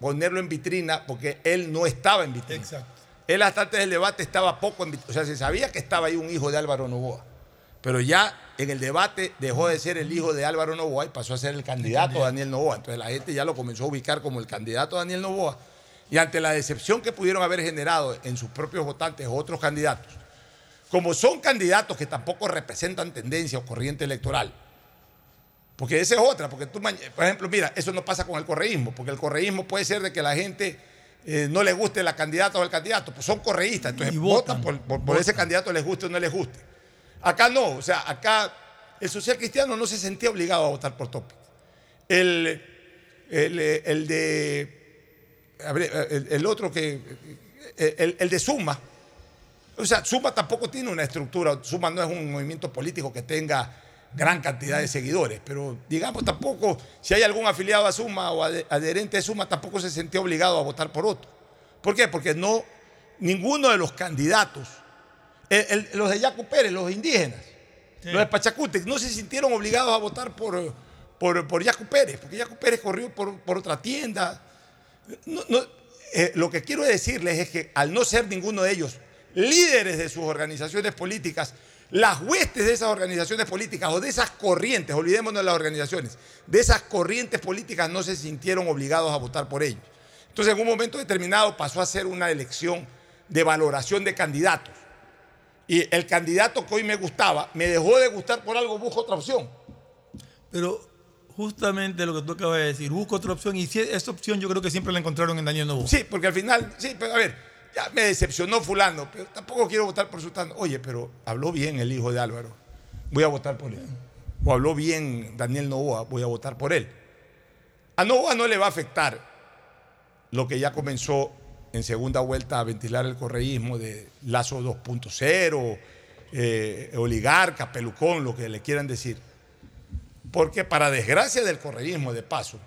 ponerlo en vitrina porque él no estaba en vitrina. Exacto. Él hasta antes del debate estaba poco en vitrina. O sea, se sabía que estaba ahí un hijo de Álvaro Novoa. Pero ya en el debate dejó de ser el hijo de Álvaro Novoa y pasó a ser el candidato Daniel Novoa. Entonces la gente ya lo comenzó a ubicar como el candidato Daniel Novoa. Y ante la decepción que pudieron haber generado en sus propios votantes otros candidatos, como son candidatos que tampoco representan tendencia o corriente electoral, porque esa es otra, porque tú, por ejemplo, mira, eso no pasa con el correísmo, porque el correísmo puede ser de que la gente eh, no le guste la candidata o el candidato, pues son correístas, entonces votan, votan, por, por- por ese candidato, les guste o no les guste. Acá no, o sea, acá el social cristiano no se sentía obligado a votar por Topic. El, el, el de, el, otro que, el, el de Suma, o sea, Suma tampoco tiene una estructura, Suma no es un movimiento político que tenga gran cantidad de seguidores, pero digamos tampoco, si hay algún afiliado a Suma o adherente a Suma, tampoco se sentía obligado a votar por otro. ¿Por qué? Porque no, ninguno de los candidatos, el- el- los de Yacu Pérez, los indígenas, los de Pachacútec, no se sintieron obligados a votar por, por, por Yacu Pérez, porque Yacu Pérez corrió por, por otra tienda. No, no, eh, lo que quiero decirles es que al no ser ninguno de ellos líderes de sus organizaciones políticas, las huestes de esas organizaciones políticas o de esas corrientes, olvidémonos de las organizaciones, de esas corrientes políticas no se sintieron obligados a votar por ellos. Entonces en un momento determinado pasó a ser una elección de valoración de candidatos. Y el candidato que hoy me gustaba, me dejó de gustar por algo, busco otra opción. Pero justamente lo que tú acabas de decir, busco otra opción y si esa opción yo creo que siempre la encontraron en Daniel Novoa. Sí, porque al final, sí, pero a ver, ya me decepcionó fulano, pero tampoco quiero votar por sultano. Oye, pero habló bien el hijo de Álvaro, voy a votar por él. O habló bien Daniel Novoa, voy a votar por él. A Novoa no le va a afectar lo que ya comenzó en segunda vuelta a ventilar el correísmo de Lazo 2.0, eh, oligarca, pelucón, lo que le quieran decir. Porque para desgracia del correísmo, de paso,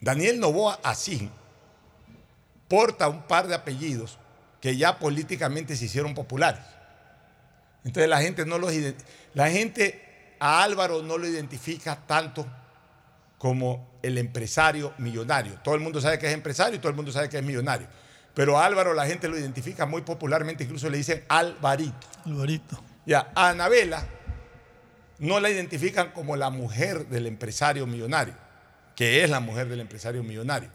Daniel Novoa así porta un par de apellidos que ya políticamente se hicieron populares. Entonces la gente no los la gente a Álvaro no lo identifica tanto como el empresario millonario. Todo el mundo sabe que es empresario y todo el mundo sabe que es millonario. Pero a Álvaro la gente lo identifica muy popularmente, incluso le dicen Alvarito. Alvarito. Ya, a Anabela no la identifican como la mujer del empresario millonario, que es la mujer del empresario millonario.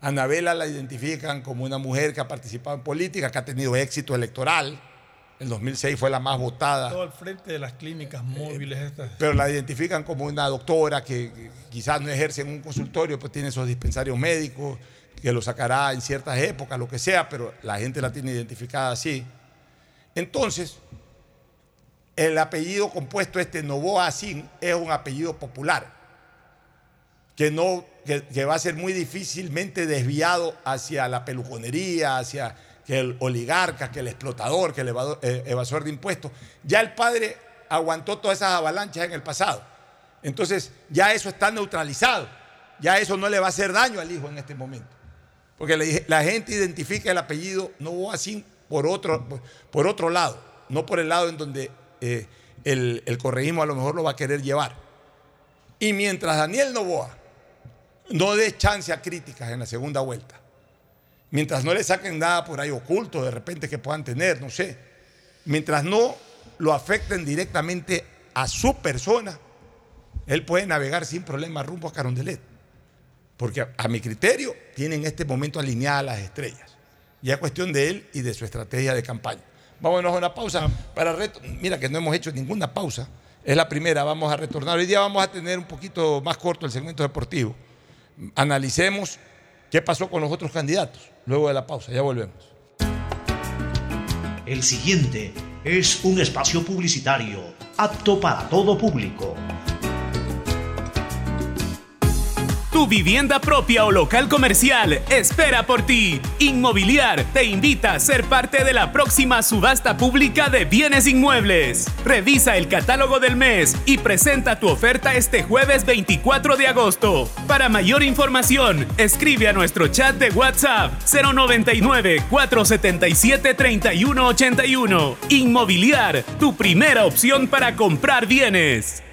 Anabela la identifican como una mujer que ha participado en política, que ha tenido éxito electoral. En 2006 fue la más votada Todo al frente de las clínicas móviles estas. pero la identifican como una doctora que quizás no ejerce en un consultorio, pues tiene esos dispensarios médicos, que lo sacará en ciertas épocas, lo que sea, pero la gente la tiene identificada así. Entonces, el apellido compuesto este Novoa Asín es un apellido popular, que, no, que, que va a ser muy difícilmente desviado hacia la peluconería, hacia que el oligarca, que el explotador, que el eh, evasor de impuestos. Ya el padre aguantó todas esas avalanchas en el pasado. Entonces ya eso está neutralizado. Ya eso no le va a hacer daño al hijo en este momento. Porque la, gente identifica el apellido Novoa sin por otro, por otro lado, no por el lado en donde eh, el, el correísmo a lo mejor lo va a querer llevar. Y mientras Daniel Novoa no dé chance a críticas en la segunda vuelta, mientras no le saquen nada por ahí oculto de repente que puedan tener, no sé, mientras no lo afecten directamente a su persona, él puede navegar sin problema rumbo a Carondelet. Porque a, a mi criterio tiene en este momento alineadas las estrellas. Ya es cuestión de él y de su estrategia de campaña. Vámonos a una pausa para reto. Mira que no hemos hecho ninguna pausa. Es la primera, vamos a retornar. Hoy día vamos a tener un poquito más corto el segmento deportivo. Analicemos qué pasó con los otros candidatos luego de la pausa. Ya volvemos. El siguiente es un espacio publicitario apto para todo público. Tu vivienda propia o local comercial espera por ti. Inmobiliar te invita a ser parte de la próxima subasta pública de bienes inmuebles. Revisa el catálogo del mes y presenta tu oferta este jueves 24 de agosto. Para mayor información, escribe a nuestro chat de WhatsApp 099 477 3181. Inmobiliar, tu primera opción para comprar bienes.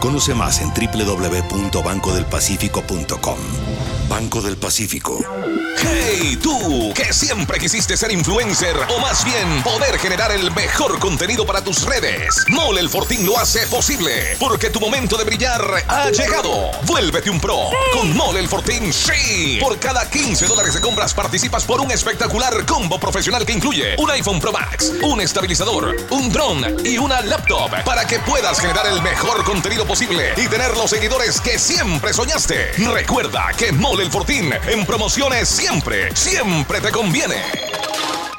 Conoce más en www.bancodelpacifico.com. Banco del Pacífico. Hey, tú, que siempre quisiste ser influencer o más bien poder generar el mejor contenido para tus redes. Mole el Fortín lo hace posible, porque tu momento de brillar ha llegado. Vuélvete un pro. Con Mole el Fortín, sí. Por cada 15 dólares de compras participas por un espectacular combo profesional que incluye un iPhone Pro Max, un estabilizador, un dron y una laptop para que puedas generar el mejor contenido posible y tener los seguidores que siempre soñaste. Recuerda que Mole el Fortín en promociones siempre, siempre te conviene.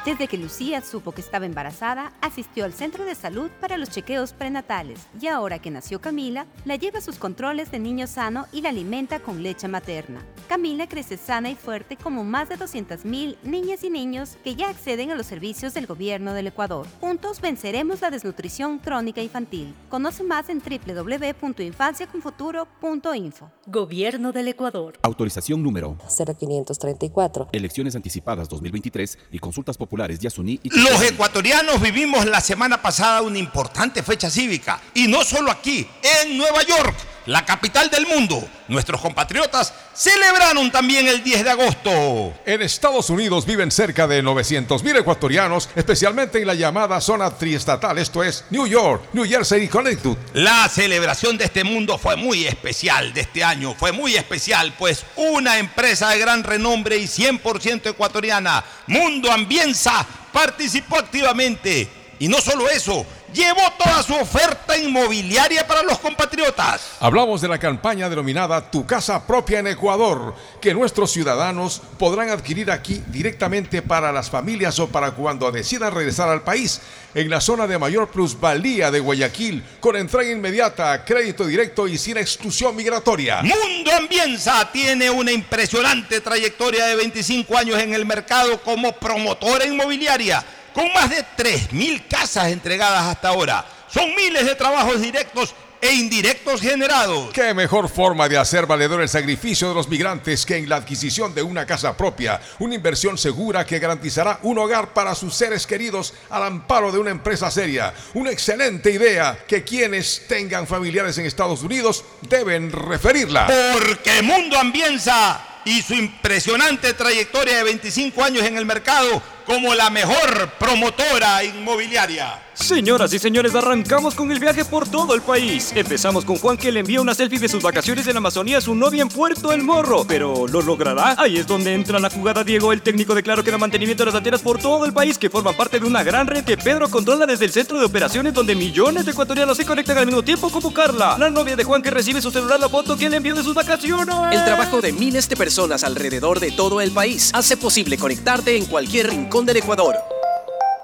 Desde que Lucía supo que estaba embarazada, asistió al centro de salud para los chequeos prenatales y ahora que nació Camila, la lleva a sus controles de niño sano y la alimenta con leche materna. Camila crece sana y fuerte como más de 200.000 niñas y niños que ya acceden a los servicios del gobierno del Ecuador. Juntos venceremos la desnutrición crónica infantil. Conoce más en www.infanciaconfuturo.info. Gobierno del Ecuador. Autorización número 0534. Elecciones anticipadas 2023 y consultas populares Yasuní y Los ecuatorianos vivimos la semana pasada una importante fecha cívica y no solo aquí, en Nueva York, la capital del mundo. Nuestros compatriotas celebraron también el 10 de agosto. En Estados Unidos viven cerca de 900 mil ecuatorianos, especialmente en la llamada zona triestatal, esto es New York, New Jersey y Connecticut. La celebración de este mundo fue muy especial de este año, fue muy especial, pues una empresa de gran renombre y 100% ecuatoriana, Mundo Ambienza, participó activamente. Y no solo eso, llevó toda su oferta inmobiliaria para los compatriotas. Hablamos de la campaña denominada Tu casa propia en Ecuador, que nuestros ciudadanos podrán adquirir aquí directamente para las familias o para cuando decidan regresar al país, en la zona de mayor plusvalía de Guayaquil, con entrega inmediata, crédito directo y sin exclusión migratoria. Mundo Ambienza tiene una impresionante trayectoria de 25 años en el mercado como promotora inmobiliaria con más de 3.000 casas entregadas hasta ahora. Son miles de trabajos directos e indirectos generados. ¿Qué mejor forma de hacer valedor el sacrificio de los migrantes que en la adquisición de una casa propia? Una inversión segura que garantizará un hogar para sus seres queridos al amparo de una empresa seria. Una excelente idea que quienes tengan familiares en Estados Unidos deben referirla. Porque Mundo Ambienza y su impresionante trayectoria de 25 años en el mercado como la mejor promotora inmobiliaria. Señoras y señores, arrancamos con el viaje por todo el país. Empezamos con Juan que le envía una selfie de sus vacaciones en Amazonía a su novia en Puerto El Morro. Pero ¿lo logrará? Ahí es donde entra la jugada Diego, el técnico de Claro que da mantenimiento de las antenas por todo el país que forman parte de una gran red que Pedro controla desde el centro de operaciones donde millones de ecuatorianos se conectan al mismo tiempo como Carla, la novia de Juan que recibe su celular la foto que le envió de sus vacaciones. El trabajo de miles de personas alrededor de todo el país hace posible conectarte en cualquier rincón del Ecuador.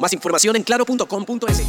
Más información en claro.com.es.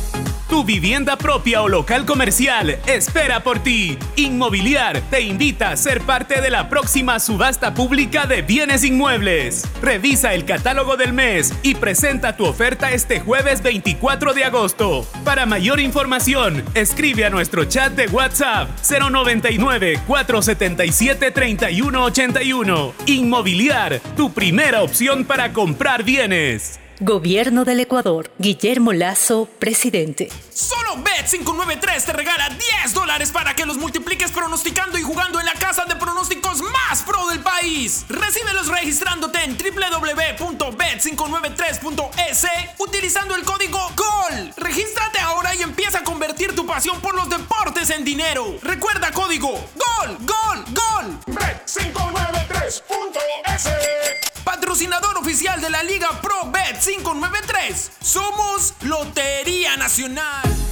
Tu vivienda propia o local comercial espera por ti. Inmobiliar te invita a ser parte de la próxima subasta pública de bienes inmuebles. Revisa el catálogo del mes y presenta tu oferta este jueves 24 de agosto. Para mayor información, escribe a nuestro chat de WhatsApp 099 477 3181. Inmobiliar, tu primera opción para comprar bienes. Gobierno del Ecuador. Guillermo Lazo, presidente. Solo Bet593 te regala 10 dólares para que los multipliques pronosticando y jugando en la casa de pronósticos más pro del país. Recíbelos registrándote en www.bet593.es utilizando el código GOL. Regístrate ahora y empieza a convertir tu pasión por los deportes en dinero. Recuerda código GOL, GOL, GOL. Bet593.es Patrocinador oficial de la Liga Pro Bet 593. Somos Lotería Nacional.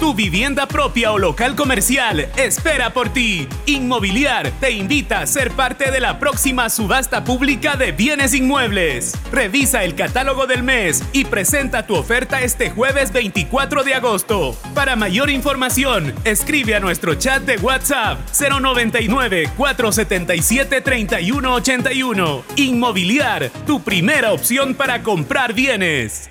Tu vivienda propia o local comercial espera por ti. Inmobiliar te invita a ser parte de la próxima subasta pública de bienes inmuebles. Revisa el catálogo del mes y presenta tu oferta este jueves 24 de agosto. Para mayor información, escribe a nuestro chat de WhatsApp 099 477 3181. Inmobiliar, tu primera opción para comprar bienes.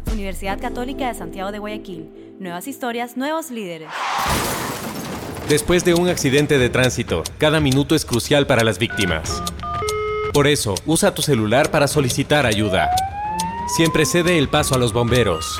Universidad Católica de Santiago de Guayaquil. Nuevas historias, nuevos líderes. Después de un accidente de tránsito, cada minuto es crucial para las víctimas. Por eso, usa tu celular para solicitar ayuda. Siempre cede el paso a los bomberos.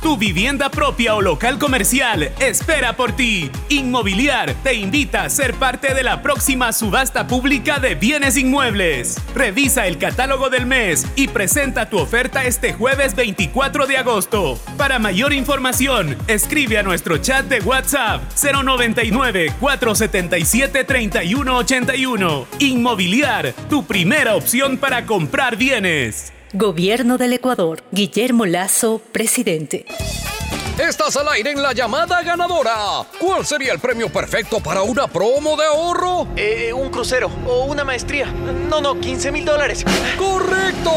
Tu vivienda propia o local comercial espera por ti. Inmobiliar te invita a ser parte de la próxima subasta pública de bienes inmuebles. Revisa el catálogo del mes y presenta tu oferta este jueves 24 de agosto. Para mayor información, escribe a nuestro chat de WhatsApp 099 477 3181. Inmobiliar, tu primera opción para comprar bienes. Gobierno del Ecuador. Guillermo Lazo, presidente. Estás al aire en la llamada ganadora. ¿Cuál sería el premio perfecto para una promo de ahorro? Eh, un crucero o una maestría. No, no, 15 mil dólares. ¡Correcto!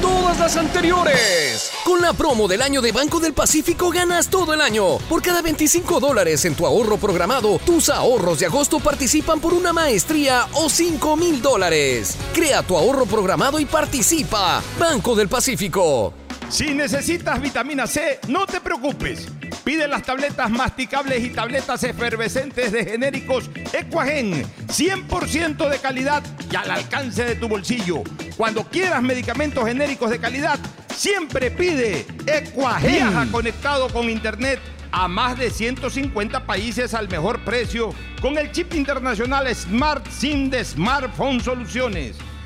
Todas las anteriores. Con la promo del año de Banco del Pacífico ganas todo el año. Por cada 25 dólares en tu ahorro programado, tus ahorros de agosto participan por una maestría o 5 mil dólares. Crea tu ahorro programado y participa. Banco del Pacífico. Si necesitas vitamina C, no te preocupes. Pide las tabletas masticables y tabletas efervescentes de genéricos Equagen, 100% de calidad y al alcance de tu bolsillo. Cuando quieras medicamentos genéricos de calidad, siempre pide Equagen. Viaja conectado con internet a más de 150 países al mejor precio con el chip internacional Smart SIM de Smartphone Soluciones.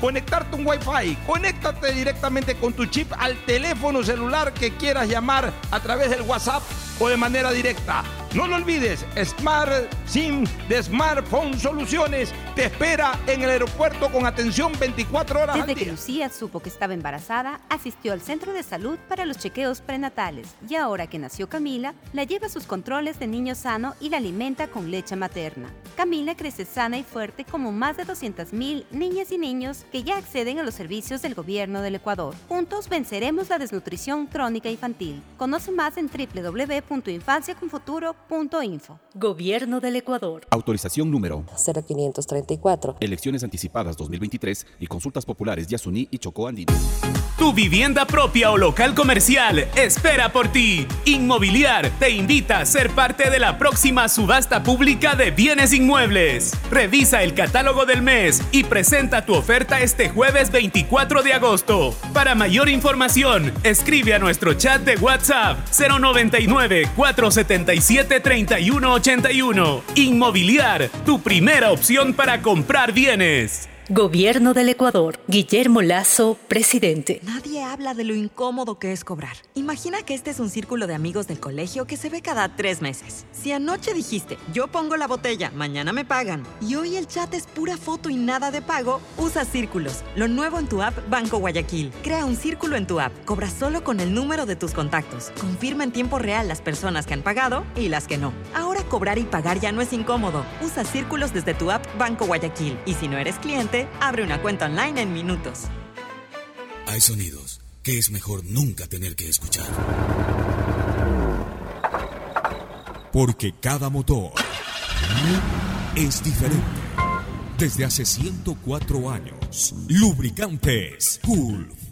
conectarte un Wi-Fi. Conéctate directamente con tu chip al teléfono celular que quieras llamar a través del WhatsApp o de manera directa No lo olvides, Smart SIM de Smartphone Soluciones te espera en el aeropuerto con atención 24 horas al Desde que día. Lucía supo que estaba embarazada, asistió al centro de salud para los chequeos prenatales y ahora que nació Camila, la lleva a sus controles de niño sano y la alimenta con leche materna. Camila crece sana y fuerte como más de 200.000 niñas y niños que ya acceden a los servicios del gobierno del Ecuador. Juntos venceremos la desnutrición crónica infantil. Conoce más en www.infanciaconfuturo.info. Gobierno del Ecuador. Autorización número 0534. Elecciones anticipadas 2023 y consultas populares Yasuní y Chocó Andino. Tu vivienda propia o local comercial espera por ti. Inmobiliar te invita a ser parte de la próxima subasta pública de bienes inmuebles. Revisa el catálogo del mes y presenta tu oferta este jueves 24 de agosto. Para mayor información, escribe a nuestro chat de WhatsApp 099 477 3181. Inmobiliar, tu primera opción para comprar bienes. Gobierno del Ecuador. Guillermo Lazo, presidente. Nadie habla de lo incómodo que es cobrar. Imagina que este es un círculo de amigos del colegio que se ve cada tres meses. Si anoche dijiste, yo pongo la botella, mañana me pagan, y hoy el chat es pura foto y nada de pago, usa Círculos, lo nuevo en tu app Banco Guayaquil. Crea un círculo en tu app, cobra solo con el número de tus contactos. Confirma en tiempo real las personas que han pagado y las que no. Ahora cobrar y pagar ya no es incómodo. Usa Círculos desde tu app Banco Guayaquil. Y si no eres cliente, abre una cuenta online en minutos. Hay sonidos que es mejor nunca tener que escuchar. Porque cada motor es diferente. Desde hace 104 años, Lubricantes Gulf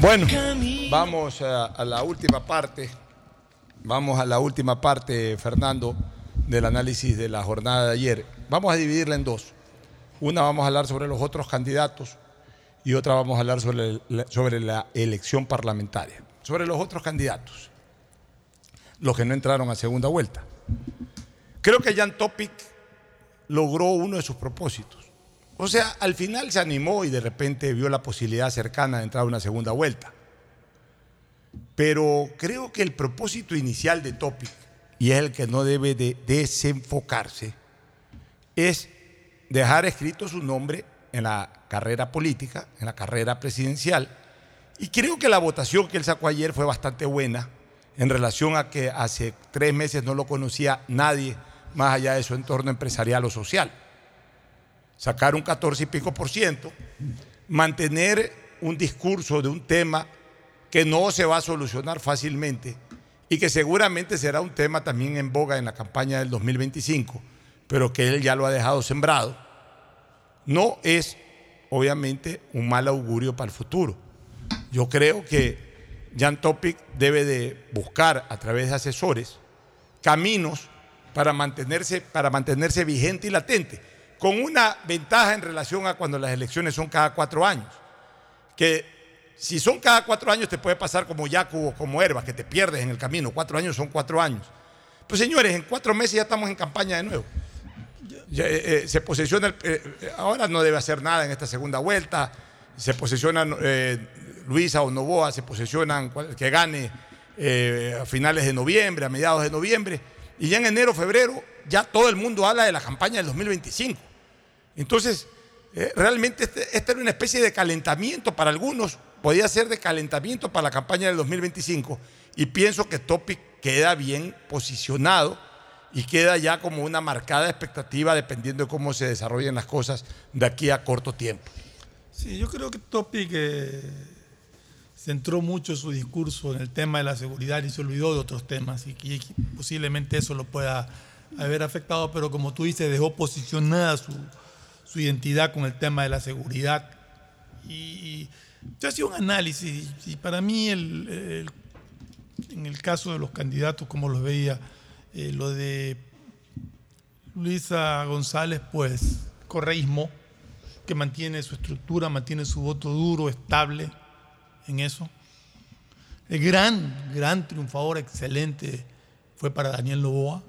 Bueno, vamos a, a la última parte. Vamos a la última parte, Fernando, del análisis de la jornada de ayer. Vamos a dividirla en dos. Una vamos a hablar sobre los otros candidatos y otra vamos a hablar sobre, la- sobre la elección parlamentaria. Sobre los otros candidatos, los que no entraron a segunda vuelta. Creo que Jan Topic logró uno de sus propósitos. O sea, al final se animó y de repente vio la posibilidad cercana de entrar a una segunda vuelta. Pero creo que el propósito inicial de Topic, y es el que no debe de desenfocarse, es dejar escrito su nombre en la carrera política, en la carrera presidencial. Y creo que la votación que él sacó ayer fue bastante buena en relación a que hace tres meses no lo conocía nadie más allá de su entorno empresarial o social sacar un 14 y pico por ciento, mantener un discurso de un tema que no se va a solucionar fácilmente y que seguramente será un tema también en boga en la campaña del 2025, pero que él ya lo ha dejado sembrado, no es obviamente un mal augurio para el futuro. Yo creo que Jan Topic debe de buscar a través de asesores caminos para mantenerse, para mantenerse vigente y latente, con una ventaja en relación a cuando las elecciones son cada cuatro años. Que si son cada cuatro años te puede pasar como Yacu o como Herba, que te pierdes en el camino. Cuatro años son cuatro años. Pues señores, en cuatro meses ya estamos en campaña de nuevo. Eh, eh, se posesiona, el- eh, ahora no debe hacer nada en esta segunda vuelta. Se posesionan Luisa o Novoa, se posesionan cual- que gane a finales de noviembre, a mediados de noviembre. Y ya en enero, febrero, ya todo el mundo habla de la campaña del 2025. Entonces, eh, realmente este- esta era una especie de calentamiento para algunos, podía ser de calentamiento para la campaña del 2025 Y pienso que Topic queda bien posicionado y queda ya como una marcada expectativa dependiendo de cómo se desarrollen las cosas de aquí a corto tiempo. Sí, yo creo que Topic eh, centró mucho su discurso en el tema de la seguridad y se olvidó de otros temas y que posiblemente eso lo pueda haber afectado, pero como tú dices, dejó posicionada su, su identidad con el tema de la seguridad. Y yo hacía un análisis y para mí el- en el caso de los candidatos, como los veía, eh, lo de Luisa González, pues correísmo, que mantiene su estructura, mantiene su voto duro, estable en eso. El gran, gran triunfador, excelente, fue para Daniel Novoa.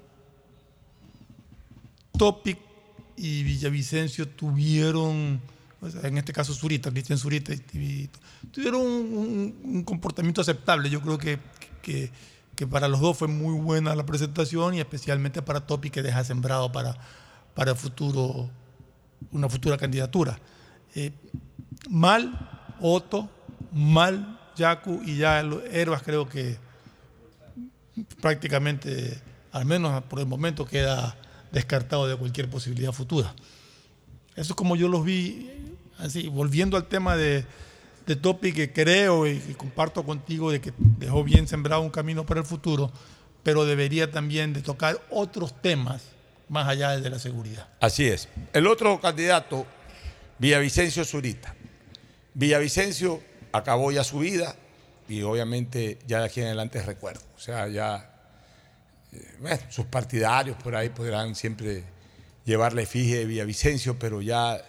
Topic y Villavicencio tuvieron, en este caso Zurita, Cristian Zurita, tuvieron un, comportamiento aceptable. Yo creo que, que- para los dos fue muy buena la presentación y especialmente para Topic que deja sembrado para, para futuro, una futura candidatura. Eh, mal Otto, mal Yacu y ya Herbas creo que prácticamente, al menos por el momento, queda descartado de cualquier posibilidad futura. Eso es como yo los vi, así, volviendo al tema de, de Topi, que creo y, comparto contigo de que dejó bien sembrado un camino para el futuro, pero debería también de tocar otros temas más allá de la seguridad. Así es. El otro candidato, Villavicencio Zurita. Villavicencio acabó ya su vida y obviamente ya de aquí en adelante recuerdo. O sea, ya bueno, sus partidarios por ahí podrán siempre llevarle efigie de Villavicencio, pero ya,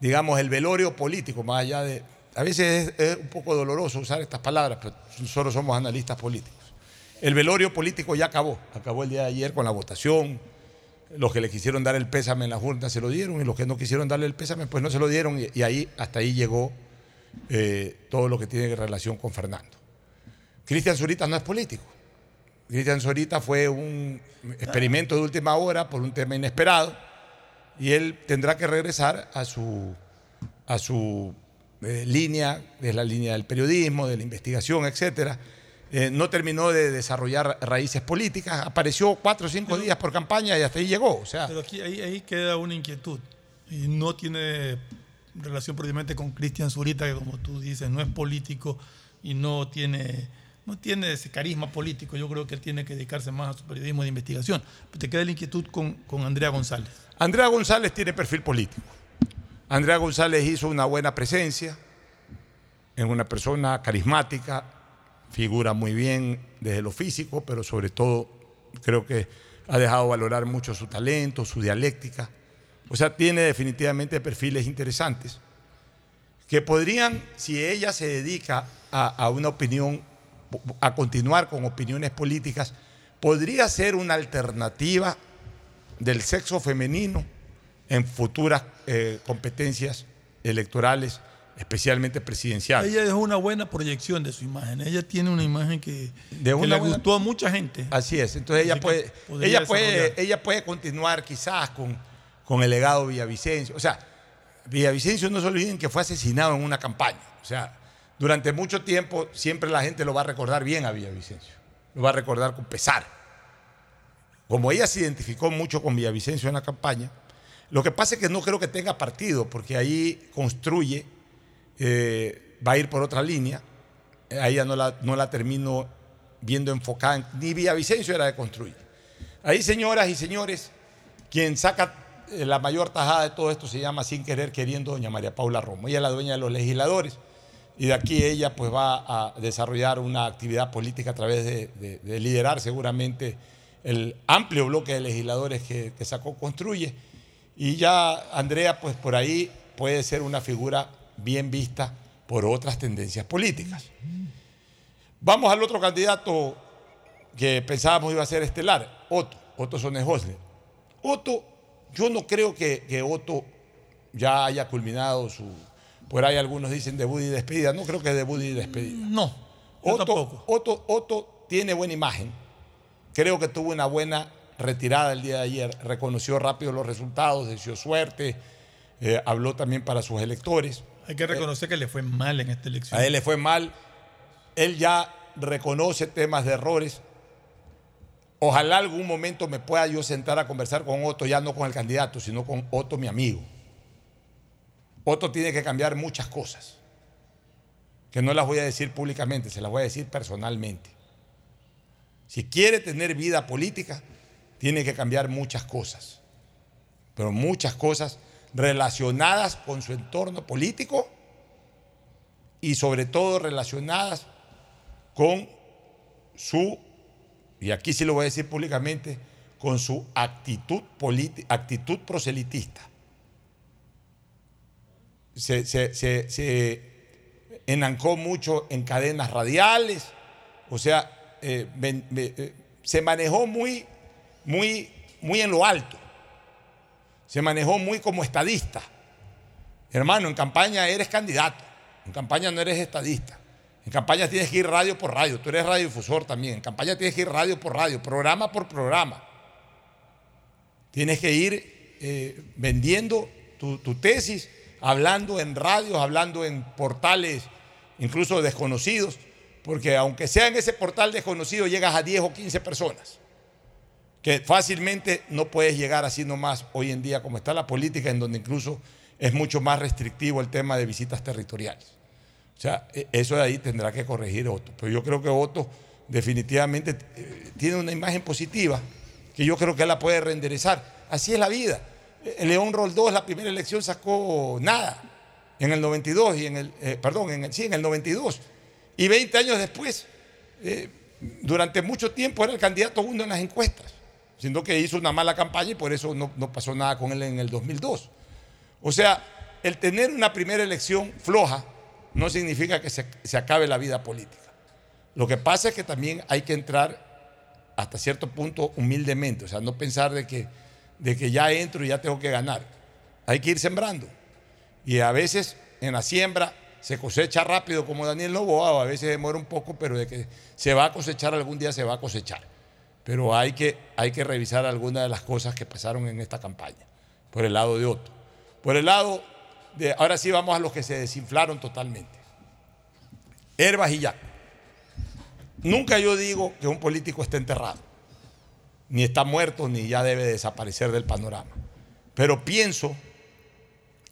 digamos, el velorio político, más allá de... A veces es, un poco doloroso usar estas palabras, pero nosotros somos analistas políticos. El velorio político ya acabó, acabó el día de ayer con la votación, los que le quisieron dar el pésame en la Junta se lo dieron y los que no quisieron darle el pésame pues no se lo dieron y, y ahí hasta ahí llegó eh, todo lo que tiene relación con Fernando. Cristian Zurita no es político. Cristian Zurita fue un experimento de última hora por un tema inesperado y él tendrá que regresar a su, a su eh, línea, de la línea del periodismo, de la investigación, etcétera. Eh, no terminó de desarrollar raíces políticas, apareció cuatro o cinco días por campaña y hasta ahí llegó. O sea, Pero aquí ahí, ahí queda una inquietud y no tiene relación propiamente con Cristian Zurita, que como tú dices, no es político y no tiene, no tiene ese carisma político. Yo creo que él tiene que dedicarse más a su periodismo de investigación. Pero te queda la inquietud con, con Andrea González. Andrea González tiene perfil político. Andrea González hizo una buena presencia, es una persona carismática, figura muy bien desde lo físico, pero sobre todo creo que ha dejado valorar mucho su talento, su dialéctica. O sea, tiene definitivamente perfiles interesantes que podrían, si ella se dedica a, a una opinión, a continuar con opiniones políticas, podría ser una alternativa del sexo femenino en futuras eh, competencias electorales, especialmente presidenciales. Ella dejó una buena proyección de su imagen. Ella tiene una imagen que, De que una le buena- gustó a mucha gente. Así es, entonces ella puede, ella, puede, ella puede continuar quizás con, con el legado Villavicencio. O sea, Villavicencio no se olviden que fue asesinado en una campaña. O sea, durante mucho tiempo siempre la gente lo va a recordar bien a Villavicencio. Lo va a recordar con pesar. Como ella se identificó mucho con Villavicencio en la campaña, lo que pasa es que no creo que tenga partido, porque ahí construye, eh, va a ir por otra línea. Eh, A ella no la, no la termino viendo enfocada, en- ni Villavicencio era de construir. Ahí, señoras y señores, quien saca eh, la mayor tajada de todo esto se llama sin querer queriendo doña María Paula Romo. Ella es la dueña de los legisladores y de aquí ella pues va a desarrollar una actividad política a través de, de- de liderar seguramente el amplio bloque de legisladores que, que sacó Construye. Y ya Andrea pues por ahí puede ser una figura bien vista por otras tendencias políticas. Vamos al otro candidato que pensábamos iba a ser estelar, Otto, Otto Sonejosle. Otto, yo no creo que Otto ya haya culminado su, por ahí algunos dicen debut y despedida, no creo que debut y despedida. No, Otto, tampoco. Otto, Otto tiene buena imagen, creo que tuvo una buena retirada el día de ayer, reconoció rápido los resultados, deseó suerte, eh, habló también para sus electores. Hay que reconocer que le fue mal en esta elección. A él le fue mal. Él ya reconoce temas de errores. Ojalá algún momento me pueda yo sentar a conversar con Otto, ya no con el candidato, sino con Otto, mi amigo. Otto tiene que cambiar muchas cosas, que no las voy a decir públicamente, se las voy a decir personalmente. Si quiere tener vida política, tiene que cambiar muchas cosas, pero muchas cosas relacionadas con su entorno político y sobre todo relacionadas con su, y aquí sí lo voy a decir públicamente, con su actitud, actitud proselitista. Se, se- se- se enancó mucho en cadenas radiales, o sea, eh, eh, se manejó muy, muy, muy en lo alto, se manejó muy como estadista. Hermano, en campaña eres candidato, en campaña no eres estadista. En campaña tienes que ir radio por radio, tú eres radiodifusor también. En campaña tienes que ir radio por radio, programa por programa. Tienes que ir eh, vendiendo tu tesis, hablando en radios, hablando en portales incluso desconocidos, porque aunque sea en ese portal desconocido llegas a 10 o 15 personas, que fácilmente no puedes llegar así nomás hoy en día como está la política, en donde incluso es mucho más restrictivo el tema de visitas territoriales. O sea, e- eso de ahí tendrá que corregir Otto. Pero yo creo que Otto definitivamente eh, tiene una imagen positiva que yo creo que él la puede reenderezar. Así es la vida. León Roldós, la primera elección sacó nada en el 92 y en el, eh, perdón, en el, sí, en el 92. Y 20 años después, eh, durante mucho tiempo era el candidato uno en las encuestas, siendo que hizo una mala campaña y por eso no, no pasó nada con él en el 2002. O sea, el tener una primera elección floja no significa que se, se acabe la vida política. Lo que pasa es que también hay que entrar hasta cierto punto humildemente, o sea, no pensar de que, de que ya entro y ya tengo que ganar. Hay que ir sembrando. Y a veces en la siembra se cosecha rápido como Daniel Novoa, o a veces demora un poco, pero de que se va a cosechar algún día se va a cosechar. Pero hay que, hay que revisar algunas de las cosas que pasaron en esta campaña, por el lado de Otto. Por el lado de, ahora sí vamos a los que se desinflaron totalmente. Herbas y Yaco. Nunca yo digo que un político esté enterrado, ni está muerto, ni ya debe desaparecer del panorama. Pero pienso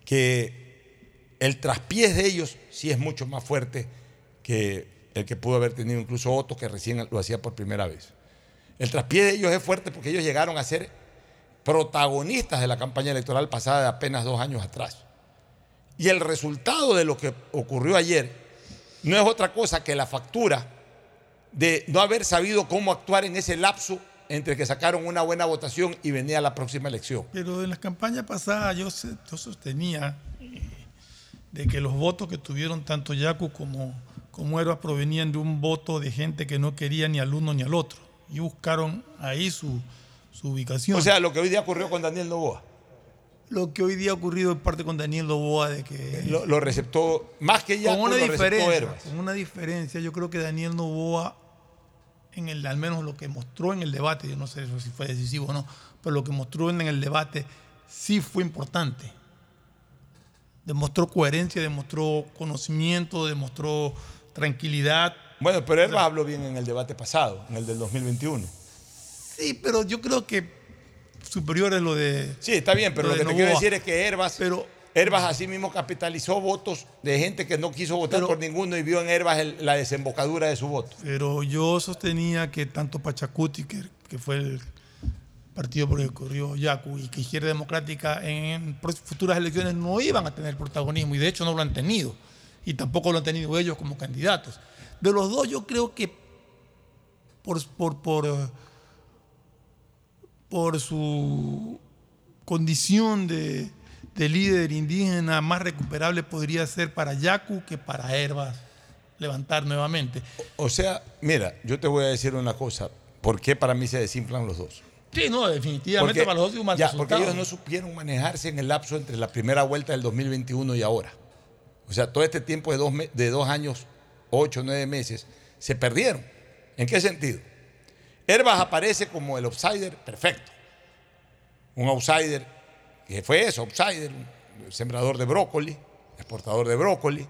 que el traspiés de ellos sí es mucho más fuerte que el que pudo haber tenido incluso Otto, que recién lo hacía por primera vez. El traspiés de ellos es fuerte porque ellos llegaron a ser protagonistas de la campaña electoral pasada de apenas dos años atrás. Y el resultado de lo que ocurrió ayer no es otra cosa que la factura de no haber sabido cómo actuar en ese lapso entre que sacaron una buena votación y venía la próxima elección. Pero en las campañas pasadas yo, sostenía eh, de que los votos que tuvieron tanto Yacu como, como Herbas provenían de un voto de gente que no quería ni al uno ni al otro. Y buscaron ahí su, su ubicación. O sea, lo que hoy día ocurrió con Daniel Novoa. lo que hoy día ha ocurrido en parte con Daniel Loboa de que Lo, lo receptó, más que ya con una diferencia, con una diferencia, yo creo que Daniel Novoa en el al menos lo que mostró en el debate, yo no sé si fue decisivo o no, pero lo que mostró en el debate sí fue importante. Demostró coherencia, demostró conocimiento, demostró tranquilidad. Bueno, pero Herbas habló bien en el debate pasado, en el del 2021. Sí, pero yo creo que superior es lo de. Sí, está bien, pero lo, que te quiero decir es que Herbas, Herbas así mismo capitalizó votos de gente que no quiso votar por ninguno y vio en Herbas el- la desembocadura de su voto. Pero yo sostenía que tanto Pachacuti, que, que fue el partido por el que corrió Yacu, y que Izquierda Democrática en futuras elecciones no iban a tener protagonismo, y de hecho no lo han tenido, y tampoco lo han tenido ellos como candidatos. De los dos, yo creo que por, por, por, eh, por su condición de, de líder indígena más recuperable podría ser para Yacu que para Herbas levantar nuevamente. O sea, mira, yo te voy a decir una cosa. ¿Por qué para mí se desinflan los dos? Sí, no, definitivamente Porque- para los dos un mal ya, resultado. porque ellos no supieron manejarse en el lapso entre la primera vuelta del 2021 y ahora. O sea, todo este tiempo de dos, de dos años, ocho, nueve meses, se perdieron. ¿En qué sentido? Herbas aparece como el outsider perfecto. Un outsider que fue eso, outsider, sembrador de brócoli, exportador de brócoli,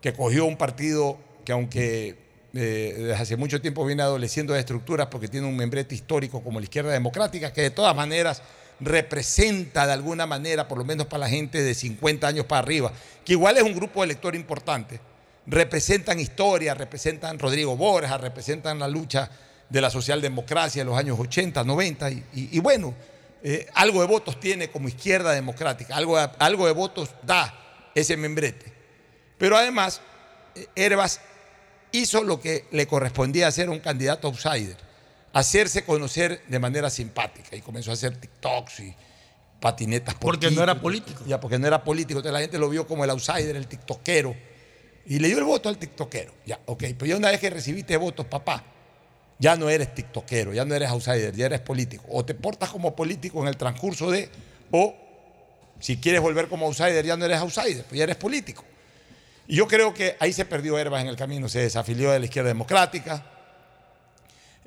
que cogió un partido que aunque eh, desde hace mucho tiempo viene adoleciendo de estructuras porque tiene un membrete histórico como la izquierda democrática, que de todas maneras representa de alguna manera, por lo menos para la gente de 50 años para arriba, que igual es un grupo de elector importante, representan historia, representan Rodrigo Borja, representan la lucha de la socialdemocracia en los años 80, 90, y, y- y bueno, eh, algo de votos tiene como izquierda democrática, algo, de- algo de votos da ese membrete. Pero además, eh, Herbas hizo lo que le correspondía hacer a un candidato outsider, hacerse conocer de manera simpática y comenzó a hacer TikToks y patinetas por Porque no era político. Ya, porque no era político, entonces la gente lo vio como el outsider, el tiktokero, y le dio el voto al tiktokero. Ya, ok, pero ya una vez que recibiste votos, papá, ya no eres tiktokero, ya no eres outsider, ya eres político. O te portas como político en el transcurso de, o si quieres volver como outsider, ya no eres outsider, pues ya eres político. Y yo creo que ahí se perdió Herbas en el camino, se desafilió de la izquierda democrática,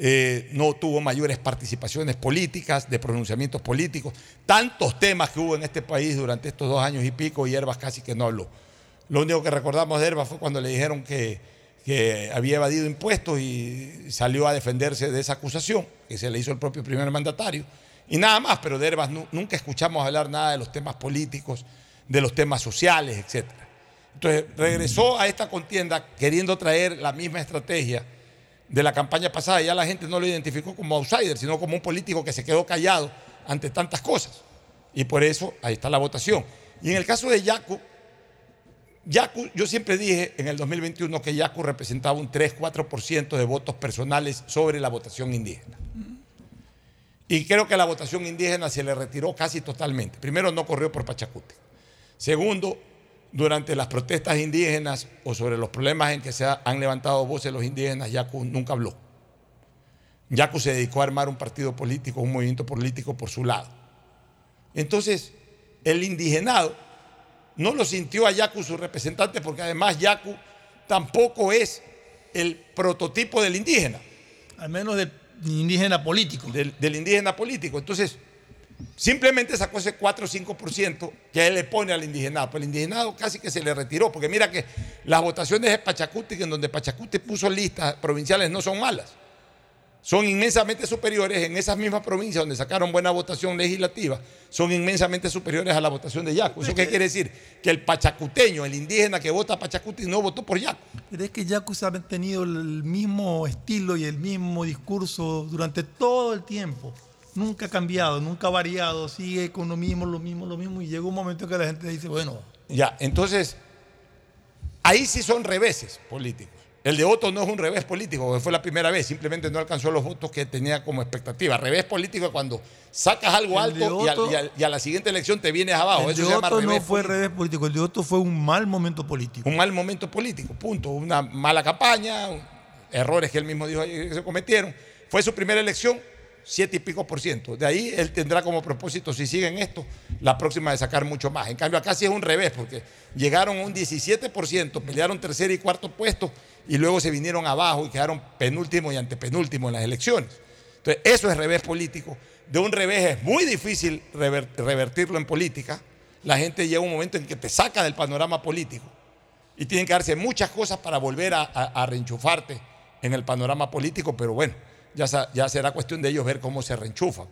eh, no tuvo mayores participaciones políticas, de pronunciamientos políticos, tantos temas que hubo en este país durante estos dos años y pico y Herbas casi que no habló. Lo único que recordamos de Herbas fue cuando le dijeron que, que había evadido impuestos y salió a defenderse de esa acusación que se le hizo el propio primer mandatario. Y nada más, pero de Herbas nu- nunca escuchamos hablar nada de los temas políticos, de los temas sociales, etc. Entonces regresó a esta contienda queriendo traer la misma estrategia de la campaña pasada. Ya la gente no lo identificó como outsider, sino como un político que se quedó callado ante tantas cosas. Y por eso ahí está la votación. Y en el caso de Yacu, Yacu, yo siempre dije en el 2021 que Yacu representaba un 3-4% de votos personales sobre la votación indígena. Y creo que la votación indígena se le retiró casi totalmente. Primero, no corrió por Pachacuti. Segundo, durante las protestas indígenas o sobre los problemas en que se ha- han levantado voces los indígenas, Yacu nunca habló. Yacu se dedicó a armar un partido político, un movimiento político por su lado. Entonces, el indigenado no lo sintió a Yacu su representante porque además Yacu tampoco es el prototipo del indígena. Al menos del indígena político. Del, del indígena político. Entonces, simplemente sacó ese 4 o 5% que él le pone al indigenado. Pero el indigenado casi que se le retiró, porque mira que las votaciones de Pachacuti, en donde Pachacuti puso listas provinciales, no son malas. Son inmensamente superiores en esas mismas provincias donde sacaron buena votación legislativa, son inmensamente superiores a la votación de Yacu. ¿Eso qué quiere decir? Que el pachacuteño, el indígena que vota Pachacuti, no votó por Yacu. Pero es que Yacus ha tenido el mismo estilo y el mismo discurso durante todo el tiempo. Nunca ha cambiado, nunca ha variado, sigue con lo mismo, lo mismo, lo mismo. Y llega un momento que la gente dice, bueno, Ya, entonces, ahí sí son reveses políticos. El de Otto no es un revés político, porque fue la primera vez, simplemente no alcanzó los votos que tenía como expectativa. Revés político es cuando sacas algo El alto y, a la siguiente elección te vienes abajo. el Eso de se llama Otto no revés fue político. revés político, el de Otto fue un mal momento político. Un mal momento político, punto. Una mala campaña, errores que él mismo dijo que se cometieron. Fue su primera elección, siete y pico por ciento. De ahí él tendrá como propósito, si siguen esto, la próxima de sacar mucho más. En cambio, acá sí es un revés, porque llegaron a un 17%, pelearon tercer y cuarto puesto y luego se vinieron abajo y quedaron penúltimo y antepenúltimo en las elecciones. Entonces, eso es revés político. De un revés es muy difícil rever- revertirlo en política. La gente llega a un momento en que te saca del panorama político y tienen que darse muchas cosas para volver a reenchufarte en el panorama político, pero bueno, ya, será cuestión de ellos ver cómo se reenchufan.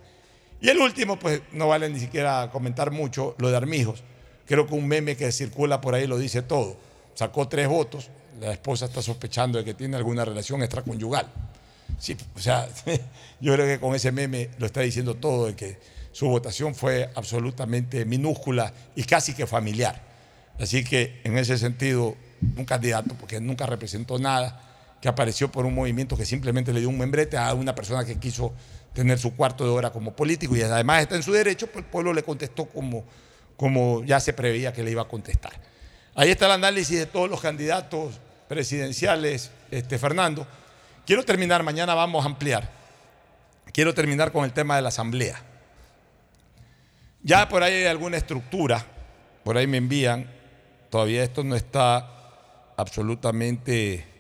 Y el último, pues no vale ni siquiera comentar mucho, lo de Armijos. Creo que un meme que circula por ahí lo dice todo. Sacó tres votos, la esposa está sospechando de que tiene alguna relación extraconyugal. Sí, o sea, yo creo que con ese meme lo está diciendo todo, de que su votación fue absolutamente minúscula y casi que familiar. Así que en ese sentido, un candidato, porque nunca representó nada, que apareció por un movimiento que simplemente le dio un membrete a una persona que quiso tener su cuarto de hora como político y además está en su derecho, pues el pueblo le contestó como, como ya se preveía que le iba a contestar. Ahí está el análisis de todos los candidatos presidenciales, este, Fernando. Quiero terminar, mañana vamos a ampliar. Quiero terminar con el tema de la asamblea. Ya por ahí hay alguna estructura, por ahí me envían, todavía esto no está absolutamente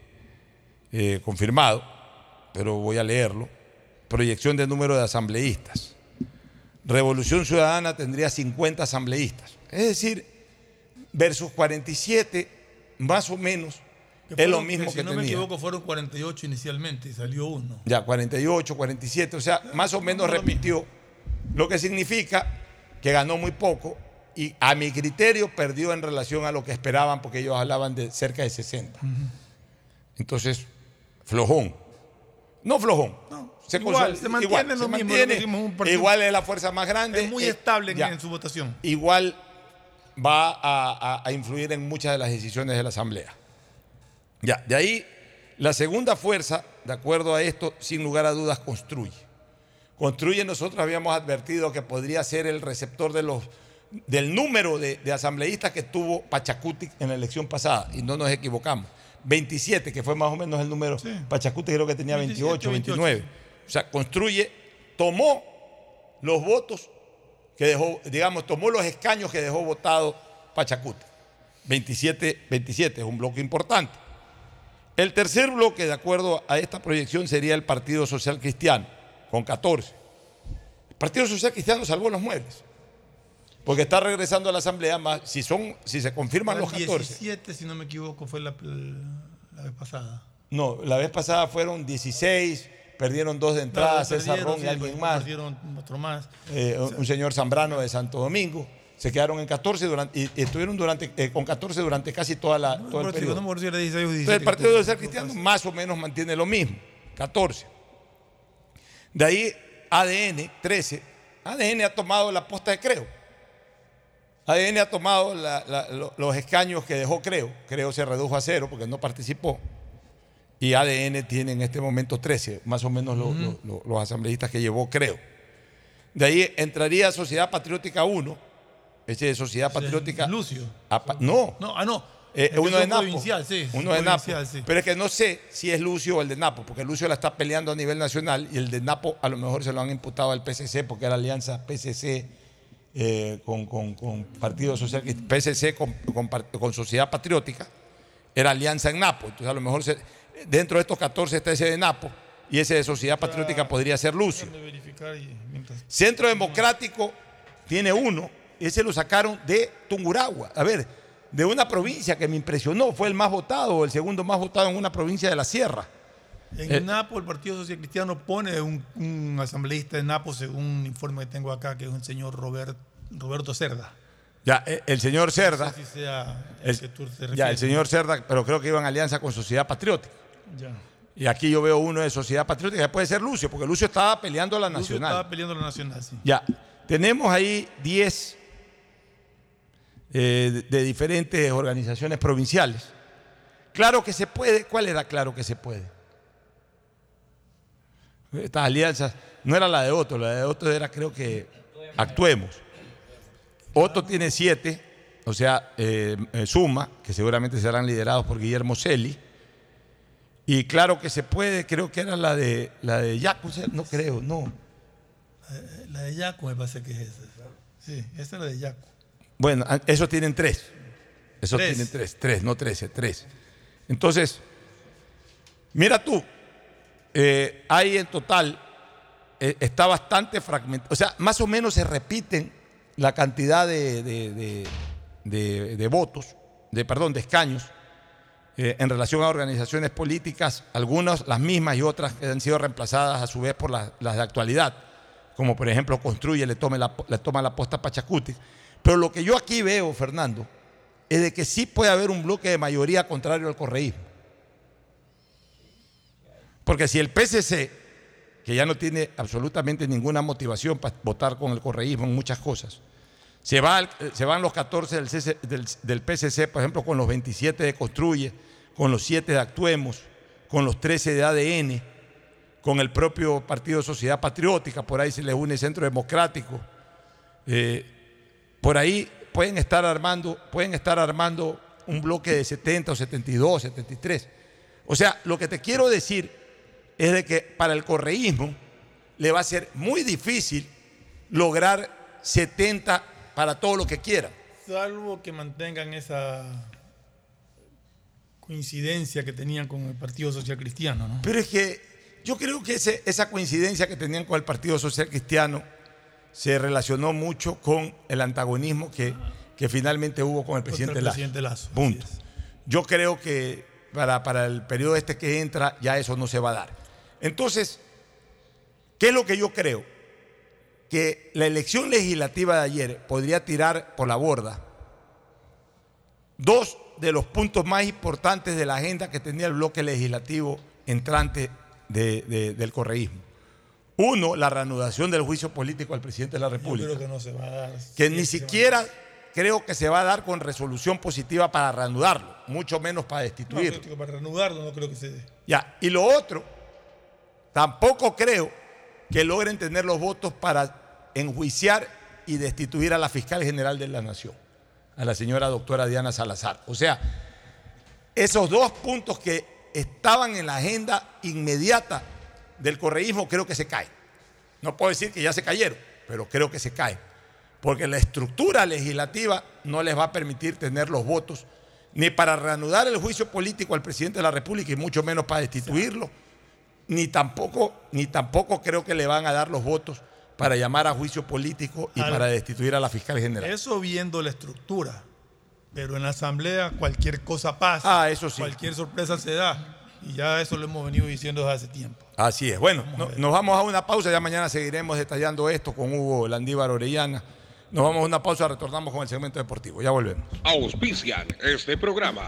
eh, confirmado, pero voy a leerlo. Proyección de número de asambleístas. Revolución Ciudadana tendría 50 asambleístas, es decir, versus 47, más o menos, es lo mismo si que no me equivoco, fueron 48 inicialmente y salió uno. Ya, 48, 47, o sea, más o menos repitió, lo que significa que ganó muy poco y a mi criterio perdió en relación a lo que esperaban porque ellos hablaban de cerca de 60. Entonces, flojón. No flojón. se, igual, se mantiene lo se mismo, mantiene. lo que partido- igual es la fuerza más grande. Es muy eh, estable en, su votación. igual va a, a- a influir en muchas de las decisiones de la Asamblea. Ya, de ahí la segunda fuerza, de acuerdo a esto, sin lugar a dudas, construye. Construye, nosotros habíamos advertido que podría ser el receptor de los, del número de, de asambleístas que tuvo Pachacuti en la elección pasada, y no nos equivocamos. 27, que fue más o menos el número. Pachacuti creo que tenía 28, 27, 29. O sea, construye, tomó los votos que dejó, digamos, tomó los escaños que dejó votado Pachacuti. 27, 27, es un bloque importante. El tercer bloque, de acuerdo a esta proyección, sería el Partido Social Cristiano, con 14. El Partido Social Cristiano salvó los muebles, porque está regresando a la Asamblea, más, si, son, si se confirman los 14. 17, si no me equivoco, fue la, la vez pasada. No, la vez pasada fueron 16, perdieron dos de entrada, No, César Ron y alguien más. Perdieron otro más. eh, un un señor Zambrano de Santo Domingo. Se quedaron en 14 durante, y, estuvieron durante, eh, con 14 durante casi toda la, todo el periodo. no me acuerdo si era 16 o 17. Entonces el Partido Social Cristiano más o menos mantiene lo mismo, 14. De ahí ADN, 13. ADN ha tomado la posta de Creo. ADN ha tomado la- la- lo- los escaños que dejó Creo. Creo se redujo a cero porque no participó. Y ADN tiene en este momento 13, más o menos lo- lo- lo- los asambleístas que llevó Creo. De ahí entraría Sociedad Patriótica 1. Ese de Sociedad Patriótica. Lucio. No. No, ah, no. Eh, Es uno de Napo. sí, Uno de Napo. sí. Pero es que no sé si es Lucio o el de Napo, porque Lucio la está peleando a nivel nacional y el de Napo a lo mejor se lo han imputado al PCC porque era alianza PCC eh, con, con- con Partido Social PCC con, con Sociedad Patriótica. Era alianza en Napo. Entonces a lo mejor se- dentro de estos 14 está ese de Napo y ese de Sociedad Patriótica podría ser Lucio. Centro Democrático tiene uno, ese lo sacaron de Tunguragua. A ver, de una provincia que me impresionó, fue el más votado, el segundo más votado en una provincia de la Sierra. En Eh, Napo, el Partido Social Cristiano pone un, un asambleísta de Napo, según un informe que tengo acá, que es un señor Robert- Roberto Cerda. Ya, eh, el señor Cerda, No sé si sea el el- que tú te ya, el señor Cerda, pero creo que iba en alianza con Sociedad Patriótica. Ya. Y aquí yo veo uno de Sociedad Patriótica, que puede ser Lucio, porque Lucio estaba peleando la Lucio nacional. Estaba peleando la nacional, sí. Ya, tenemos ahí 10 eh, de, de diferentes organizaciones provinciales. Claro que se puede. ¿Cuál era claro que se puede? Estas alianzas, no era la de Otto, la de Otto era creo que actuemos. Otto tiene siete, o sea, eh, eh, suma, que seguramente serán liderados por Guillermo Celi. Y claro que se puede, creo que era la de la de Yacu, no creo, no. Eh, La de Yaco me parece que es esa. Sí, esa es la de Yaco. Bueno, a- esos tienen tres. Esos Tres. tienen tres, tres, no trece, tres. Entonces, mira tú, eh, hay en total, eh, está bastante fragmentado, o sea, más o menos se repiten la cantidad de, votos, de, perdón, de escaños, eh, en relación a organizaciones políticas, algunas las mismas y otras que han sido reemplazadas a su vez por las, de actualidad, como por ejemplo Construye, le, tome la, le toma la posta Pachacuti. Pero lo que yo aquí veo, Fernando, es de que sí puede haber un bloque de mayoría contrario al correísmo. Porque si el PCC, que ya no tiene absolutamente ninguna motivación para votar con el correísmo en muchas cosas, se, va al- se van los 14 del, CC PCC, por ejemplo, con los 27 de Construye, con los 7 de Actuemos, con los 13 de ADN, con el propio Partido Sociedad Patriótica, por ahí se le une Centro Democrático. eh, por ahí pueden estar armando, pueden estar armando un bloque de 70 o 72, 73. O sea, lo que te quiero decir es de que para el correísmo le va a ser muy difícil lograr 70 para todo lo que quieran. Salvo que mantengan esa coincidencia que tenían con el Partido Social Cristiano, ¿no? Pero es que yo creo que ese- esa coincidencia que tenían con el Partido Social Cristiano se relacionó mucho con el antagonismo que, que finalmente hubo con el presidente el Lazo. presidente Lazo, Punto. Yo creo que para, para el periodo este que entra, ya eso no se va a dar. Entonces, ¿qué es lo que yo creo? Que la elección legislativa de ayer podría tirar por la borda dos de los puntos más importantes de la agenda que tenía el bloque legislativo entrante de- de- del correísmo. Uno, la reanudación del juicio político al presidente de la Yo República creo que no se va a dar. que ni siquiera creo que se va a dar con resolución positiva para reanudarlo, mucho menos para destituirlo. para reanudarlo no creo que se dé. Ya, y lo otro, tampoco creo que logren tener los votos para enjuiciar y destituir a la fiscal general de la Nación, a la señora doctora Diana Salazar. O sea, esos dos puntos que estaban en la agenda inmediata del correísmo creo que se caen. No puedo decir que ya se cayeron, pero creo que se caen. Porque la estructura legislativa no les va a permitir tener los votos ni para reanudar el juicio político al presidente de la República y mucho menos para destituirlo, ni tampoco, ni tampoco creo que le van a dar los votos para llamar a juicio político y Al- para destituir a la fiscal general. Eso viendo la estructura. Pero en la asamblea cualquier cosa pasa. Ah, eso sí. Cualquier sorpresa se da. Y ya eso lo hemos venido diciendo desde hace tiempo. Así es. Bueno, no- nos vamos a una pausa. Ya mañana seguiremos detallando esto con Hugo Landívar Orellana. Nos vamos a una pausa, retornamos con el segmento deportivo. Ya volvemos. Auspician este programa.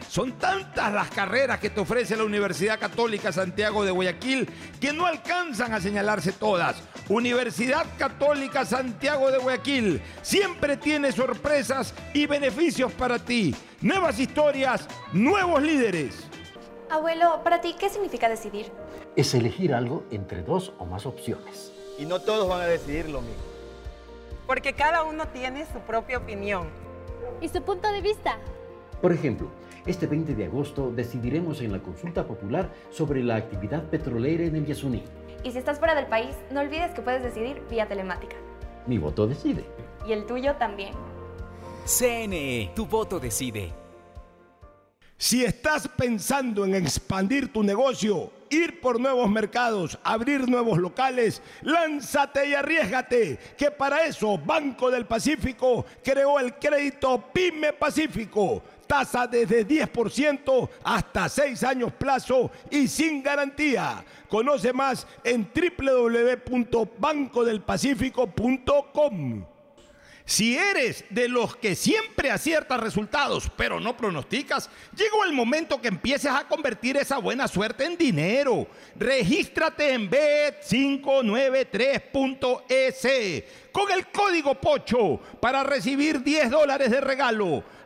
Son tantas las carreras que te ofrece la Universidad Católica Santiago de Guayaquil que no alcanzan a señalarse todas. Universidad Católica Santiago de Guayaquil siempre tiene sorpresas y beneficios para ti. Nuevas historias, nuevos líderes. Abuelo, para ti, ¿qué significa decidir? es elegir algo entre dos o más opciones. Y no todos van a decidir lo mismo. Porque cada uno tiene su propia opinión. ¿Y su punto de vista? Por ejemplo, este 20 de agosto decidiremos en la consulta popular sobre la actividad petrolera en el Yasuní. Y si estás fuera del país, no olvides que puedes decidir vía telemática. Mi voto decide. Y el tuyo también. CNE, tu voto decide. Si estás pensando en expandir tu negocio, ir por nuevos mercados, abrir nuevos locales, lánzate y arriesgate, que para eso Banco del Pacífico creó el crédito Pyme Pacífico. Tasa desde 10% hasta 6 años plazo y sin garantía. Conoce más en www.bancodelpacifico.com. Si eres de los que siempre aciertas resultados, pero no pronosticas, llegó el momento que empieces a convertir esa buena suerte en dinero. Regístrate en bet593.es con el código POCHO para recibir 10 dólares de regalo.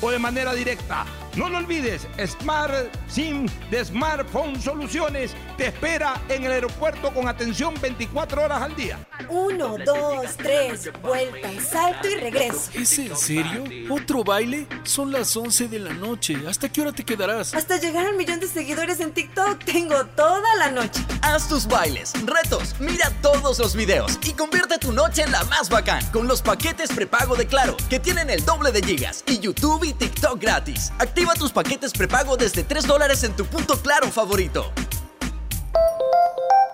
o de manera directa. No lo olvides, Smart SIM de Smartphone Soluciones te espera en el aeropuerto con atención 24 horas al día. Uno, dos, tres, vuelta, salto y regreso. ¿Es en serio? ¿Otro baile? Son las 11 de la noche. ¿Hasta qué hora te quedarás? Hasta llegar al millón de seguidores en TikTok tengo toda la noche. Haz tus bailes, retos, mira todos los videos y convierte tu noche en la más bacán con los paquetes prepago de Claro, que tienen el doble de gigas y YouTube y TikTok gratis. Activa tus paquetes prepago desde 3 dólares en tu punto Claro favorito.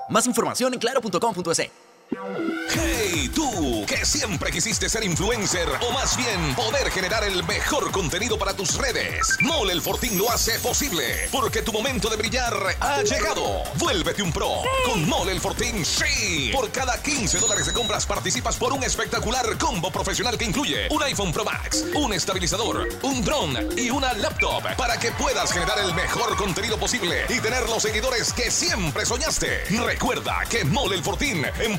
Más información en claro.com.es. Hey, tú, que siempre quisiste ser influencer o más bien poder generar el mejor contenido para tus redes. Mole el Fortín lo hace posible porque tu momento de brillar ha llegado. Vuélvete un pro con Mole el Fortín, sí. Por cada 15 dólares de compras participas por un espectacular combo profesional que incluye un iPhone Pro Max, un estabilizador, un dron y una laptop para que puedas generar el mejor contenido posible y tener los seguidores que siempre soñaste. Recuerda que Mole el Fortín en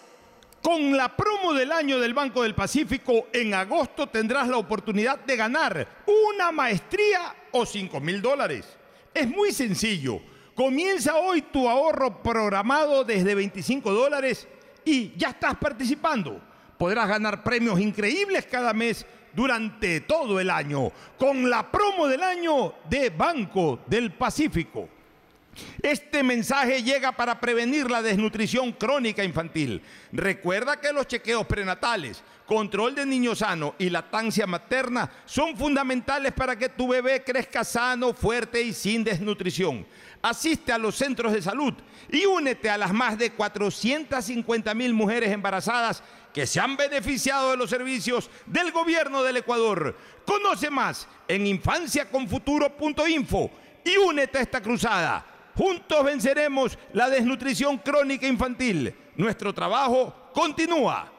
Con la promo del año del Banco del Pacífico, en agosto tendrás la oportunidad de ganar una maestría o 5 mil dólares. Es muy sencillo. Comienza hoy tu ahorro programado desde 25 dólares y ya estás participando. Podrás ganar premios increíbles cada mes durante todo el año con la promo del año de Banco del Pacífico. Este mensaje llega para prevenir la desnutrición crónica infantil. Recuerda que los chequeos prenatales, control de niño sano y lactancia materna son fundamentales para que tu bebé crezca sano, fuerte y sin desnutrición. Asiste a los centros de salud y únete a las más de 450 mil mujeres embarazadas que se han beneficiado de los servicios del gobierno del Ecuador. Conoce más en infanciaconfuturo.info y únete a esta cruzada. Juntos venceremos la desnutrición crónica infantil. Nuestro trabajo continúa.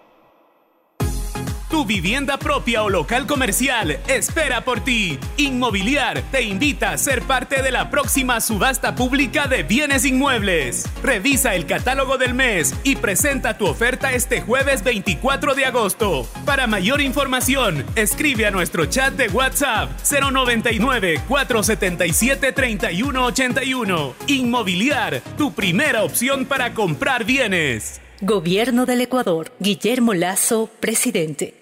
Tu vivienda propia o local comercial espera por ti. Inmobiliar te invita a ser parte de la próxima subasta pública de bienes inmuebles. Revisa el catálogo del mes y presenta tu oferta este jueves 24 de agosto. Para mayor información, escribe a nuestro chat de WhatsApp 099 477 3181. Inmobiliar, tu primera opción para comprar bienes. Gobierno del Ecuador. Guillermo Lazo, presidente.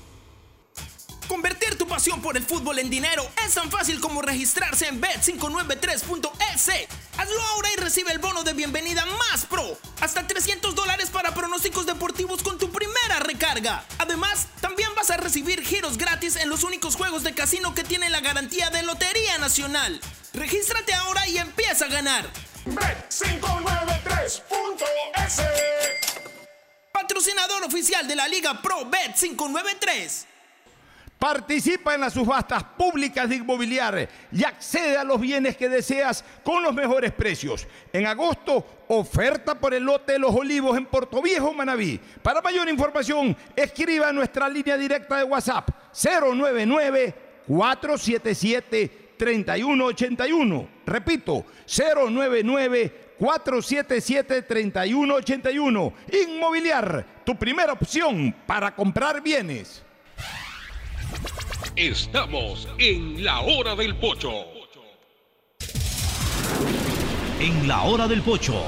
Convertir tu pasión por el fútbol en dinero es tan fácil como registrarse en bet593.es. Hazlo ahora y recibe el bono de bienvenida más pro. Hasta 300 dólares para pronósticos deportivos con tu primera recarga. Además, también vas a recibir giros gratis en los únicos juegos de casino que tienen la garantía de Lotería Nacional. Regístrate ahora y empieza a ganar. Bet593.es Patrocinador oficial de la Liga Pro Bet593. Participa en las subastas públicas de inmobiliar y accede a los bienes que deseas con los mejores precios. En agosto, oferta por el lote de los olivos en Puerto Viejo, Manabí. Para mayor información, escriba a nuestra línea directa de WhatsApp 099-477-3181. Repito, 099-477-3181. Inmobiliar, tu primera opción para comprar bienes. Estamos en la hora del pocho. En la hora del pocho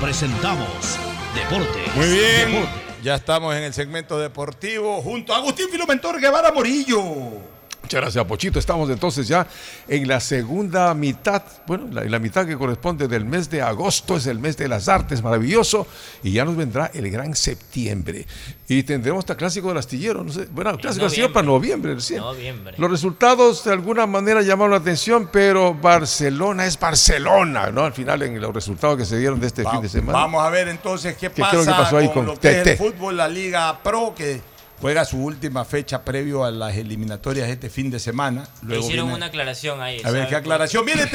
presentamos Deportes. Muy bien. Deportes. Ya estamos en el segmento deportivo junto a Agustín Filomentor Guevara Morillo. Muchas gracias, Pochito. Estamos entonces ya en la segunda mitad, bueno, la, la mitad que corresponde del mes de agosto, es el mes de las artes, maravilloso, y ya nos vendrá el gran septiembre. Y tendremos hasta Clásico del Astillero, no sé, bueno, Clásico del Astillero para noviembre recién. Noviembre. Los resultados de alguna manera llamaron la atención, pero Barcelona es Barcelona, ¿no? Al final en los resultados que se dieron de este fin de semana. Vamos a ver entonces qué, ¿Qué pasa creo que pasó ahí con, con lo que es el fútbol, la Liga Pro, que juega su última fecha previo a las eliminatorias este fin de semana. Luego Hicieron viene- una aclaración ahí. A ver. ¿qué aclaración viene?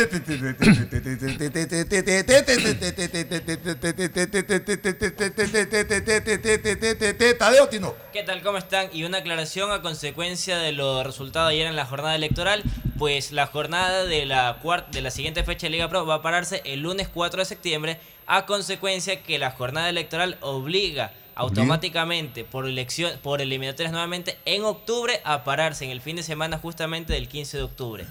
Tadeo Tino. ¿Qué tal? ¿Cómo están? Y una aclaración a consecuencia de los resultados ayer en la jornada electoral, pues la jornada de la de la siguiente fecha de Liga Pro va a pararse el lunes 4 de septiembre, a consecuencia que la jornada electoral obliga automáticamente por elección, por eliminatorias nuevamente en octubre a pararse en el fin de semana justamente del 15 de octubre.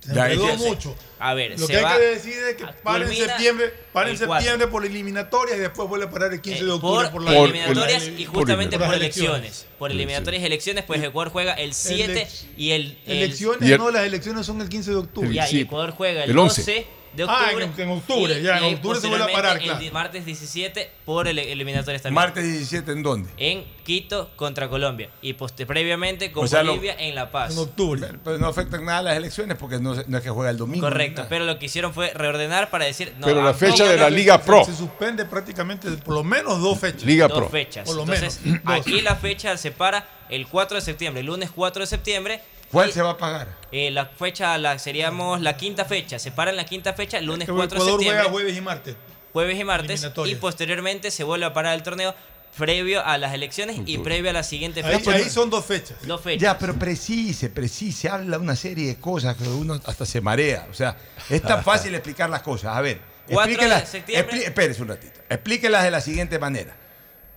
Se Ya, enredó entonces, mucho. A ver, Lo se que hay que decir es que para en culmina septiembre, para en el cuatro. septiembre por eliminatorias y después vuelve a parar el 15 de Eh, octubre por, por, la eliminatorias por y justamente por por, las elecciones. Por eliminatorias y elecciones, pues Ecuador juega el 7 y el, el- Elecciones, y el- no, las elecciones son el 15 de octubre. ya, y Ecuador juega el, el 11. 12 de Ah, octubre. en- en octubre, ya, en octubre se vuelve a parar, claro. El martes 17 por el eliminatorias también. Martes 17, ¿en dónde? En Quito contra Colombia. Y poste previamente con O sea, lo- Bolivia en La Paz. En octubre. Pero, pero no afectan nada las elecciones porque no, es que juega el domingo. Correcto, pero lo que hicieron fue reordenar para decir. No, Pero la ah, fecha de la Liga Pro. Se suspende prácticamente de por lo menos dos fechas. Liga dos Pro. fechas. Por lo Entonces, menos, aquí la fecha se para el 4 de septiembre, el lunes 4 de septiembre. ¿Cuál se va a pagar? Eh, la fecha, la, seríamos la quinta fecha. Se para en la quinta fecha, lunes Que 4 de Ecuador septiembre. juega jueves y martes. jueves y martes. Y posteriormente se vuelve a parar el torneo previo a las elecciones y previo a la siguiente Ahí, fecha. ahí son dos fechas. Dos fechas. Ya, pero precise, precise, habla una serie de cosas que uno hasta se marea. O sea, es tan fácil explicar las cosas. A ver, 4 de explíquelas. septiembre. espérese un ratito. Explíquelas de la siguiente manera.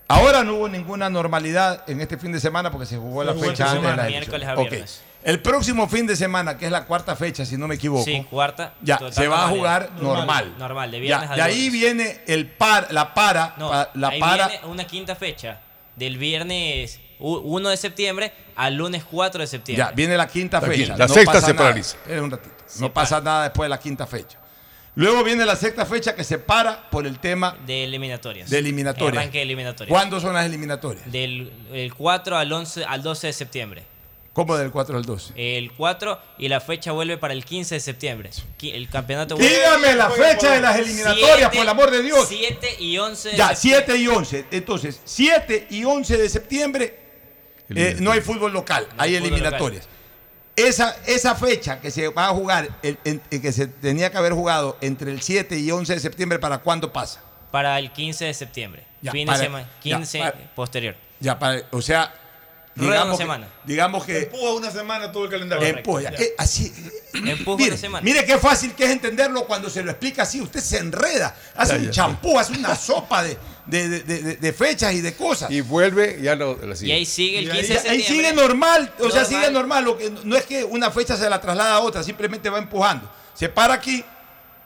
Ahora no hubo ninguna normalidad en este fin de semana porque se jugó la fecha antes de la semana, miércoles a elección. Ok. El próximo fin de semana, que es la cuarta fecha, si no me equivoco, Sí, cuarta. ya se va a jugar normal. Normal, de Ya, viernes a de ahí viene el par, la para, No, pa- la ahí para. viene una quinta fecha. Del viernes u- 1 de septiembre al lunes 4 de septiembre. Ya, viene la quinta La fecha. quinta. La sexta pasa se nada. paraliza. Espera un ratito. Se No pasa nada después de la quinta fecha. Luego viene la sexta fecha que se para por el tema De eliminatorias. de eliminatorias. Arranque de eliminatorias. ¿Cuándo son las eliminatorias? Del el 4 al 11 al 12 de septiembre. ¿Cómo del 4 al 12? El 4 y la fecha vuelve para el 15 de septiembre. El campeonato vuelve- Dígame la fecha de las eliminatorias, Siete- por el amor de Dios. 7 y 11 de Ya, septiembre. 7 y 11. Entonces, 7 y 11 de septiembre eh, no hay fútbol local, No hay hay fútbol eliminatorias. Esa, esa fecha que se va a jugar, el- en- en que se tenía que haber jugado entre el 7 y 11 de septiembre, ¿para cuándo pasa? Para el 15 de septiembre. Ya, fin para- de semana. ya, 15 para- posterior. Ya, para, o sea, digamos una que, semana. digamos que Empuja una semana todo el calendario. empuja. Eh, así, Empuja mire, una semana. mire qué fácil que es entenderlo cuando se lo explica así. Usted se enreda, hace Ya, un ya. champú, hace una sopa de, de- de- de- de fechas y de cosas. Y vuelve ya lo, Y ahí sigue el Y ahí- 15 de Ahí septiembre. sigue normal, o sea, sigue normal. Lo que, no es que una fecha se la traslada a otra, simplemente va empujando. Se para aquí,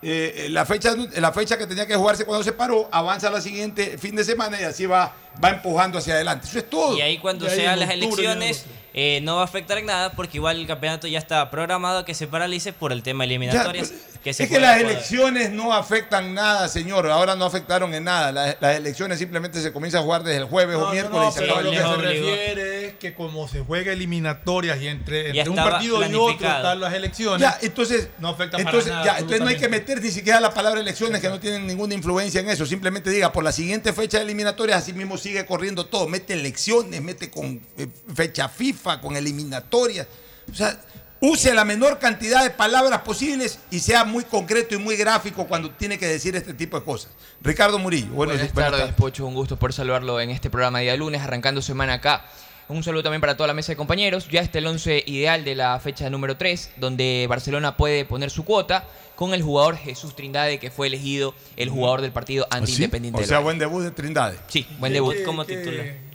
eh, la, fecha, la fecha que tenía que jugarse cuando se paró, avanza la siguiente fin de semana y así va, va empujando hacia adelante. Eso es todo. Y ahí cuando Y ahí sean las octubre, elecciones eh, no va a afectar en nada porque igual el campeonato ya está programado que se paralice por el tema Ya, eliminatorias. pues, que se es que las elecciones no afectan nada, señor. Ahora no afectaron en nada. Las, las elecciones simplemente se comienza a jugar desde el jueves No, o no, miércoles no, y se pero acaba lo el que se refiere es que como se juega eliminatorias y entre, un partido y otro están las elecciones, Ya, entonces, no afecta para entonces, nada. ya, entonces no hay que meter ni siquiera la palabra elecciones que no tienen ninguna influencia en eso. Simplemente diga, por la siguiente fecha de eliminatorias, así mismo sigue corriendo todo. Mete elecciones, mete con eh, fecha FIFA, con eliminatorias. O sea, use la menor cantidad de palabras posibles y sea muy concreto y muy gráfico cuando tiene que decir este tipo de cosas. Ricardo Murillo, bueno, Buenas buenas tardes, Pocho. Un gusto por saludarlo en este programa de día lunes, arrancando semana acá Un saludo también para toda la mesa de compañeros. Ya está el 11 ideal de la fecha número 3, donde Barcelona puede poner su cuota con el jugador Jesús Trindade, que fue elegido el jugador del partido anti-independiente. O del sea, Valle. buen debut de Trindade. Sí, buen debut. como titular.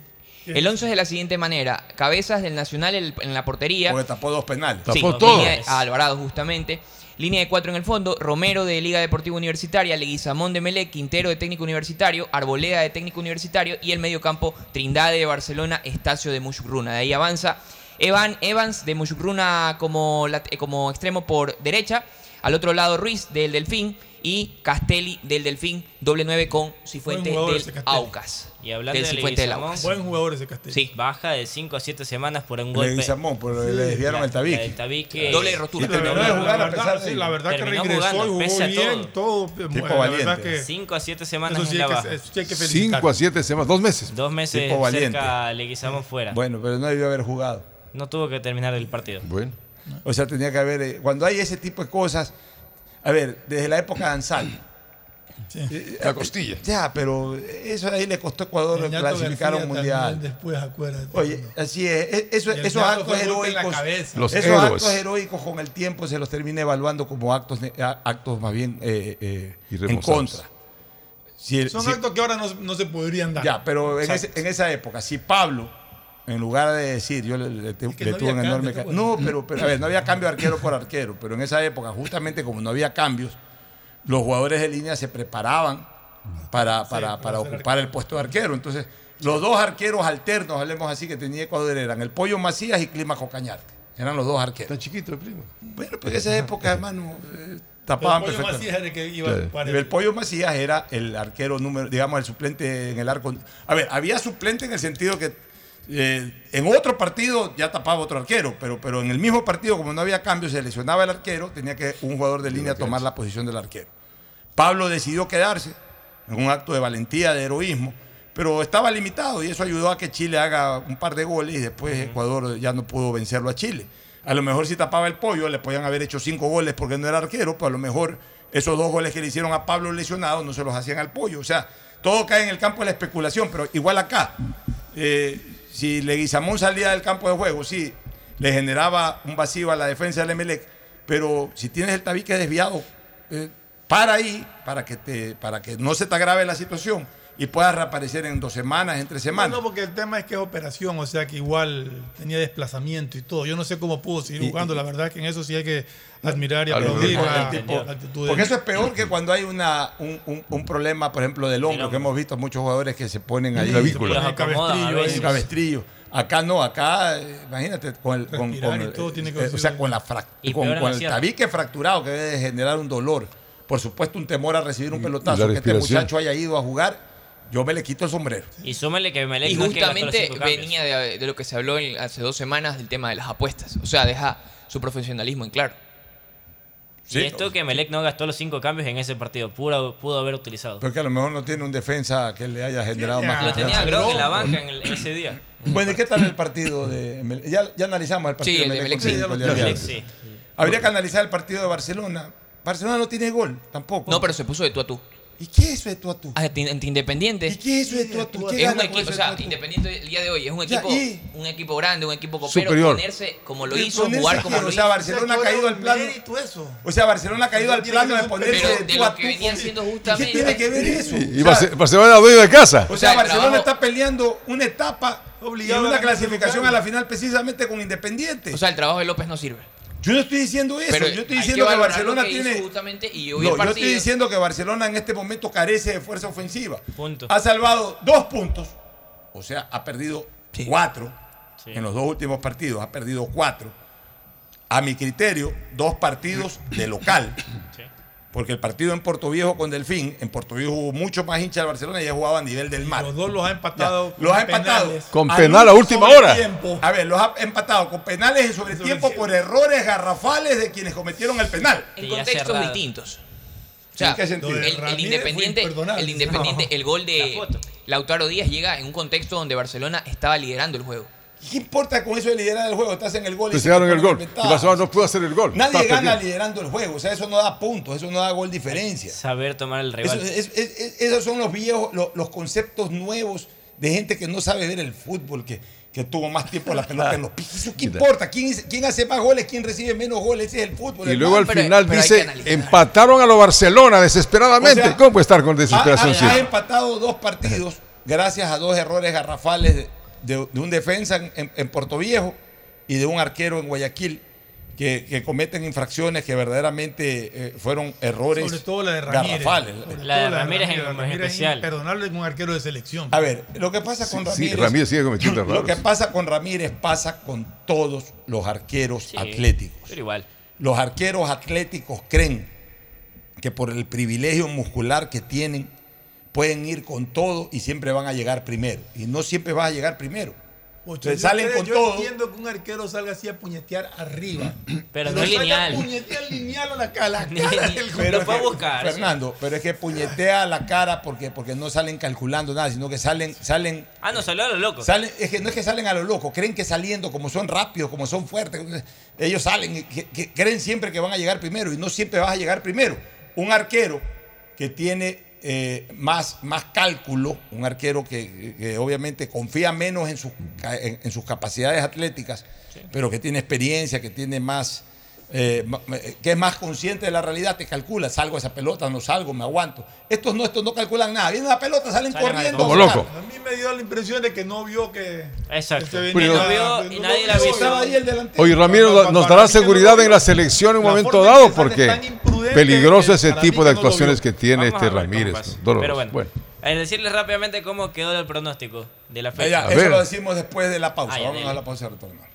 El 11 es de la siguiente manera. Cabezas del Nacional en la portería. Porque tapó dos penales. Sí, Tapó todo. línea de- a Alvarado justamente. Línea de cuatro en el fondo, Romero de Liga Deportiva Universitaria, Leguizamón de Melec, Quintero de Técnico Universitario, Arboleda de Técnico Universitario y el medio campo Trindade de Barcelona, Estacio de Mushukruna. De ahí avanza Evan Evans de Mushukruna como, eh, como extremo por derecha, al otro lado Ruiz del Delfín y Castelli del Delfín, doble nueve con Cifuente jugador del Castelli. Aucas. Y hablando del de Cifuente del Aucas. Buen jugador ese Castillo. Sí. Baja de 5 a 7 semanas por un golpe. Leguizamón, por le desviaron el tabique. La del tabique. Doble rotura. Terminó de La jugar a verdad, sí, la que regresó jugando, y jugó a bien, todo. Tipo la verdad valiente. que 5 a 7 semanas eso sí en la hay que, baja. eso sí hay que felicitar. 5 a 7 semanas, dos meses. Dos meses Tipo valiente. cerca Leguizamón fuera. Bueno, pero no debió haber jugado. No tuvo que terminar el partido. Bueno. O sea, tenía que haber. eh, Cuando hay ese tipo de cosas. A ver, desde la época de Ansal. eh, La costilla. Ya, pero eso ahí le costó a Ecuador clasificar a un mundial. Después, acuérdate. Oye, así es. e- Eso, esos actos heroicos. cabeza. Los esos héroes. actos heroicos con el tiempo se los termina evaluando como actos, actos más bien eh, eh, en contra. Si el- Son si- actos que ahora no, no se podrían dar. ya, pero en, ese- en esa época, si Pablo, en lugar de decir, yo le, le- que le no tuve un enorme... cambio, ca- ¿te No, pero, pero, a ver, no había cambio de arquero por arquero, pero en esa época, justamente como no había cambios, los jugadores de línea se preparaban para, para, para ocupar el puesto de arquero. Entonces, los dos arqueros alternos, hablemos así, que tenía Ecuador eran el Pollo Macías y Clímaco Cañarte. Eran los dos arqueros. Tan chiquito el primo. Bueno, pues en esa época, hermano, eh, Pero tapaban Pollo perfectamente. Macías era el que iba Claro. para El Pollo Macías era el arquero número, digamos, el suplente en el arco. A ver, había suplente en el sentido que eh, en otro partido ya tapaba otro arquero, pero, pero en el mismo partido, como no había cambio, se lesionaba el arquero, tenía que un jugador de línea tomar la posición del arquero. Pablo decidió quedarse en un acto de valentía, de heroísmo, pero estaba limitado y eso ayudó a que Chile haga un par de goles y después Ecuador ya no pudo vencerlo a Chile. A lo mejor si tapaba el pollo le podían haber hecho cinco goles porque no era arquero, pero a lo mejor esos dos goles que le hicieron a Pablo lesionado no se los hacían al pollo. O sea, todo cae en el campo de la especulación, pero igual acá. eh, si Leguizamón salía del campo de juego, sí, le generaba un vacío a la defensa del Emelec, pero si tienes el tabique desviado, eh, para ahí para que, te, para que no se te agrave la situación y puedas reaparecer en dos semanas, en tres semanas. No, no, porque el tema es que es operación, o sea que igual tenía desplazamiento y todo. Yo no sé cómo pudo seguir Y- jugando, la verdad que en eso sí hay que admirar y aplaudir la, el tipo- la actitud de Porque eso es peor que cuando hay una, un, un- un problema, por ejemplo, del hombro, que hemos visto muchos jugadores que se ponen ahí. clavícula. Cabestrillo cabestrillo. Acá no, acá, imagínate, con el, con, Respirar con y el- todo tiene que eh, o sea, con la con, con el tabique fracturado que debe de generar un dolor. Por supuesto, un temor a recibir un pelotazo. que este muchacho haya ido a jugar, yo me le quito el sombrero. Y súmele que Melec Y que gastó los justamente venía de, de lo que se habló en- hace dos semanas del tema de las apuestas. O sea, deja su profesionalismo en claro. Y esto que Melec no gastó los cinco cambios en ese partido, pudo, pudo haber utilizado. Porque a lo mejor no tiene un defensa que le haya generado Ya, más Lo tenía en la banca en, el- en ese día. Bueno, ¿y qué tal el partido de Emelec? Ya, ya analizamos el partido Sí, de sí. Melec, sí. Habría que analizar el partido de Barcelona. Barcelona no tiene gol, tampoco. No, pero se puso de tú a tú. ¿Y qué es eso de tú a tú? Ah, Independiente. ¿Y qué es eso de tú a tú? ¿Qué Es un equipo, o sea? Independiente el día de hoy es un Ya, equipo, ¿y? un equipo grande, un equipo copero, Superior. ponerse como lo hizo, ponerse jugar como lo o sea, hizo. Barcelona ha caído al plano. eso. O sea, Barcelona ha caído al plano de ponerse Pero de de tú lo a que tú. venía con- haciendo ¿Y ¿Qué justamente. tiene que ver eso? Y Barcelona dueño de casa. o sea, sea, el Barcelona está peleando una etapa Obligado y una clasificación a la final precisamente con Independiente. O sea, el trabajo de López no sirve. Yo no estoy diciendo eso. Pero yo estoy diciendo que, Barcelona que tiene. justamente y No, yo estoy diciendo que Barcelona en este momento carece de fuerza ofensiva. Punto. Ha salvado dos puntos, o sea, ha perdido Sí. cuatro Sí. en los dos últimos partidos, ha perdido cuatro. A mi criterio, dos partidos de local. Porque el partido en Puerto Viejo con Delfín, en Puerto Viejo hubo mucho más hinchas de Barcelona y ya jugaba a nivel del mar. Los dos los ha empatado. Ya, los ha con empatado. penales. Con Al penal a última hora. Tiempo. A ver, los ha empatado con penales y sobre Sobre tiempo por errores garrafales de quienes cometieron el penal. en contextos cerrado. distintos. O sea, ¿En qué sentido? el, el Independiente, el Independiente, el gol de. Lautaro Díaz llega en un contexto donde Barcelona estaba liderando el juego. ¿Qué importa con eso de liderar el juego? Estás en el gol y Pues se llegaron el gol. Y. Barcelona no pudo hacer el gol. Nadie Estaba gana perdiendo. liderando el juego. O sea, eso no da puntos, eso no da gol diferencia. Saber tomar el Eso- rival. es- es- es- esos son los viejos, lo- los, conceptos nuevos de gente que no sabe ver el fútbol, que, que tuvo más tiempo la pelota en los pies. ¿Eso qué importa? ¿Quién, quién hace más goles? ¿Quién recibe menos goles? Ese es el fútbol. Y luego al hermano. final dice, empataron a lo Barcelona desesperadamente. O sea, ¿Cómo puede estar con desesperación? Ha, ha- ha empatado dos partidos gracias a dos errores garrafales de, de- de un defensa en, en- en Puerto Viejo y de un arquero en Guayaquil que, que cometen infracciones que verdaderamente eh, fueron errores Sobre todo la de Ramírez. garrafales. Sobre La de Ramírez en- en Ramírez es especial. imperdonable en un arquero de selección. A ver, lo que pasa con Sí, sí, Ramírez. Ramírez sigue cometiendo Lo errores. que pasa con Ramírez pasa con todos los arqueros Sí, atléticos. Pero igual. Los arqueros atléticos creen que por el privilegio muscular que tienen pueden ir con todo y siempre van a llegar primero. Y no siempre vas a llegar primero. Ocho, Entonces yo salen creo- con yo todo. entiendo que un arquero salga así a puñetear arriba. Pero no es lineal. A puñetear lineal a la, a la cara del Pero es que, buscar, Fernando, pero es que puñetea la cara porque, porque no salen calculando nada, sino que salen, salen Ah, no, salió a lo loco. Salen, es que no es que salen a lo loco, creen que saliendo, como son rápidos, como son fuertes, ellos salen, y que- que creen siempre que van a llegar primero y no siempre vas a llegar primero. Un arquero que tiene eh, más, más cálculo, un arquero que, que obviamente confía menos en sus, en, en sus capacidades atléticas, pero que tiene experiencia, que tiene más... eh, ma- que es más consciente de la realidad, te calcula, salgo a esa pelota, no salgo, me aguanto. Estos no, estos no calculan nada, viene la pelota, salen Salen corriendo. Como loco. A mí me dio la impresión de que no vio que. Exacto. que venía- No vio y no nadie vio la. Estaba ahí el delantero. Oye, Ramiro nos dará no seguridad en vio. la selección en un momento dado porque peligroso ese tipo de actuaciones vio. que tiene Vamos este Ramírez. Pero bueno, Bueno. decirles rápidamente cómo quedó el pronóstico de la fecha. ya, eso lo decimos después de la pausa. Vamos a la pausa y retornamos.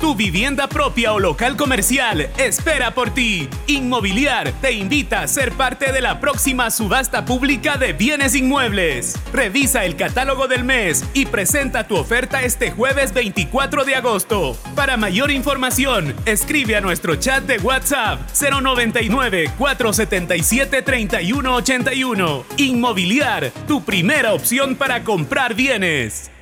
Tu vivienda propia o local comercial espera por ti. Inmobiliar te invita a ser parte de la próxima subasta pública de bienes inmuebles. Revisa el catálogo del mes y presenta tu oferta este jueves 24 de agosto. Para mayor información, escribe a nuestro chat de WhatsApp 099 477 3181. Inmobiliar, tu primera opción para comprar bienes.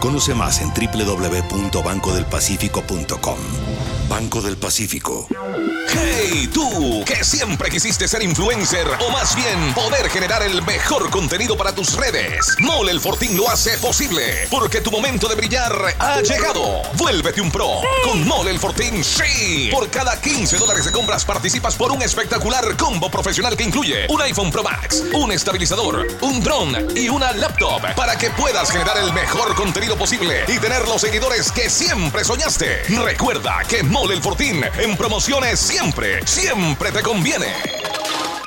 Conoce más en www.bancodelpacifico.com. Banco del Pacífico. Hey, tú, que siempre quisiste ser influencer o más bien poder generar el mejor contenido para tus redes. Mole el Fortín lo hace posible porque tu momento de brillar ha llegado. Vuélvete un pro con Mole el Fortín, sí. Por cada 15 dólares de compras participas por un espectacular combo profesional que incluye un iPhone Pro Max, un estabilizador, un dron y una laptop para que puedas generar el mejor contenido posible y tener los seguidores que siempre soñaste. Recuerda que Mole el Fortín en promociones siempre, siempre te conviene.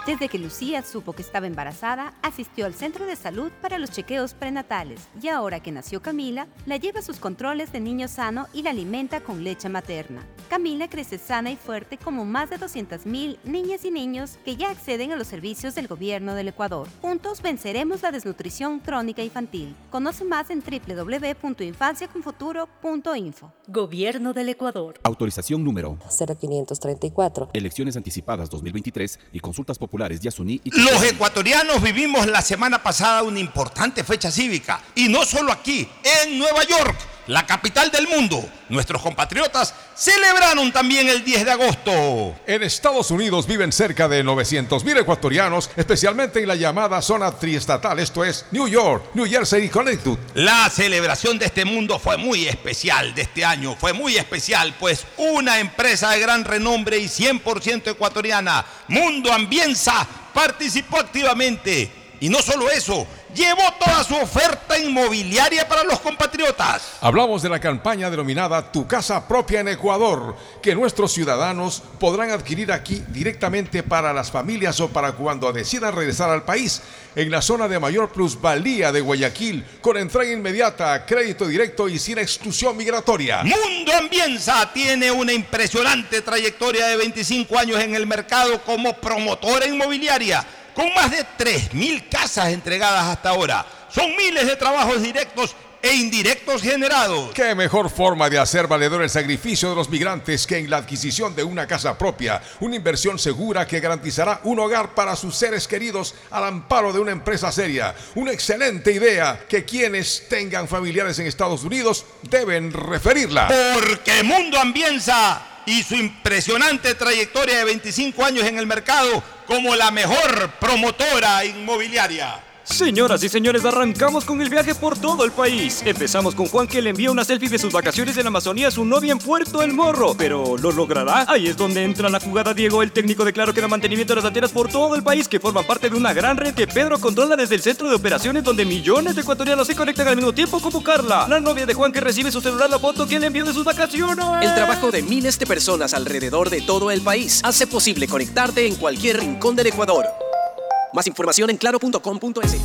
Desde que Lucía supo que estaba embarazada, asistió al centro de salud para los chequeos prenatales y ahora que nació Camila, la lleva a sus controles de niño sano y la alimenta con leche materna. Camila crece sana y fuerte como más de 200.000 niñas y niños que ya acceden a los servicios del gobierno del Ecuador. Juntos venceremos la desnutrición crónica infantil. Conoce más en www.infanciaconfuturo.info. Gobierno del Ecuador. Autorización número 0534. Elecciones anticipadas 2023 y consultas populares Yasuní y Los ecuatorianos vivimos la semana pasada una importante fecha cívica. Y no solo aquí, en Nueva York, la capital del mundo. Nuestros compatriotas celebraron también el 10 de agosto. En Estados Unidos viven cerca de 900 mil ecuatorianos, especialmente en la llamada zona triestatal, esto es New York, New Jersey y Connecticut. La celebración de este mundo fue muy especial de este año, fue muy especial, pues una empresa de gran renombre y 100% ecuatoriana, Mundo Ambienza, participó activamente. Y no solo eso, llevó toda su oferta inmobiliaria para los compatriotas. Hablamos de la campaña denominada Tu casa propia en Ecuador, que nuestros ciudadanos podrán adquirir aquí directamente para las familias o para cuando decidan regresar al país, en la zona de mayor plusvalía de Guayaquil, con entrega inmediata, crédito directo y sin exclusión migratoria. Mundo Ambienza tiene una impresionante trayectoria de 25 años en el mercado como promotora inmobiliaria. Con más de 3.000 casas entregadas hasta ahora. Son miles de trabajos directos e indirectos generados. ¿Qué mejor forma de hacer valedor el sacrificio de los migrantes que en la adquisición de una casa propia? Una inversión segura que garantizará un hogar para sus seres queridos al amparo de una empresa seria. Una excelente idea que quienes tengan familiares en Estados Unidos deben referirla. Porque Mundo Ambienza y su impresionante trayectoria de 25 años en el mercado como la mejor promotora inmobiliaria. Señoras y señores, arrancamos con el viaje por todo el país. Empezamos con Juan que le envía una selfie de sus vacaciones en Amazonía a su novia en Puerto El Morro. Pero ¿lo logrará? Ahí es donde entra la jugada Diego, el técnico de Claro que da mantenimiento de las antenas por todo el país que forman parte de una gran red que Pedro controla desde el centro de operaciones donde millones de ecuatorianos se conectan al mismo tiempo como Carla, la novia de Juan que recibe su celular la foto que le envió de sus vacaciones. El trabajo de miles de personas alrededor de todo el país hace posible conectarte en cualquier rincón del Ecuador. Más información en claro.com.es.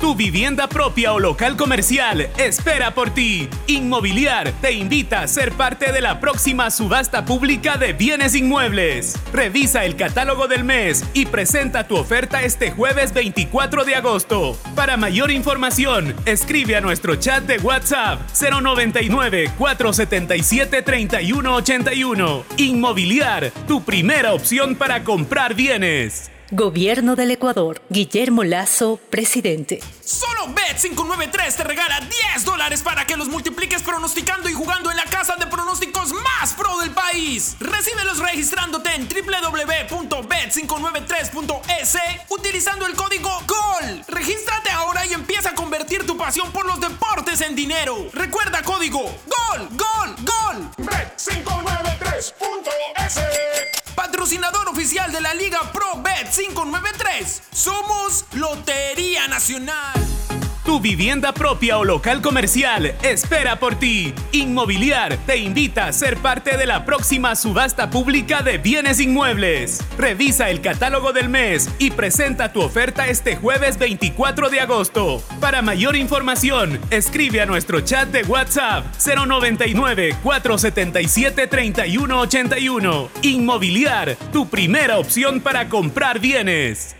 Tu vivienda propia o local comercial espera por ti. Inmobiliar te invita a ser parte de la próxima subasta pública de bienes inmuebles. Revisa el catálogo del mes y presenta tu oferta este jueves 24 de agosto. Para mayor información, escribe a nuestro chat de WhatsApp 099 477 3181. Inmobiliar, tu primera opción para comprar bienes. Gobierno del Ecuador. Guillermo Lazo, presidente. Solo Bet593 te regala 10 dólares para que los multipliques pronosticando y jugando en la casa de pronósticos más pro del país. Recíbelos registrándote en www.bet593.es utilizando el código GOL. Regístrate ahora y empieza a convertir tu pasión por los deportes en dinero. Recuerda código GOL, GOL, GOL. Bet593.es Patrocinador oficial de la Liga Pro Bet 593. Somos Lotería Nacional. Tu vivienda propia o local comercial espera por ti. Inmobiliar te invita a ser parte de la próxima subasta pública de bienes inmuebles. Revisa el catálogo del mes y presenta tu oferta este jueves 24 de agosto. Para mayor información, escribe a nuestro chat de WhatsApp 099 477 3181. Inmobiliar, tu primera opción para comprar bienes.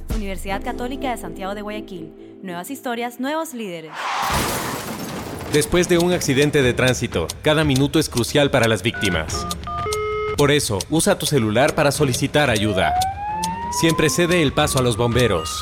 Universidad Católica de Santiago de Guayaquil. Nuevas historias, nuevos líderes. Después de un accidente de tránsito, cada minuto es crucial para las víctimas. Por eso, usa tu celular para solicitar ayuda. Siempre cede el paso a los bomberos.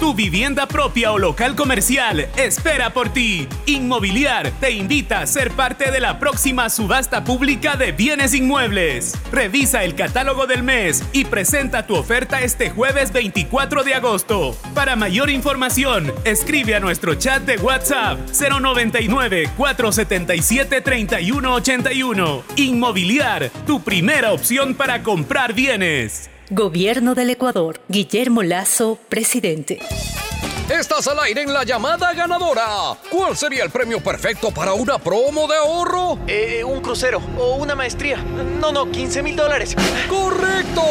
Tu vivienda propia o local comercial espera por ti. Inmobiliar te invita a ser parte de la próxima subasta pública de bienes inmuebles. Revisa el catálogo del mes y presenta tu oferta este jueves 24 de agosto. Para mayor información, escribe a nuestro chat de WhatsApp 099 477 3181. Inmobiliar, tu primera opción para comprar bienes. Gobierno del Ecuador. Guillermo Lazo, presidente. Estás al aire en la llamada ganadora. ¿Cuál sería el premio perfecto para una promo de ahorro? Eh, un crucero o una maestría. No, no, 15 mil dólares. ¡Correcto!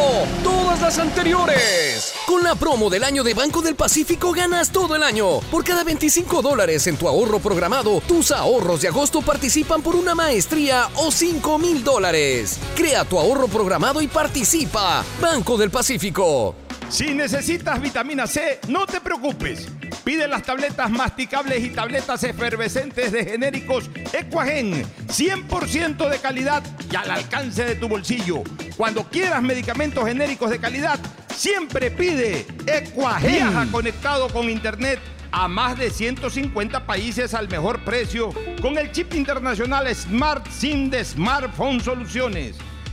Todas las anteriores. Con la promo del año de Banco del Pacífico ganas todo el año. Por cada 25 dólares en tu ahorro programado, tus ahorros de agosto participan por una maestría o 5 mil dólares. Crea tu ahorro programado y participa. Banco del Pacífico. Si necesitas vitamina C, no te preocupes. Pide las tabletas masticables y tabletas efervescentes de genéricos Equagen, 100% de calidad y al alcance de tu bolsillo. Cuando quieras medicamentos genéricos de calidad, siempre pide Equagen. Viaja conectado con internet a más de 150 países al mejor precio con el chip internacional Smart SIM de Smartphone Soluciones.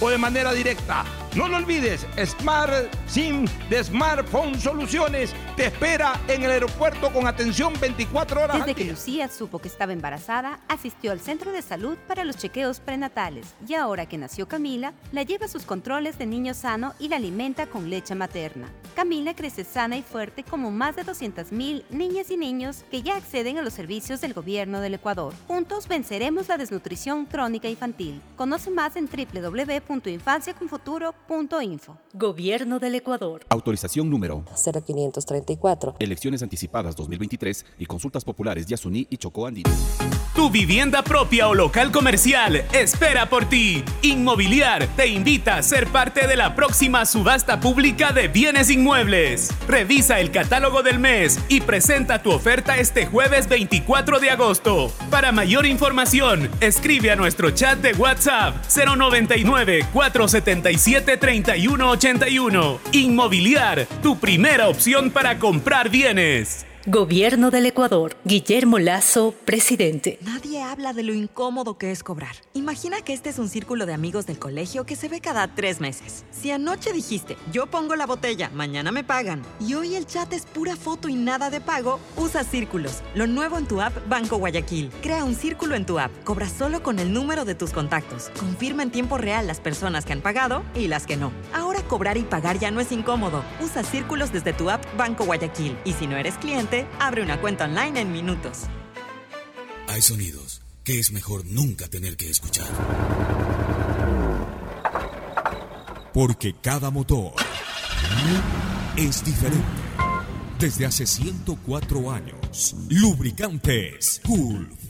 o de manera directa. No lo olvides, Smart SIM de Smartphone Soluciones te espera en el aeropuerto con atención 24 horas. Desde al que. Lucía supo que estaba embarazada, asistió al centro de salud para los chequeos prenatales y ahora que nació Camila, la lleva a sus controles de niño sano y la alimenta con leche materna. Camila crece sana y fuerte como más de 200.000 niñas y niños que ya acceden a los servicios del gobierno del Ecuador. Juntos venceremos la desnutrición crónica infantil. Conoce más en www.infanciaconfuturo.info. Gobierno del Ecuador. Autorización número 0534. Elecciones anticipadas 2023 y consultas populares Yasuní y Chocó Andino. Tu vivienda propia o local comercial espera por ti. Inmobiliar te invita a ser parte de la próxima subasta pública de bienes inmuebles. Revisa el catálogo del mes y presenta tu oferta este jueves 24 de agosto. Para mayor información, escribe a nuestro chat de WhatsApp 099 477 3181. Inmobiliar, tu primera opción para comprar bienes. Gobierno del Ecuador. Guillermo Lazo, presidente. Nadie habla de lo incómodo que es cobrar. Imagina que este es un círculo de amigos del colegio que se ve cada tres meses. Si anoche dijiste, yo pongo la botella, mañana me pagan, y hoy el chat es pura foto y nada de pago, usa círculos. Lo nuevo en tu app Banco Guayaquil. Crea un círculo en tu app. Cobra solo con el número de tus contactos. Confirma en tiempo real las personas que han pagado y las que no. Ahora cobrar y pagar ya no es incómodo. Usa círculos desde tu app Banco Guayaquil. Y si no eres cliente, abre una cuenta online en minutos. Hay sonidos que es mejor nunca tener que escuchar. Porque cada motor es diferente. Desde hace 104 años, Lubricantes Gulf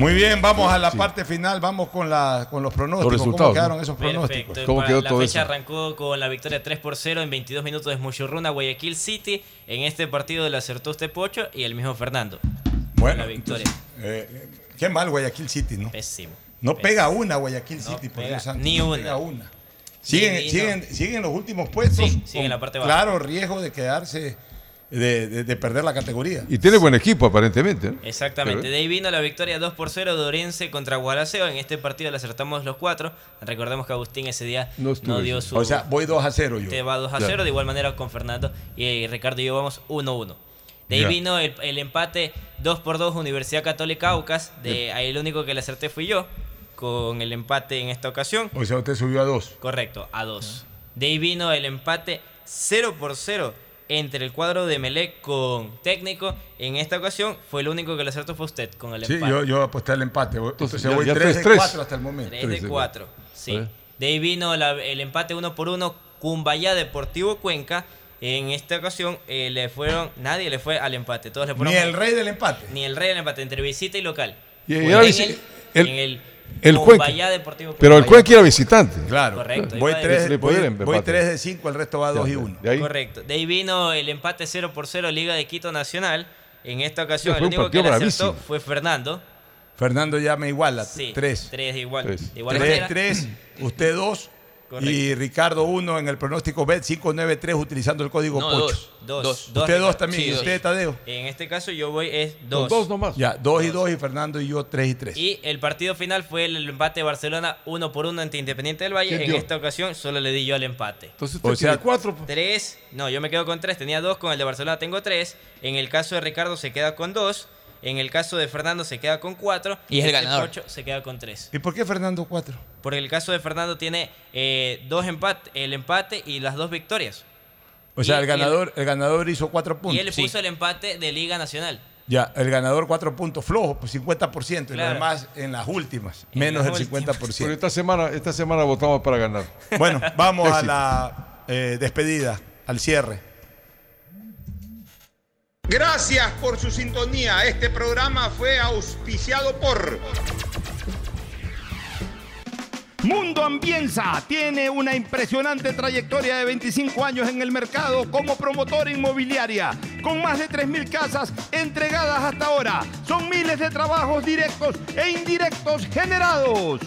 Muy bien, vamos a la parte final, vamos con, la, con los pronósticos. Los ¿Cómo resultados, quedaron ¿no? esos Perfecto. pronósticos? ¿Cómo Para quedó la todo fecha eso? arrancó con la victoria 3 por 0 en 22 minutos de Muchurruna, Guayaquil City. En este partido le acertó usted Pocho y el mismo Fernando. Bueno, la victoria. entonces, eh, qué mal Guayaquil City, ¿no? Pésimo. No Pésimo. pega una Guayaquil City, por Dios santo. ni no una. pega una. Siguen, siguen, siguen los últimos puestos. Sí, siguen en la parte baja. Claro riesgo de quedarse, de, de- de perder la categoría. Y tiene buen equipo, aparentemente. ¿no? Exactamente. Pero- De ahí vino la victoria 2 por 0 de Orense contra Gualaceo. En este partido le acertamos los cuatro. Recordemos que Agustín ese día No no, estuvo dio su. O sea, voy 2 a 0 yo. Te va 2 a Ya. 0, de igual manera con Fernando y eh, Ricardo y yo vamos 1-1. De ahí Ya. vino el, el empate 2 por 2 Universidad Católica Aucas. De ahí el único que le acerté fui yo con el empate en esta ocasión. O sea, usted subió a 2. Correcto, a 2. De ahí vino el empate 0 por 0 entre el cuadro de Melec con técnico. En esta ocasión fue el único que le acertó fue usted con el Sí, empate. yo, yo aposté al empate. Entonces, ya- voy ya 3 de 3-3. 4 hasta el momento. 3 de 4. Sí. Eh. De ahí vino la- el empate 1 por 1 Cumbayá Deportivo Cuenca. En esta ocasión eh, le fueron, nadie le fue al empate. Todos le fueron Ni el rey del empate. Ni el rey del empate entre visita y local. Y- y ahora en, el, el- en el el Cuenca. Deportivo Pero el Cuenca. Era visitante. Claro. Correcto. Voy iba 3 Le voy, podían voy empate. tres de 5, el resto va 2 y 1. De ahí, Correcto. De ahí vino el empate 0 por 0 Liga de Quito Nacional. En esta ocasión Fue el único que le acertó fue Fernando. Fernando ya me iguala. Sí. 3. 3 igual. Tres. De igual 3, manera. 3, usted 2 Y Ricardo 1 en el pronóstico Bet 593 utilizando el código No, Pocho. dos. Dos. Dos, Usted dos Ricardo. también. Sí, ¿Y dos. usted, Tadeo? En este caso yo voy es dos. dos nomás. Ya, dos y dos y Fernando y yo tres y tres. Y el partido final fue el empate de Barcelona uno por uno ante Independiente del Valle. ¿Quién En dio? esta ocasión solo le di yo el empate. Entonces usted tiene cuatro. pues. Tres, no, yo me quedo con tres. Tenía dos, con el de Barcelona tengo tres. En el caso de Ricardo se queda con dos. En el caso de Fernando se queda con cuatro. Y es el ganador. Pocho se queda con tres. ¿Y por qué Fernando cuatro? Porque el caso de Fernando tiene eh, dos empates, el empate y las dos victorias. O sea, Y- el ganador, el ganador hizo cuatro puntos. Y él le puso el empate de Liga Nacional. Ya, el ganador cuatro puntos flojo, pues 50%, y Claro. los demás en las últimas, menos las del últimas. 50%. Pero esta semana, esta semana votamos para ganar. Bueno, vamos a la eh, despedida, al cierre. Gracias por su sintonía. Este programa fue auspiciado por Mundo Ambienza tiene una impresionante trayectoria de 25 años en el mercado como promotora inmobiliaria, con más de 3.000 casas entregadas hasta ahora. Son miles de trabajos directos e indirectos generados.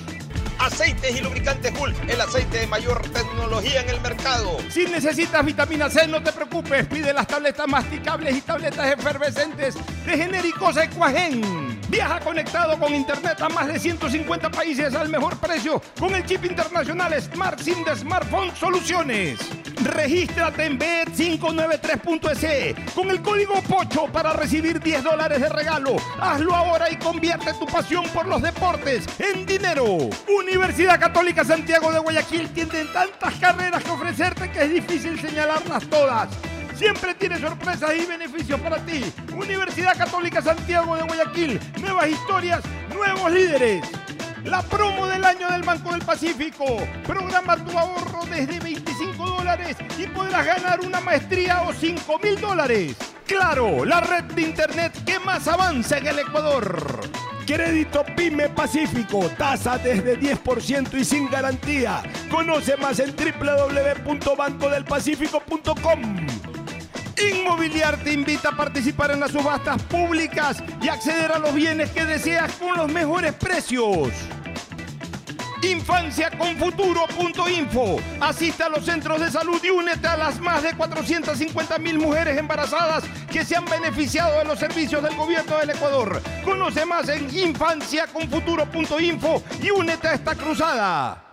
Aceites y lubricantes Hulk, el aceite de mayor tecnología en el mercado. Si necesitas vitamina C, no te preocupes, pide las tabletas masticables y tabletas efervescentes de genéricos Equagen. Viaja conectado con internet a más de 150 países al mejor precio con el chip internacional Smart SIM de Smartphone Soluciones. Regístrate en bet593.es con el código POCHO para recibir 10 dólares de regalo. Hazlo ahora y convierte tu pasión por los deportes en dinero. Universidad Católica Santiago de Guayaquil tiene tantas carreras que ofrecerte que es difícil señalarlas todas. Siempre tiene sorpresas y beneficios para ti. Universidad Católica Santiago de Guayaquil. Nuevas historias, nuevos líderes. La promo del año del Banco del Pacífico. Programa tu ahorro desde 25 dólares y podrás ganar una maestría o 5 mil dólares. Claro, la red de internet que más avanza en el Ecuador. Crédito Pyme Pacífico, tasa desde 10% y sin garantía. Conoce más en www.bancodelpacifico.com. Inmobiliar te invita a participar en las subastas públicas y acceder a los bienes que deseas con los mejores precios. Infanciaconfuturo.info. Asista a los centros de salud y únete a las más de 450 mil mujeres embarazadas que se han beneficiado de los servicios del gobierno del Ecuador. Conoce más en infanciaconfuturo.info y únete a esta cruzada.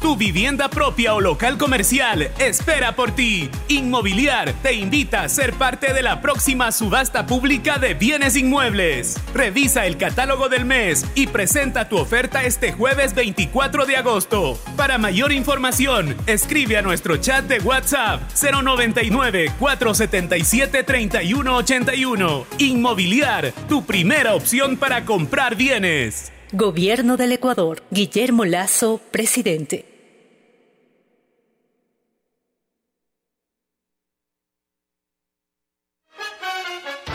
Tu vivienda propia o local comercial espera por ti. Inmobiliar te invita a ser parte de la próxima subasta pública de bienes inmuebles. Revisa el catálogo del mes y presenta tu oferta este jueves 24 de agosto. Para mayor información, escribe a nuestro chat de WhatsApp 099 477 3181. Inmobiliar, tu primera opción para comprar bienes. Gobierno del Ecuador. Guillermo Lazo, presidente.